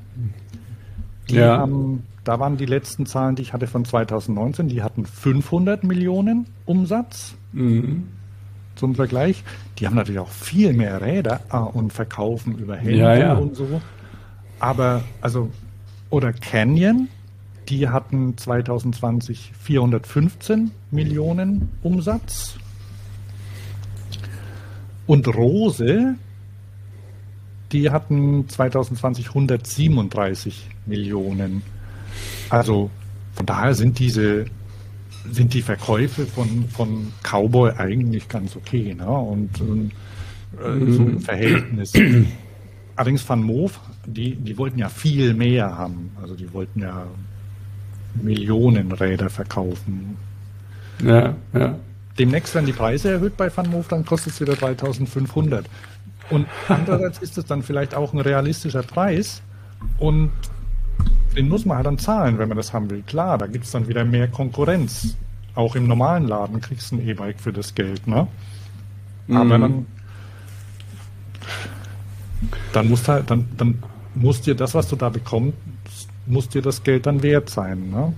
Die ja. haben, da waren die letzten Zahlen, die ich hatte von 2019, die hatten 500 Millionen Umsatz. Mhm. Zum Vergleich. Die haben natürlich auch viel mehr Räder ah, und verkaufen über Händler ja, ja. und so. Aber, also, oder Canyon, die hatten 2020 415 Millionen Umsatz. Und Rose, die hatten 2020 137 Millionen. Also von daher sind diese sind die Verkäufe von, von Cowboy eigentlich ganz okay. Ne? Und äh, mhm. so im Verhältnis. Allerdings Van Moof, die, die wollten ja viel mehr haben. Also die wollten ja Millionen Räder verkaufen. Ja, ja. Demnächst werden die Preise erhöht bei VanMoof, dann kostet es wieder 3500. Und andererseits ist es dann vielleicht auch ein realistischer Preis und den muss man halt dann zahlen, wenn man das haben will. Klar, da gibt es dann wieder mehr Konkurrenz. Auch im normalen Laden kriegst du ein E-Bike für das Geld, ne? Aber mhm. dann, dann musst halt, dann, dann musst dir das, was du da bekommst, muss dir das Geld dann wert sein. Ne?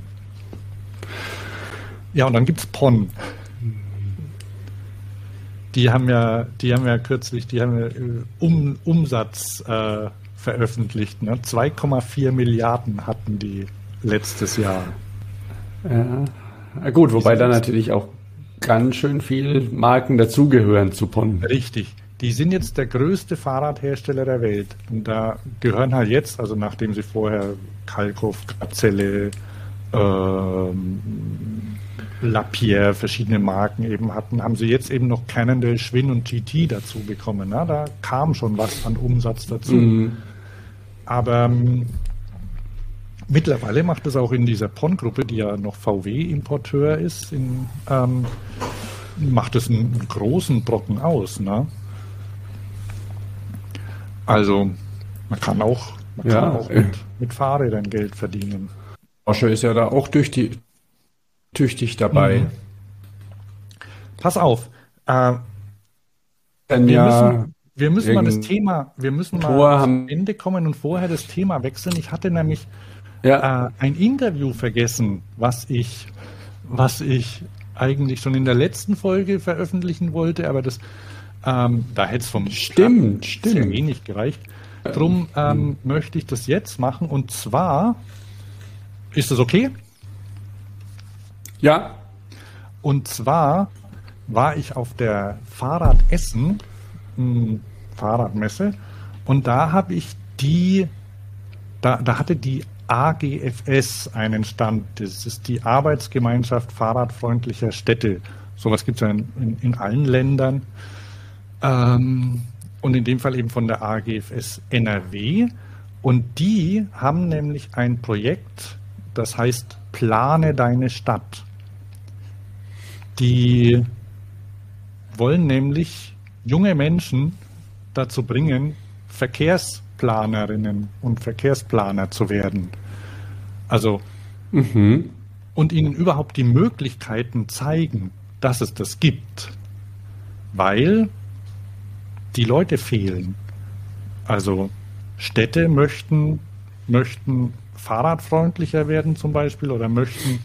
Ja, und dann gibt es PON. Die haben ja, die haben ja kürzlich, die haben ja äh, um, Umsatz äh, veröffentlicht. Ne? 2,4 Milliarden hatten die letztes Jahr. Ja, gut, wobei da natürlich auch ganz schön viele Marken dazugehören zu PON. Richtig. Die sind jetzt der größte Fahrradhersteller der Welt. Und da gehören halt jetzt, also nachdem sie vorher Kalkow, Gazelle, ähm, Lapierre, verschiedene Marken eben hatten, haben sie jetzt eben noch Cannondale, Schwinn und GT dazu bekommen. Na, da kam schon was an Umsatz dazu. Mhm. Aber ähm, mittlerweile macht es auch in dieser PON-Gruppe, die ja noch VW-Importeur ist, in, ähm, macht es einen, großen Brocken aus. Ne? Also man kann auch, man ja, kann auch mit, mit, Fahrrädern Geld verdienen. Porsche ist ja da auch tüchtig, tüchtig dabei. Mhm. pass auf. Äh, wir ja, müssen, wir müssen mal das Thema, wir müssen mal haben- Ende kommen und vorher das Thema wechseln. Ich hatte nämlich ja, äh, ein Interview vergessen, was ich, was ich eigentlich schon in der letzten Folge veröffentlichen wollte, aber das, ähm, da hätte es vom Stimmt, sehr stimmt. wenig gereicht. Drum ähm, möchte ich das jetzt machen und zwar ist das okay? Ja, Und zwar war ich auf der Fahrradessen mh, Fahrradmesse und da habe ich die, da, da hatte die AGFS einen Stand. Das ist die Arbeitsgemeinschaft fahrradfreundlicher Städte. Sowas gibt es ja in, in, in allen Ländern. Ähm, und in dem Fall eben von der AGFS NRW. Und die haben nämlich ein Projekt, das heißt Plane deine Stadt. Die wollen nämlich junge Menschen dazu bringen, Verkehrsplanerinnen und Verkehrsplaner zu werden. Also mhm. und ihnen überhaupt die Möglichkeiten zeigen, dass es das gibt. Weil die Leute fehlen. Also Städte möchten, möchten fahrradfreundlicher werden zum Beispiel oder möchten,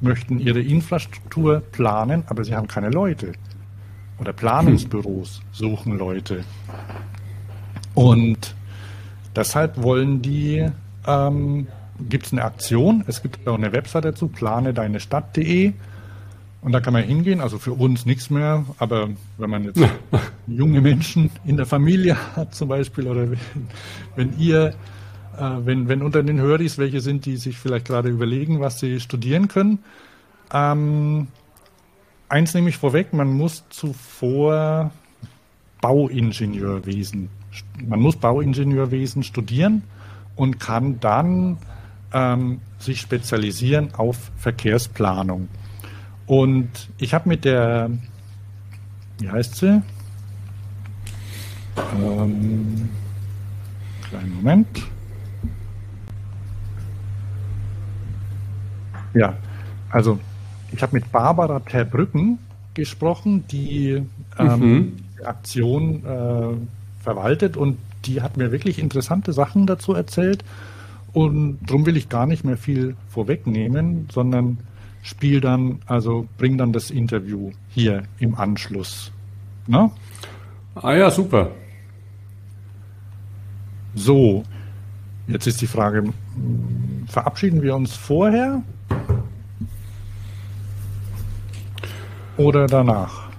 möchten ihre Infrastruktur planen, aber sie haben keine Leute. Oder Planungsbüros suchen Leute. Und deshalb wollen die, ähm, gibt es eine Aktion, es gibt auch eine Website dazu, plane deine Stadt.de. Und da kann man hingehen, also für uns nichts mehr, aber wenn man jetzt junge Menschen in der Familie hat zum Beispiel oder wenn, wenn ihr, wenn, wenn unter den Höris welche sind, die sich vielleicht gerade überlegen, was sie studieren können, ähm, eins nehme ich vorweg, man muss zuvor Bauingenieurwesen, man muss Bauingenieurwesen studieren und kann dann ähm, sich spezialisieren auf Verkehrsplanung. Und ich habe mit der, wie heißt sie? Ähm, kleinen Moment. Ja, also ich habe mit Barbara Terbrücken gesprochen, die ähm, Mhm. die Aktion äh, verwaltet und die hat mir wirklich interessante Sachen dazu erzählt. Und darum will ich gar nicht mehr viel vorwegnehmen, sondern spiel dann, also bring dann das Interview hier im Anschluss. Ne? Ah ja, super. So, jetzt ist die Frage, verabschieden wir uns vorher oder danach?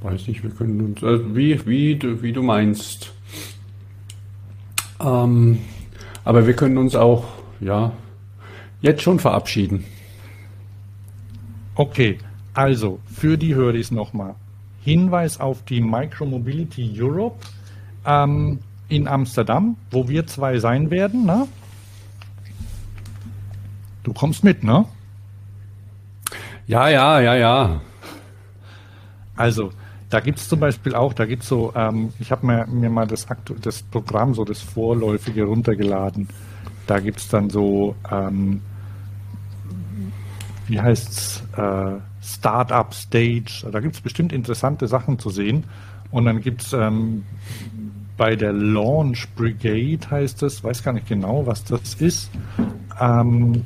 Weiß nicht, wir können uns, also wie, wie, du, wie du meinst. Ähm, aber wir können uns auch, ja, jetzt schon verabschieden. Okay, also für die Höris nochmal. Hinweis auf die Micromobility Europe ähm, in Amsterdam, wo wir zwei sein werden. Ne? Du kommst mit, ne? Ja, ja, ja, ja. Also, da gibt es zum Beispiel auch, da gibt es so, ähm, ich habe mir, mir mal das, aktu das Programm, so das Vorläufige runtergeladen. Da gibt es dann so, ähm, wie heißt's, äh, Startup Stage. Da gibt es bestimmt interessante Sachen zu sehen. Und dann gibt es ähm, bei der Launch Brigade, heißt es, weiß gar nicht genau, was das ist. Ähm,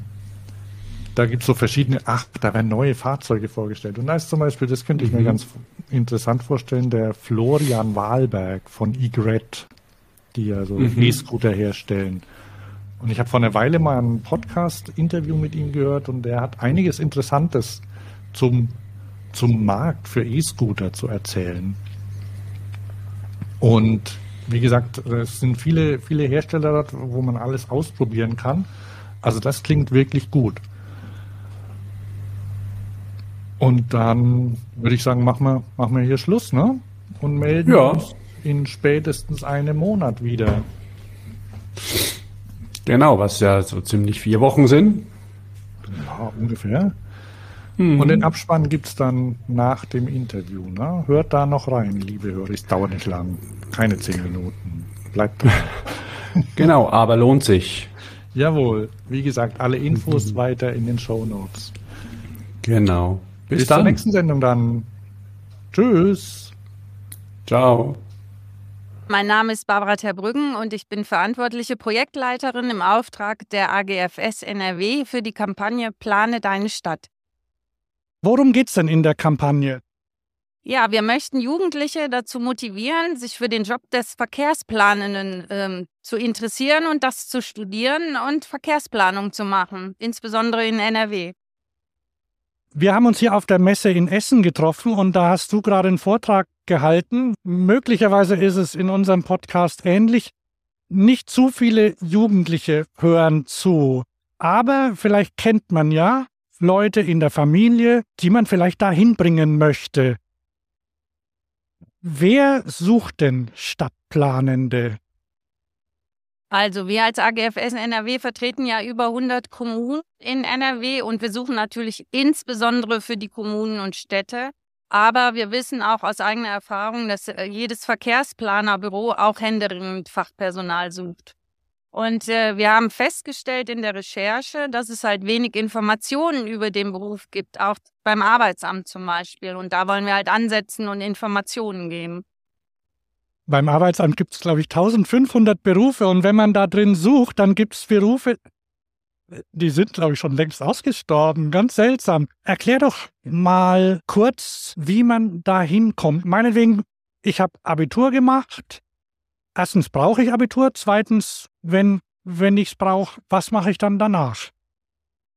da gibt es so verschiedene, ach, da werden neue Fahrzeuge vorgestellt. Und da ist zum Beispiel, das könnte ich mir ganz interessant vorstellen, der Florian Wahlberg von Egret, die ja so E-Scooter herstellen. Und ich habe vor einer Weile mal ein Podcast-Interview mit ihm gehört und er hat einiges Interessantes zum, zum Markt für E-Scooter zu erzählen. Und wie gesagt, es sind viele, viele Hersteller dort, wo man alles ausprobieren kann. Also das klingt wirklich gut. Und dann würde ich sagen, machen wir, machen wir hier Schluss, ne? Und melden Ja. uns in spätestens einem Monat wieder. Genau, was ja so ziemlich vier Wochen sind. Ja, ungefähr. Und den Abspann gibt es dann nach dem Interview. Ne? Hört da noch rein, liebe Hörer. Es dauert nicht lang. Keine zehn Minuten. Bleibt dran. Genau, aber lohnt sich. Jawohl. Wie gesagt, alle Infos weiter in den Show Notes. Genau. Bis, Bis zur nächsten Sendung dann. Tschüss. Ciao. Mein Name ist Barbara Terbrüggen und ich bin verantwortliche Projektleiterin im Auftrag der AGFS NRW für die Kampagne Plane deine Stadt. Worum geht es denn in der Kampagne? Ja, wir möchten Jugendliche dazu motivieren, sich für den Job des Verkehrsplanenden ähm, zu interessieren und das zu studieren und Verkehrsplanung zu machen, insbesondere in NRW. Wir haben uns hier auf der Messe in Essen getroffen und da hast du gerade einen Vortrag gehalten. Möglicherweise ist es in unserem Podcast ähnlich. Nicht zu viele Jugendliche hören zu. Aber vielleicht kennt man ja Leute in der Familie, die man vielleicht dahin bringen möchte. Wer sucht denn Stadtplanende? Also wir als AGFS NRW vertreten ja über 100 Kommunen in NRW und wir suchen natürlich insbesondere für die Kommunen und Städte. Aber wir wissen auch aus eigener Erfahrung, dass äh, jedes Verkehrsplanerbüro auch händeringend Fachpersonal sucht. Und äh, wir haben festgestellt in der Recherche, dass es halt wenig Informationen über den Beruf gibt, auch beim Arbeitsamt zum Beispiel. Und da wollen wir halt ansetzen und Informationen geben. Beim Arbeitsamt gibt es, glaube ich, 1500 Berufe und wenn man da drin sucht, dann gibt es Berufe, die sind, glaube ich, schon längst ausgestorben. Ganz seltsam. Erklär doch mal kurz, wie man da hinkommt. Meinetwegen, ich habe Abitur gemacht. Erstens brauche ich Abitur. Zweitens, wenn, wenn ich es brauche, was mache ich dann danach?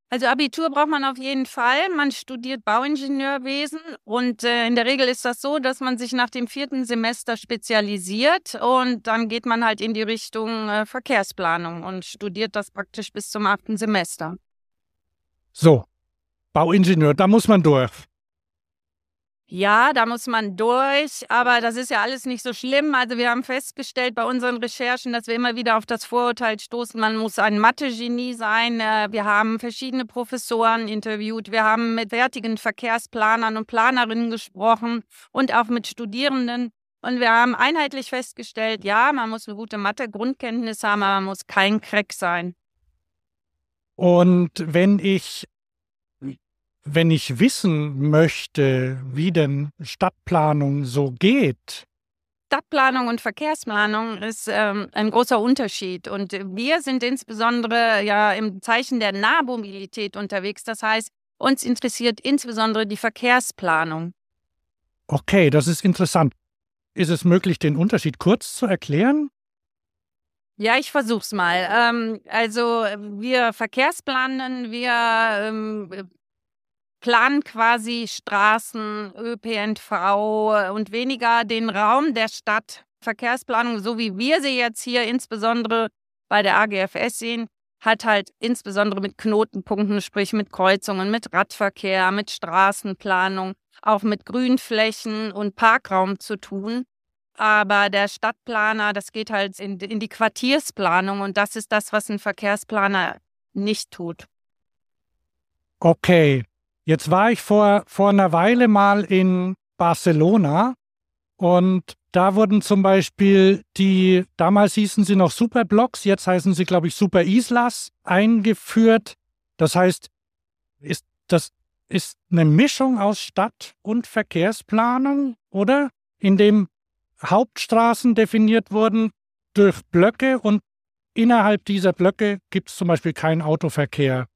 Also Abitur braucht man auf jeden Fall. Man studiert Bauingenieurwesen und äh, in der Regel ist das so, dass man sich nach dem vierten Semester spezialisiert und dann geht man halt in die Richtung äh, Verkehrsplanung und studiert das praktisch bis zum achten Semester. So, Bauingenieur, da muss man durch. Ja, da muss man durch, aber das ist ja alles nicht so schlimm. Also wir haben festgestellt bei unseren Recherchen, dass wir immer wieder auf das Vorurteil stoßen, man muss ein Mathe-Genie sein. Äh, wir haben verschiedene Professoren interviewt, wir haben mit fertigen Verkehrsplanern und Planerinnen gesprochen und auch mit Studierenden. Und wir haben einheitlich festgestellt, ja, man muss eine gute Mathe-Grundkenntnis haben, aber man muss kein Crack sein. Und wenn ich wenn ich wissen möchte, wie denn Stadtplanung so geht, Stadtplanung und Verkehrsplanung ist ähm, ein großer Unterschied. Und wir sind insbesondere ja im Zeichen der Nahmobilität unterwegs. Das heißt, uns interessiert insbesondere die Verkehrsplanung. Okay, das ist interessant. Ist es möglich, den Unterschied kurz zu erklären? Ja, ich versuch's mal. Ähm, also wir Verkehrsplanen, wir ähm, planen quasi Straßen, ÖPNV und weniger den Raum der Stadt. Verkehrsplanung, so wie wir sie jetzt hier insbesondere bei der AGFS sehen, hat halt insbesondere mit Knotenpunkten, sprich mit Kreuzungen, mit Radverkehr, mit Straßenplanung, auch mit Grünflächen und Parkraum zu tun. Aber der Stadtplaner, das geht halt in, in die Quartiersplanung und das ist das, was ein Verkehrsplaner nicht tut. Okay, Jetzt war ich vor, vor einer Weile mal in Barcelona und da wurden zum Beispiel die, damals hießen sie noch Superblocks, jetzt heißen sie, glaube ich, Super Islas eingeführt. Das heißt, ist, das ist eine Mischung aus Stadt- und Verkehrsplanung, oder? In dem Hauptstraßen definiert wurden durch Blöcke und innerhalb dieser Blöcke gibt es zum Beispiel keinen Autoverkehr.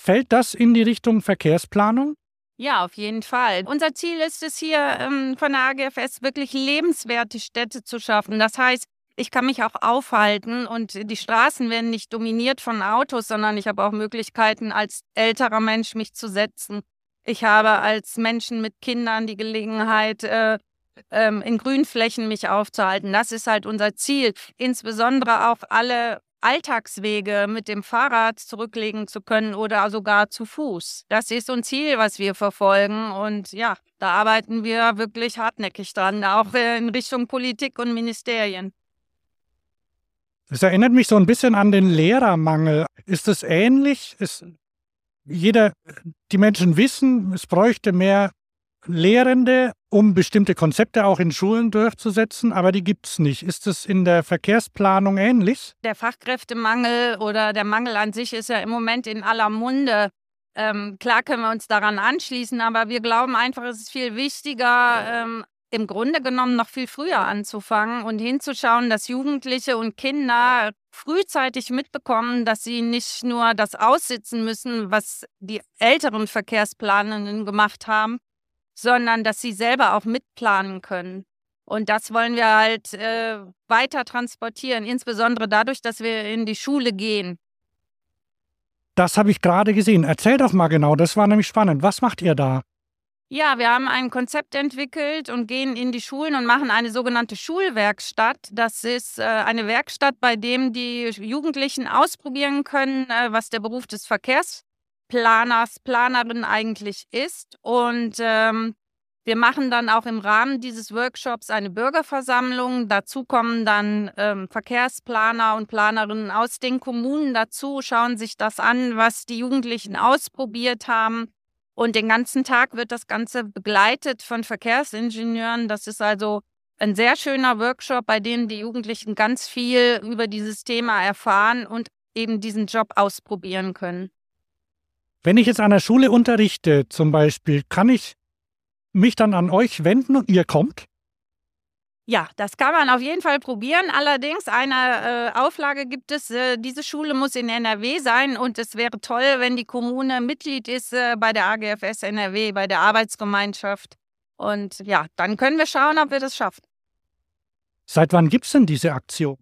Fällt das in die Richtung Verkehrsplanung? Ja, auf jeden Fall. Unser Ziel ist es hier ähm, von der AGFS wirklich lebenswerte Städte zu schaffen. Das heißt, ich kann mich auch aufhalten und die Straßen werden nicht dominiert von Autos, sondern ich habe auch Möglichkeiten, als älterer Mensch mich zu setzen. Ich habe als Menschen mit Kindern die Gelegenheit, äh, ähm, in Grünflächen mich aufzuhalten. Das ist halt unser Ziel. Insbesondere auch alle Alltagswege mit dem Fahrrad zurücklegen zu können oder sogar zu Fuß. Das ist so ein Ziel, was wir verfolgen. Und ja, da arbeiten wir wirklich hartnäckig dran, auch in Richtung Politik und Ministerien. Es erinnert mich so ein bisschen an den Lehrermangel. Ist es ähnlich? Ist jeder, die Menschen wissen, es bräuchte mehr Lehrende, um bestimmte Konzepte auch in Schulen durchzusetzen, aber die gibt es nicht. Ist es in der Verkehrsplanung ähnlich? Der Fachkräftemangel oder der Mangel an sich ist ja im Moment in aller Munde. ähm, klar können wir uns daran anschließen, aber wir glauben einfach, es ist viel wichtiger, ähm, im Grunde genommen noch viel früher anzufangen und hinzuschauen, dass Jugendliche und Kinder frühzeitig mitbekommen, dass sie nicht nur das aussitzen müssen, was die älteren Verkehrsplanenden gemacht haben, sondern dass sie selber auch mitplanen können. Und das wollen wir halt äh, weiter transportieren, insbesondere dadurch, dass wir in die Schule gehen. Das habe ich gerade gesehen. Erzähl doch mal genau, das war nämlich spannend. Was macht ihr da? Ja, wir haben ein Konzept entwickelt und gehen in die Schulen und machen eine sogenannte Schulwerkstatt. Das ist äh, eine Werkstatt, bei dem die Jugendlichen ausprobieren können, äh, was der Beruf des Verkehrsplaners, Planerin eigentlich ist. Und ähm, wir machen dann auch im Rahmen dieses Workshops eine Bürgerversammlung. Dazu kommen dann ähm, Verkehrsplaner und Planerinnen aus den Kommunen dazu, schauen sich das an, was die Jugendlichen ausprobiert haben und den ganzen Tag wird das Ganze begleitet von Verkehrsingenieuren. Das ist also ein sehr schöner Workshop, bei dem die Jugendlichen ganz viel über dieses Thema erfahren und eben diesen Job ausprobieren können. Wenn ich jetzt an der Schule unterrichte zum Beispiel, kann ich mich dann an euch wenden und ihr kommt? Ja, das kann man auf jeden Fall probieren. Allerdings eine äh, Auflage gibt es, äh, diese Schule muss in NRW sein und es wäre toll, wenn die Kommune Mitglied ist äh, bei der AGFS NRW, bei der Arbeitsgemeinschaft. Und ja, dann können wir schauen, ob wir das schaffen. Seit wann gibt es denn diese Aktion?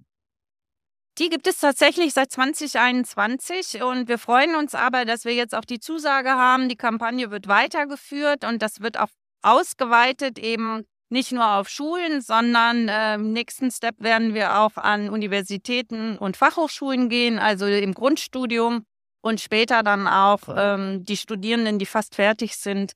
Die gibt es tatsächlich seit 2021 und wir freuen uns aber, dass wir jetzt auch die Zusage haben, die Kampagne wird weitergeführt und das wird auch ausgeweitet eben nicht nur auf Schulen, sondern äh, im nächsten Step werden wir auch an Universitäten und Fachhochschulen gehen, also im Grundstudium und später dann auch ähm, die Studierenden, die fast fertig sind,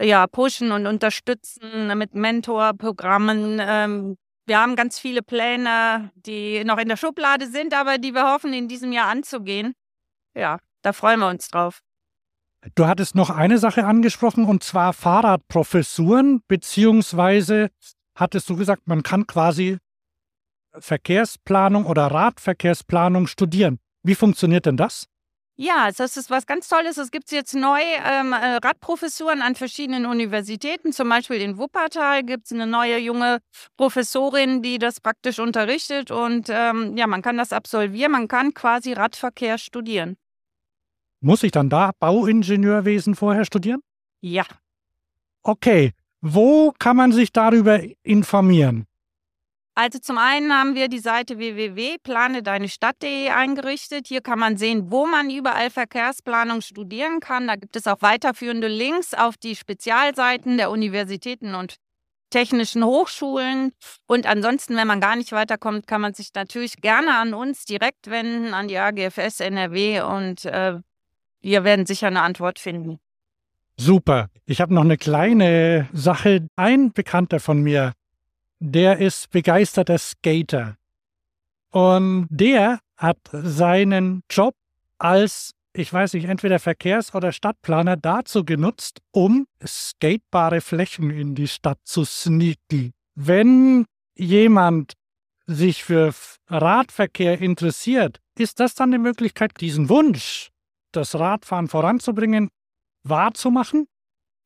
ja, pushen und unterstützen mit Mentorprogrammen. Ähm, wir haben ganz viele Pläne, die noch in der Schublade sind, aber die wir hoffen, in diesem Jahr anzugehen. Ja, da freuen wir uns drauf. Du hattest noch eine Sache angesprochen und zwar Fahrradprofessuren, beziehungsweise hattest du gesagt, man kann quasi Verkehrsplanung oder Radverkehrsplanung studieren. Wie funktioniert denn das? Ja, das ist was ganz Tolles. Es gibt jetzt neu ähm, äh, Radprofessuren an verschiedenen Universitäten. Zum Beispiel in Wuppertal gibt es eine neue junge Professorin, die das praktisch unterrichtet. Und ähm, ja, man kann das absolvieren. Man kann quasi Radverkehr studieren. Muss ich dann da Bauingenieurwesen vorher studieren? Ja. Okay. Wo kann man sich darüber informieren? Also zum einen haben wir die Seite www.planedeinestadt.de eingerichtet. Hier kann man sehen, wo man überall Verkehrsplanung studieren kann. Da gibt es auch weiterführende Links auf die Spezialseiten der Universitäten und technischen Hochschulen. Und ansonsten, wenn man gar nicht weiterkommt, kann man sich natürlich gerne an uns direkt wenden, an die AGFS NRW und äh, wir werden sicher eine Antwort finden. Super. Ich habe noch eine kleine Sache. Ein Bekannter von mir, der ist begeisterter Skater. Und der hat seinen Job als, ich weiß nicht, entweder Verkehrs- oder Stadtplaner dazu genutzt, um skatebare Flächen in die Stadt zu sneaken. Wenn jemand sich für Radverkehr interessiert, ist das dann die Möglichkeit, diesen Wunsch das Radfahren voranzubringen, wahrzumachen?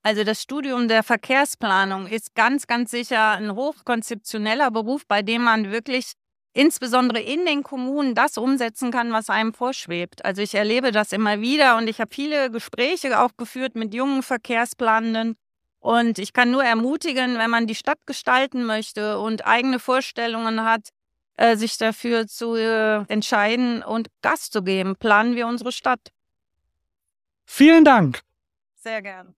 Also das Studium der Verkehrsplanung ist ganz, ganz sicher ein hochkonzeptioneller Beruf, bei dem man wirklich insbesondere in den Kommunen das umsetzen kann, was einem vorschwebt. Also ich erlebe das immer wieder und ich habe viele Gespräche auch geführt mit jungen Verkehrsplanenden. Und ich kann nur ermutigen, wenn man die Stadt gestalten möchte und eigene Vorstellungen hat, äh, sich dafür zu äh, entscheiden und Gas zu geben. Planen wir unsere Stadt. Vielen Dank. Sehr gern.